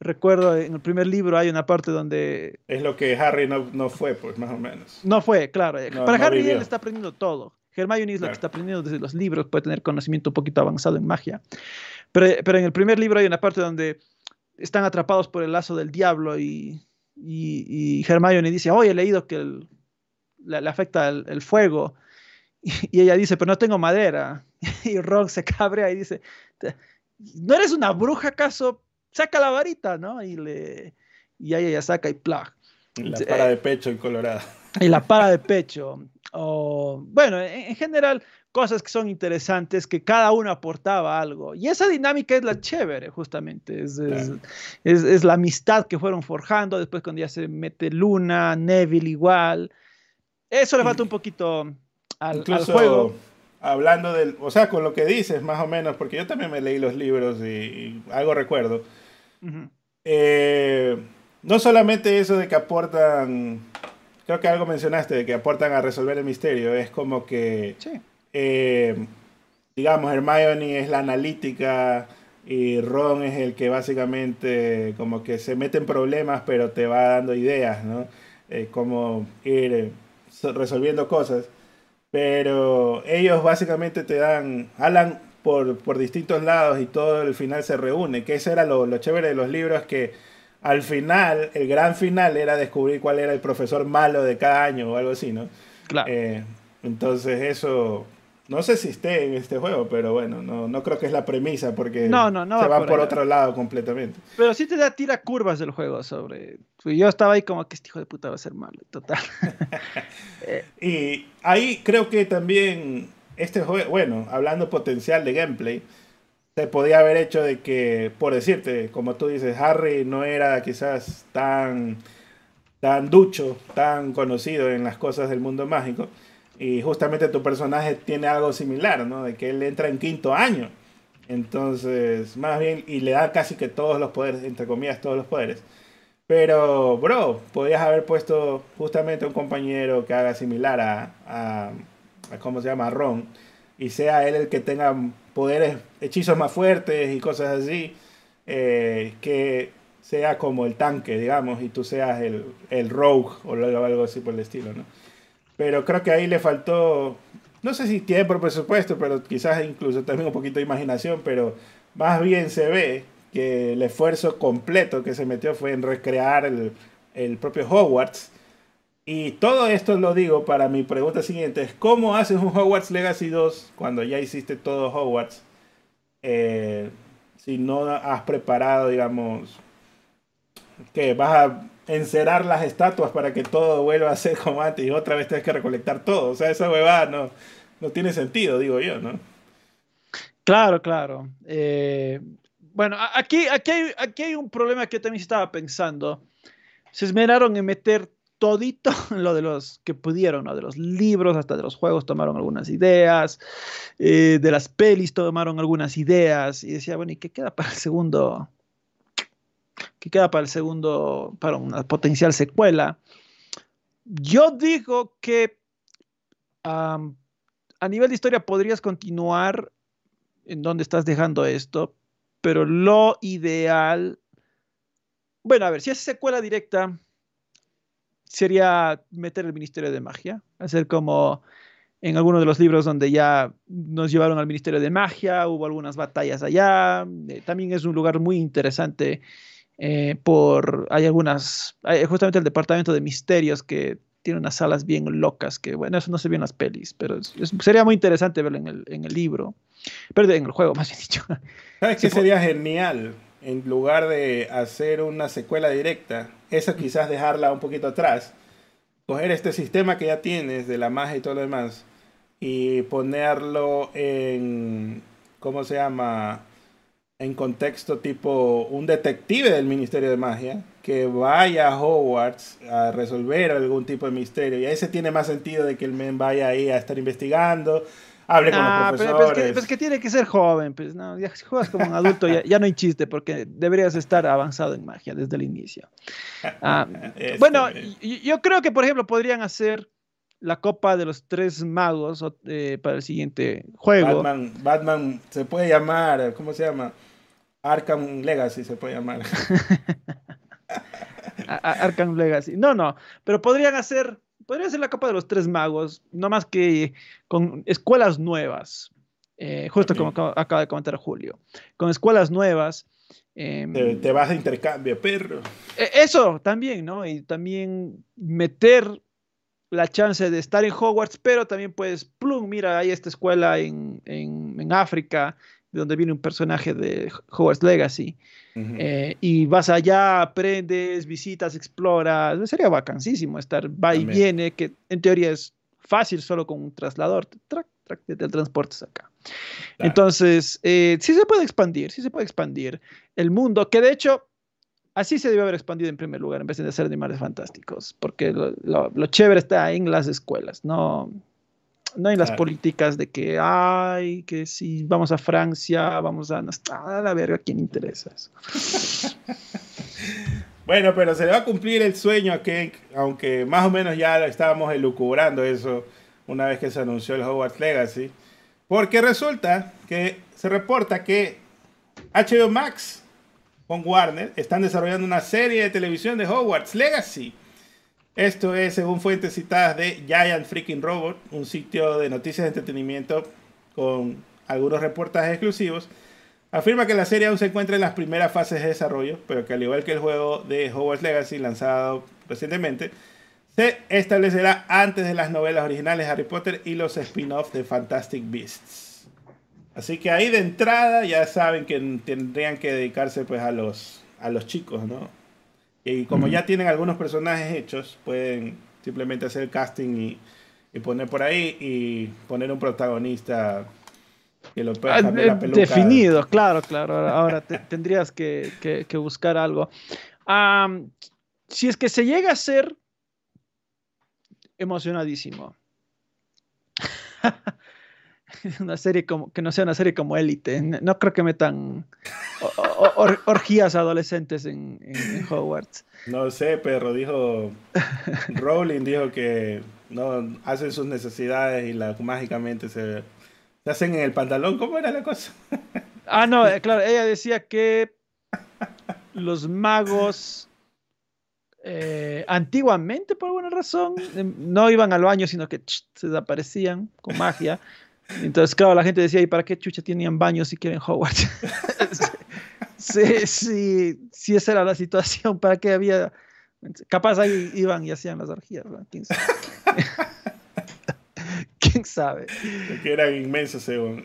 Recuerdo en el primer libro hay una parte donde... Es lo que Harry no, fue, pues más o menos. No fue, claro. Para Harry él está aprendiendo todo. Hermione es la que está aprendiendo desde los libros, puede tener conocimiento un poquito avanzado en magia. Pero, pero en el primer libro hay una parte donde están atrapados por el lazo del diablo y, y, Hermione dice, oye, he leído que le, afecta el, fuego. Y, ella dice, pero no tengo madera. Y Ron se cabrea y dice, ¿no eres una bruja acaso? Saca la varita, ¿no? Y, le, y ahí ella saca y plag. La para de pecho en Colorado. Y la para de pecho o bueno, en, general cosas que son interesantes, que cada uno aportaba algo. Y esa dinámica es la chévere, justamente. Es, es, la amistad que fueron forjando. Después, cuando ya se mete Luna, Neville igual. Eso le falta un poquito al, juego. Hablando del, o sea, con lo que dices, más o menos, porque yo también me leí los libros y, algo recuerdo. Eh, no solamente eso de que aportan creo que algo mencionaste de que aportan a resolver el misterio. Es como que, eh, digamos, Hermione es la analítica y Ron es el que básicamente como que se mete en problemas pero te va dando ideas, ¿no? Eh, como ir eh, resolviendo cosas. Pero ellos básicamente te dan, hablan por, por distintos lados y todo el final se reúne, que eso era lo, lo chévere de los libros que al final, el gran final era descubrir cuál era el profesor malo de cada año o algo así, ¿no? Claro. Eh, entonces eso, no sé si esté en este juego, pero bueno, no, no creo que es la premisa porque No, no, no se va va por por otro lado completamente. Pero sí te da tira curvas del juego sobre. pues Yo estaba ahí como que este hijo de puta va a ser malo, total. Y ahí creo que también este juego, bueno, hablando potencial de gameplay, se podía haber hecho de que, por decirte, como tú dices, Harry no era quizás tan, tan ducho, tan conocido en las cosas del mundo mágico. Y justamente tu personaje tiene algo similar, ¿no? De que él entra en quinto año. Entonces, más bien, y le da casi que todos los poderes, entre comillas, todos los poderes. Pero, bro, podías haber puesto justamente un compañero que haga similar a, a, ¿cómo se llama? A Ron. Y sea él el que tenga poderes, hechizos más fuertes y cosas así. eh, que sea como el tanque, digamos, y tú seas el, el rogue o algo, así por el estilo, ¿no? Pero creo que ahí le faltó, no sé si tiempo, presupuesto, pero quizás incluso también un poquito de imaginación, pero más bien se ve que el esfuerzo completo que se metió fue en recrear el, el propio Hogwarts. Y todo esto lo digo para mi pregunta siguiente, ¿cómo haces un Hogwarts Legacy 2 cuando ya hiciste todo Hogwarts? Eh, si no has preparado, digamos, que vas a encerar las estatuas para que todo vuelva a ser como antes y otra vez tienes que recolectar todo. O sea, esa huevada no, no tiene sentido, digo yo, ¿no? Claro, claro. Eh, bueno, aquí, aquí, hay, aquí hay un problema que también estaba pensando. Se esmeraron en meter todito lo de los que pudieron, ¿no? De los libros hasta de los juegos tomaron algunas ideas, eh, de las pelis tomaron algunas ideas y decía, bueno, ¿y qué queda para el segundo? ¿Qué queda para el segundo, para una potencial secuela? Yo digo que a nivel de historia podrías continuar en dónde estás dejando esto, pero lo ideal, bueno, a ver, si es secuela directa, sería meter el Ministerio de Magia, hacer como en algunos de los libros donde ya nos llevaron al Ministerio de Magia, hubo algunas batallas allá, eh, también es un lugar muy interesante eh, por, hay algunas, hay justamente el Departamento de Misterios que tiene unas salas bien locas, que bueno, eso no se ve en las pelis, pero es- es- sería muy interesante verlo en el, en el libro, pero en el juego, más bien dicho. ¿Sabes qué sería genial? En lugar de hacer una secuela directa, esa quizás dejarla un poquito atrás, coger este sistema que ya tienes de la magia y todo lo demás y ponerlo en, ¿cómo se llama? En contexto tipo un detective del Ministerio de Magia que vaya a Hogwarts a resolver algún tipo de misterio. Y ahí se tiene más sentido de que el men vaya ahí a estar investigando, hable con Ah, los profesores. pero es que, pero es que tiene que ser joven, pues no, ya si juegas como un adulto ya, ya no hay chiste porque deberías estar avanzado en magia desde el inicio. Ah, Este, bueno, yo creo que por ejemplo podrían hacer la Copa de los Tres Magos eh, para el siguiente juego. Batman, Batman se puede llamar, ¿cómo se llama? Arkham Legacy se puede llamar. Arkham Legacy. No, no, pero podrían hacer, podría ser la Copa de los Tres Magos, no más que con escuelas nuevas, eh, justo como acaba- de comentar Julio, con escuelas nuevas. em, te, te vas de intercambio, perro. e- eso también, ¿no? Y también meter la chance de estar en Hogwarts, pero también puedes, plum, mira, hay esta escuela en, en, en África, de donde viene un personaje de Hogwarts Legacy. Eh, y vas allá, aprendes, visitas, exploras. Sería vacancísimo estar va y viene, que en teoría es fácil solo con un traslador. Trac, trac, te, te transportes acá. Claro. Entonces, eh, sí se puede expandir, sí se puede expandir el mundo, que de hecho así se debe haber expandido en primer lugar en vez de hacer animales fantásticos, porque lo, lo- lo chévere está en las escuelas, no, no en las Claro. políticas de que, ay, que si vamos a Francia, vamos a... A la verga, ¿a quién interesa eso? Bueno, pero se le va a cumplir el sueño a Cake, aunque más o menos ya estábamos elucubrando eso una vez que se anunció el Hogwarts Legacy. Porque resulta que se reporta que HBO Max con Warner están desarrollando una serie de televisión de Hogwarts Legacy. Esto es según fuentes citadas de Giant Freaking Robot, un sitio de noticias de entretenimiento con algunos reportajes exclusivos. Afirma que la serie aún se encuentra en las primeras fases de desarrollo, pero que al igual que el juego de Hogwarts Legacy lanzado recientemente, se establecerá antes de las novelas originales de Harry Potter y los spin-offs de Fantastic Beasts. Así que ahí de entrada ya saben que tendrían que dedicarse pues a los, a los chicos, ¿no? Y como ya tienen algunos personajes hechos, pueden simplemente hacer el casting y, poner por ahí y poner un protagonista que lo pueda ah, cambiar la peluca. Definido, claro, claro. Ahora tendrías que, que, buscar algo. si es que se llega a ser emocionadísimo. una serie como que no sea una serie como Élite. No creo que metan orgías adolescentes en, Hogwarts. No sé, pero dijo Rowling dijo que no hacen sus necesidades y la, mágicamente se, se hacen en el pantalón. ¿Cómo era la cosa? ah, no, eh, claro, ella decía que los magos eh, antiguamente, por alguna razón, em, no iban al baño, sino que se desaparecían con magia. Entonces, claro, la gente decía, ¿y para qué chucha tenían baños si quieren Hogwarts? sí, sí, sí, esa era la situación. ¿Para qué había? Capaz ahí iban y hacían las orgías. ¿Quién sabe? ¿Quién sabe? Que eran inmensos, según.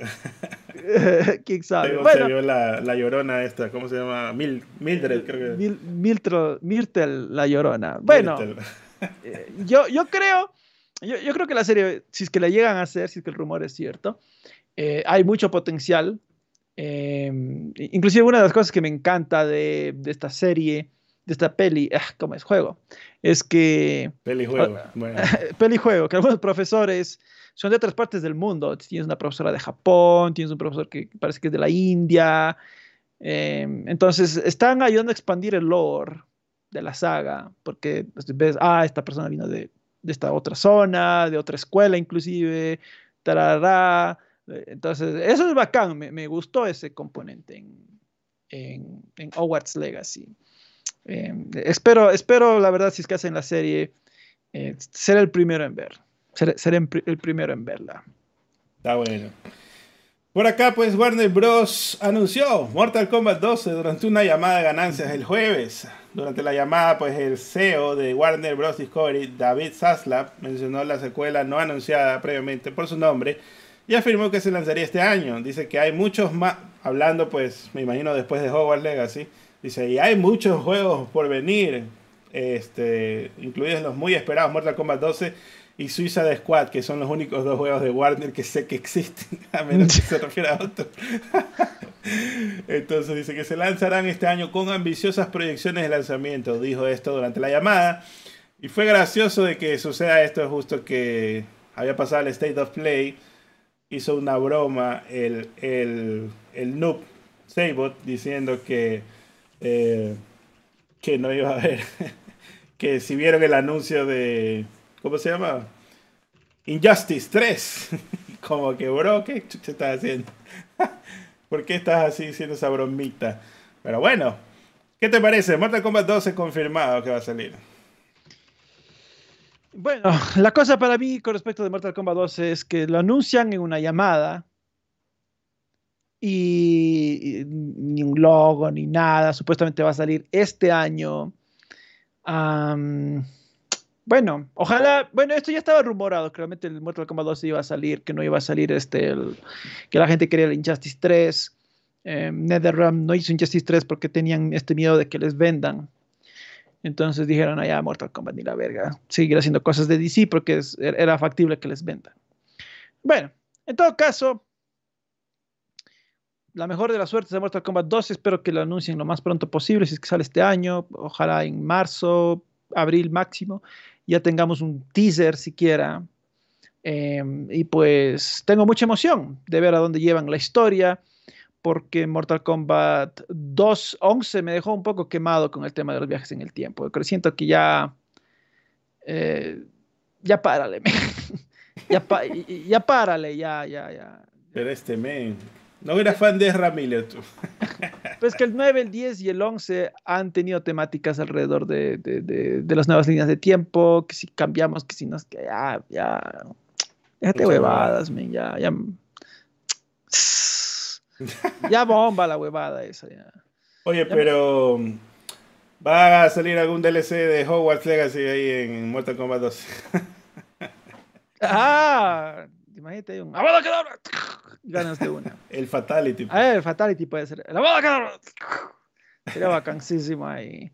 ¿Quién sabe? bueno, se vio la, la, llorona esta, ¿cómo se llama? Mil, Mildred, creo que. Mil, Myrtle, la llorona. Bueno, eh, yo, yo creo, yo, yo, creo que la serie, si es que la llegan a hacer, si es que el rumor es cierto, eh, hay mucho potencial. Eh, inclusive una de las cosas que me encanta de, de esta serie, de esta peli, ah, como es juego, es que... Peli juego. Bueno. peli juego, que algunos profesores son de otras partes del mundo. Tienes una profesora de Japón, tienes un profesor que parece que es de la India. Em, entonces, están ayudando a expandir el lore de la saga, porque pues, ves, ah, esta persona vino de, de esta otra zona, de otra escuela inclusive, tarará. Entonces, eso es bacán, me, me gustó ese componente en, en, en Hogwarts Legacy. Em, espero, espero, la verdad, si es que hacen la serie, eh, ser el primero en ver seré, el primero en verla. Está bueno. Por acá, pues Warner Bros. anunció Mortal Kombat 12 durante una llamada de ganancias el jueves. Durante la llamada, pues el CEO de Warner Bros. Discovery, David Zaslav, mencionó la secuela no anunciada previamente por su nombre y afirmó que se lanzaría este año. Dice que hay muchos más, hablando pues, me imagino después de Hogwarts Legacy, dice, y hay muchos juegos por venir, este, incluidos los muy esperados Mortal Kombat 12 y Suiza Squad, que son los únicos dos juegos de Warner que sé que existen, a menos que se refiera a otro. Entonces dice que se lanzarán este año con ambiciosas proyecciones de lanzamiento. Dijo esto durante la llamada. Y fue gracioso de que suceda esto justo que había pasado el State of Play. Hizo una broma el, el, el noob Sabot diciendo que, eh, que no iba a haber. que si vieron el anuncio de ¿Cómo se llama? Injustice 3. Como que, bro, ¿qué te estás haciendo? ¿Por qué estás así haciendo esa bromita? Pero bueno, ¿qué te parece? Mortal Kombat 12 confirmado que va a salir. Bueno, la cosa para mí con respecto de Mortal Kombat 12 es que lo anuncian en una llamada y, ni un logo ni nada. Supuestamente va a salir este año. Bueno, ojalá, bueno, esto ya estaba rumorado, claramente el Mortal Kombat 2 iba a salir, que no iba a salir este, que la gente quería el Injustice 3. Eh, NetherRealm no hizo Injustice 3 porque tenían este miedo de que les vendan. Entonces dijeron, allá Mortal Kombat ni la verga, seguir haciendo cosas de DC porque era factible que les vendan. Bueno, en todo caso, la mejor de las suertes de Mortal Kombat 2, espero que lo anuncien lo más pronto posible, si es que sale este año, ojalá en marzo, abril máximo ya tengamos un teaser siquiera. Em, y pues tengo mucha emoción de ver a dónde llevan la historia, porque Mortal Kombat 2.11 me dejó un poco quemado con el tema de los viajes en el tiempo. Pero siento que ya... Eh, ya párale, ya, ya párale, ya, ya, ya. Pero este men, no era fan de Ramírez tú. Pues que el 9, el 10 y el 11 han tenido temáticas alrededor de, de, de, las nuevas líneas de tiempo, que si cambiamos, que si no, que ya, ya, déjate huevadas, men, ya, ya. Ya bomba la huevada esa, ya. Oye, pero Va a salir algún DLC de Hogwarts Legacy ahí en Mortal Kombat 2. ah, imagínate un ¡Abada Kedavra! Ganas de una. el Fatality. Ah, el Fatality puede ser. ¡El Abada Kedavra! Sería vacancísimo ahí.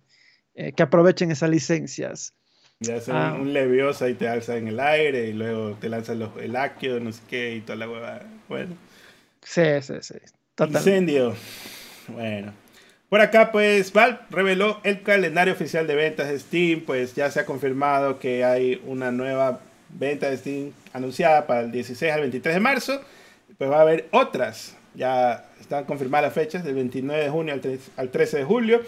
Eh, que aprovechen esas licencias. Ya sea ah. un, leviosa y te alza en el aire y luego te lanzan los, el áquido, no sé qué, y toda la hueva. Bueno. Sí, sí, sí. Incendio. Bueno. Por acá, pues, Valve reveló el calendario oficial de ventas de Steam. Pues ya se ha confirmado que hay una nueva venta de Steam anunciada para el 16 al 23 de marzo. Pues va a haber otras. Ya están confirmadas las fechas, del 29 de junio al 13 de julio,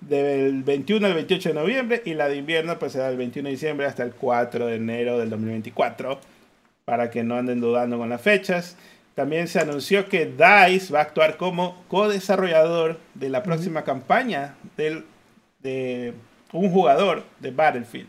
del 21 al 28 de noviembre y la de invierno pues será del 21 de diciembre hasta el 4 de enero del 2024, para que no anden dudando con las fechas. También se anunció que DICE va a actuar como co-desarrollador de la próxima campaña del, de un jugador de Battlefield.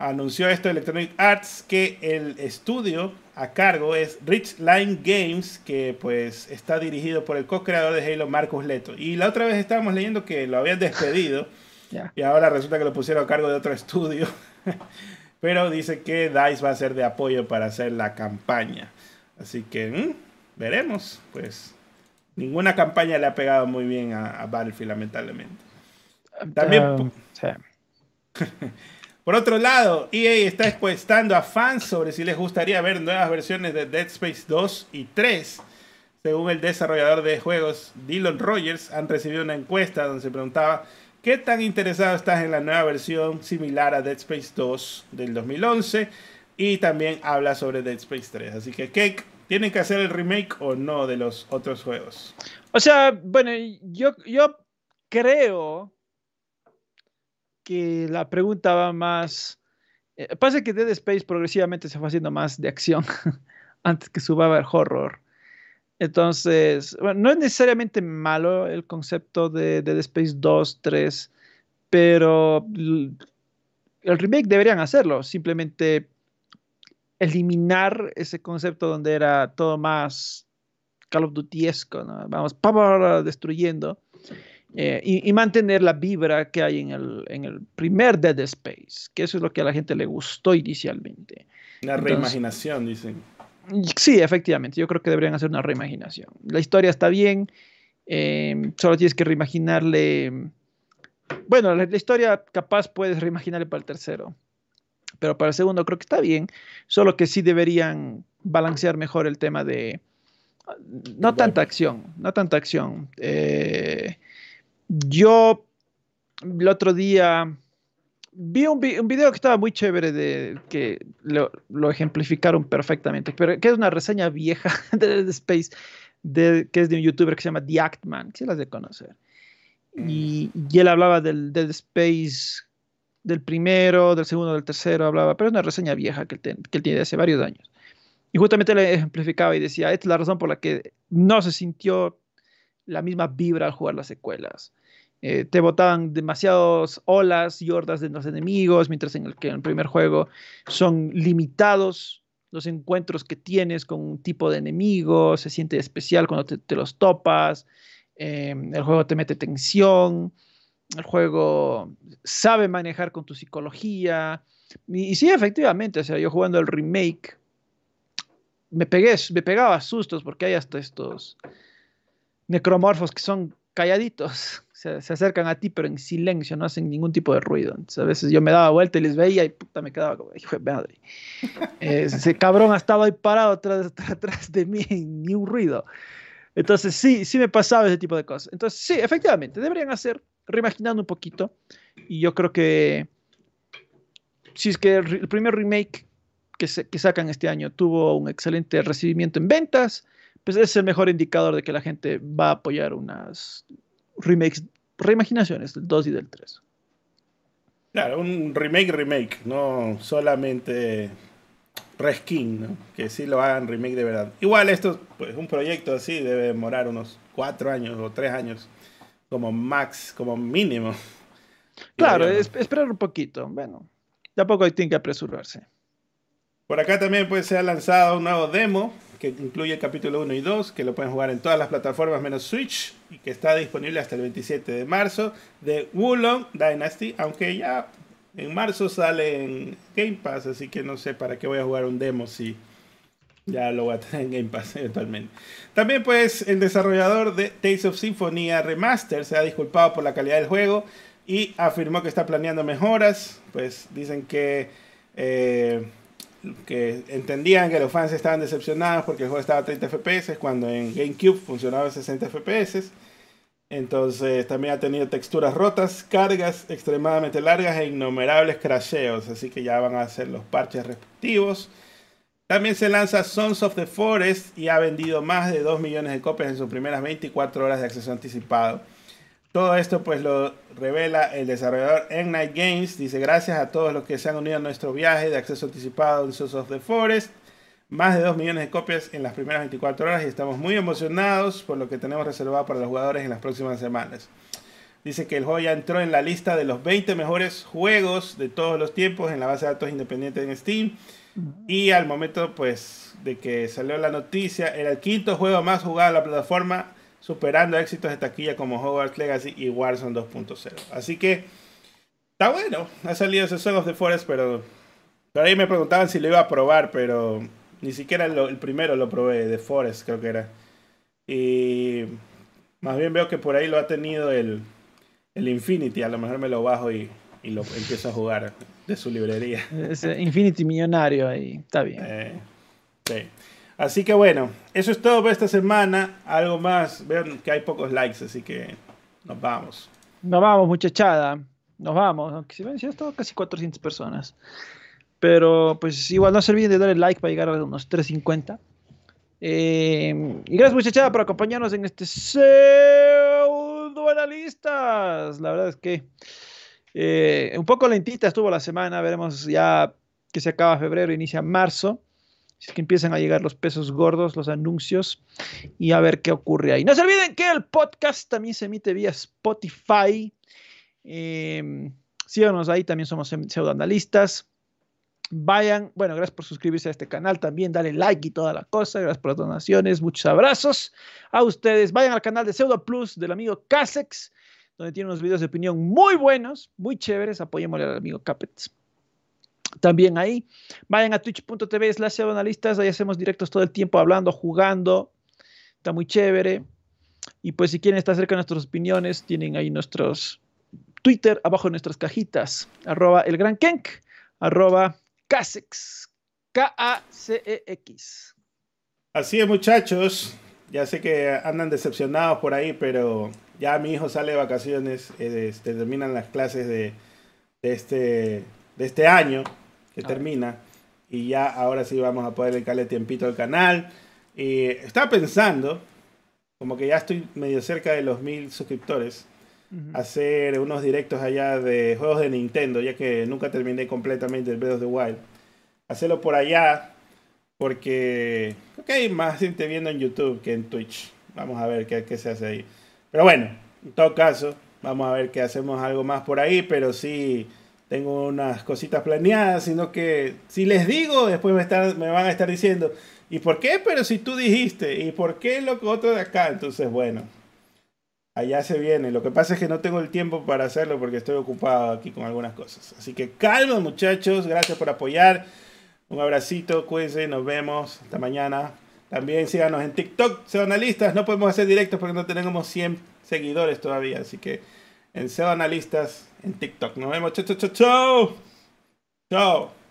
Anunció esto Electronic Arts que el estudio a cargo es Rich Line Games, que pues está dirigido por el co-creador de Halo, Marcus Leto. Y la otra vez estábamos leyendo que lo habían despedido y ahora resulta que lo pusieron a cargo de otro estudio. Pero dice que DICE va a ser de apoyo para hacer la campaña. Así que, mm, veremos. Pues ninguna campaña le ha pegado muy bien a, Battlefield, lamentablemente. También. Um, por otro lado, EA está expuestando a fans sobre si les gustaría ver nuevas versiones de Dead Space 2 y 3. Según el desarrollador de juegos Dylan Rogers, han recibido una encuesta donde se preguntaba qué tan interesado estás en la nueva versión similar a Dead Space 2 del 2011 y también habla sobre Dead Space 3. Así que, Cake, ¿Tienen que hacer el remake o no de los otros juegos? O sea, bueno, yo, yo creo que la pregunta va más... Eh, pasa que Dead Space progresivamente se fue haciendo más de acción antes que suba el horror. Entonces, bueno, no es necesariamente malo el concepto de Dead Space 2, 3, pero el remake deberían hacerlo. Simplemente eliminar ese concepto donde era todo más Call of Dutyesco, ¿no? vamos pa, destruyendo, eh, y, mantener la vibra que hay en el, en el, primer Dead Space, que eso es lo que a la gente le gustó inicialmente. Una reimaginación, dicen. Sí, efectivamente, yo creo que deberían hacer una reimaginación. La historia está bien, em, solo tienes que reimaginarle... Bueno, la, la historia capaz puedes reimaginarle para el tercero pero para el segundo creo que está bien, solo que sí deberían balancear mejor el tema de no tanta acción, no tanta acción. Eh, yo el otro día vi un, video que estaba muy chévere de que lo, ejemplificaron perfectamente, pero que es una reseña vieja de Dead Space, de, que es de un youtuber que se llama The Actman, que se las de conocer. Y, y, él hablaba del Dead Space del primero, del segundo, del tercero, hablaba, pero es una reseña vieja que él, que tiene de hace varios años. Y justamente le ejemplificaba y decía, esta es la razón por la que no se sintió la misma vibra al jugar las secuelas. Eh, te botaban demasiadas olas y hordas de los enemigos, mientras en el que en el primer juego son limitados los encuentros que tienes con un tipo de enemigo, se siente especial cuando te, los topas, eh, el juego te mete tensión, el juego sabe manejar con tu psicología. Y, sí, efectivamente, o sea, yo jugando el remake, me pegué, me pegaba sustos porque hay hasta estos necromorfos que son calladitos, se, acercan a ti pero en silencio, no hacen ningún tipo de ruido. Entonces, a veces yo me daba vuelta y les veía y puta me quedaba como, hijo de madre. ese cabrón ha estado ahí parado atrás, atrás de mí, ni un ruido. Entonces sí, sí me pasaba ese tipo de cosas. Entonces sí, efectivamente, deberían hacer reimaginando un poquito. Y yo creo que si es que el, primer remake que, que, sacan este año tuvo un excelente recibimiento en ventas, pues es el mejor indicador de que la gente va a apoyar unas remakes, reimaginaciones del 2 y del 3. Claro, un remake, remake, no solamente reskin, ¿no? que sí lo hagan remake de verdad. Igual esto, pues un proyecto así debe demorar unos 4 años o 3 años como max, como mínimo. Claro, esperar un poquito. Bueno, tampoco hay que apresurarse. Por acá también pues, se ha lanzado un nuevo demo, que incluye el capítulo 1 y 2, que lo pueden jugar en todas las plataformas menos Switch y que está disponible hasta el 27 de marzo, de Wulong Dynasty, aunque ya en marzo sale en Game Pass, así que no sé para qué voy a jugar un demo si ya lo voy a tener en Game Pass eventualmente. También pues el desarrollador de Tales of Symphonia Remaster se ha disculpado por la calidad del juego y afirmó que está planeando mejoras, pues dicen que... Eh, que entendían que los fans estaban decepcionados porque el juego estaba a 30 FPS cuando en GameCube funcionaba a 60 FPS. Entonces también ha tenido texturas rotas, cargas extremadamente largas e innumerables crasheos, así que ya van a hacer los parches respectivos. También se lanza Sons of the Forest y ha vendido más de 2 millones de copias en sus primeras 24 horas de acceso anticipado. Todo esto pues lo revela el desarrollador Night Games. Dice gracias a todos los que se han unido a nuestro viaje de acceso anticipado en Sons of the Forest. Más de 2 millones de copias en las primeras 24 horas y estamos muy emocionados por lo que tenemos reservado para los jugadores en las próximas semanas. Dice que el juego ya entró en la lista de los 20 mejores juegos de todos los tiempos en la base de datos independiente en Steam. Y al momento pues de que salió la noticia, era el quinto juego más jugado en la plataforma superando éxitos de taquilla como Hogwarts Legacy y Warzone 2.0. Así que está bueno. Ha salido ese Song of the Forest, pero por ahí me preguntaban si lo iba a probar, pero ni siquiera el primero lo probé, de Forest creo que era. Y más bien veo que por ahí lo ha tenido el, el Infinity. A lo mejor me lo bajo y, y lo empiezo a jugar de su librería. Ese Infinity millonario ahí, está bien. Eh, sí. Así que bueno, eso es todo por esta semana. Algo más, vean que hay pocos likes, así que nos vamos. Nos vamos, muchachada. Nos vamos. Aunque si ven, si estado casi 400 personas. Pero pues igual no se olviden de darle like para llegar a unos 350. Eh, y gracias muchachada por acompañarnos en este pseudo analistas. La verdad es que eh, un poco lentita estuvo la semana. Veremos ya que se acaba febrero, inicia marzo. Es que empiezan a llegar los pesos gordos, los anuncios y a ver qué ocurre ahí. No se olviden que el podcast también se emite vía Spotify. Eh, síganos ahí, también somos pseudoanalistas. Vayan, bueno, gracias por suscribirse a este canal también, dale like y toda la cosa. Gracias por las donaciones, muchos abrazos a ustedes. Vayan al canal de Pseudo Plus del amigo Casex, donde tiene unos videos de opinión muy buenos, muy chéveres. Apoyémosle al amigo Capets también ahí. Vayan a twitch.tv slash analistas, ahí hacemos directos todo el tiempo hablando, jugando. Está muy chévere. Y pues si quieren estar cerca de nuestras opiniones, tienen ahí nuestros Twitter, abajo en nuestras cajitas. Arroba el gran Kenk, arroba K-A-C-E-X. Así es, muchachos. Ya sé que andan decepcionados por ahí, pero ya mi hijo sale de vacaciones, eh, este, terminan las clases de, de este de este año que termina. Y ya ahora sí vamos a poder dedicarle tiempito al canal. Y estaba pensando, como que ya estoy medio cerca de los mil suscriptores, hacer unos directos allá de juegos de Nintendo, ya que nunca terminé completamente el Breath of the Wild. Hacerlo por allá, porque hay más gente viendo en YouTube que en Twitch. Vamos a ver qué, qué se hace ahí. Pero bueno, en todo caso, vamos a ver que hacemos algo más por ahí, pero sí tengo unas cositas planeadas, sino que si les digo, después me, van a estar diciendo, ¿y por qué? Pero si tú dijiste, ¿y por qué lo otro de acá? Entonces, bueno, allá se viene. Lo que pasa es que no tengo el tiempo para hacerlo porque estoy ocupado aquí con algunas cosas. Así que calma, muchachos, gracias por apoyar. Un abracito, cuídense, nos vemos. Hasta mañana. También síganos en TikTok, sean analistas. No podemos hacer directos porque no tenemos 100 seguidores todavía. Así que en SEO Analistas en TikTok. Nos vemos. Chao, chao, chao. Chao.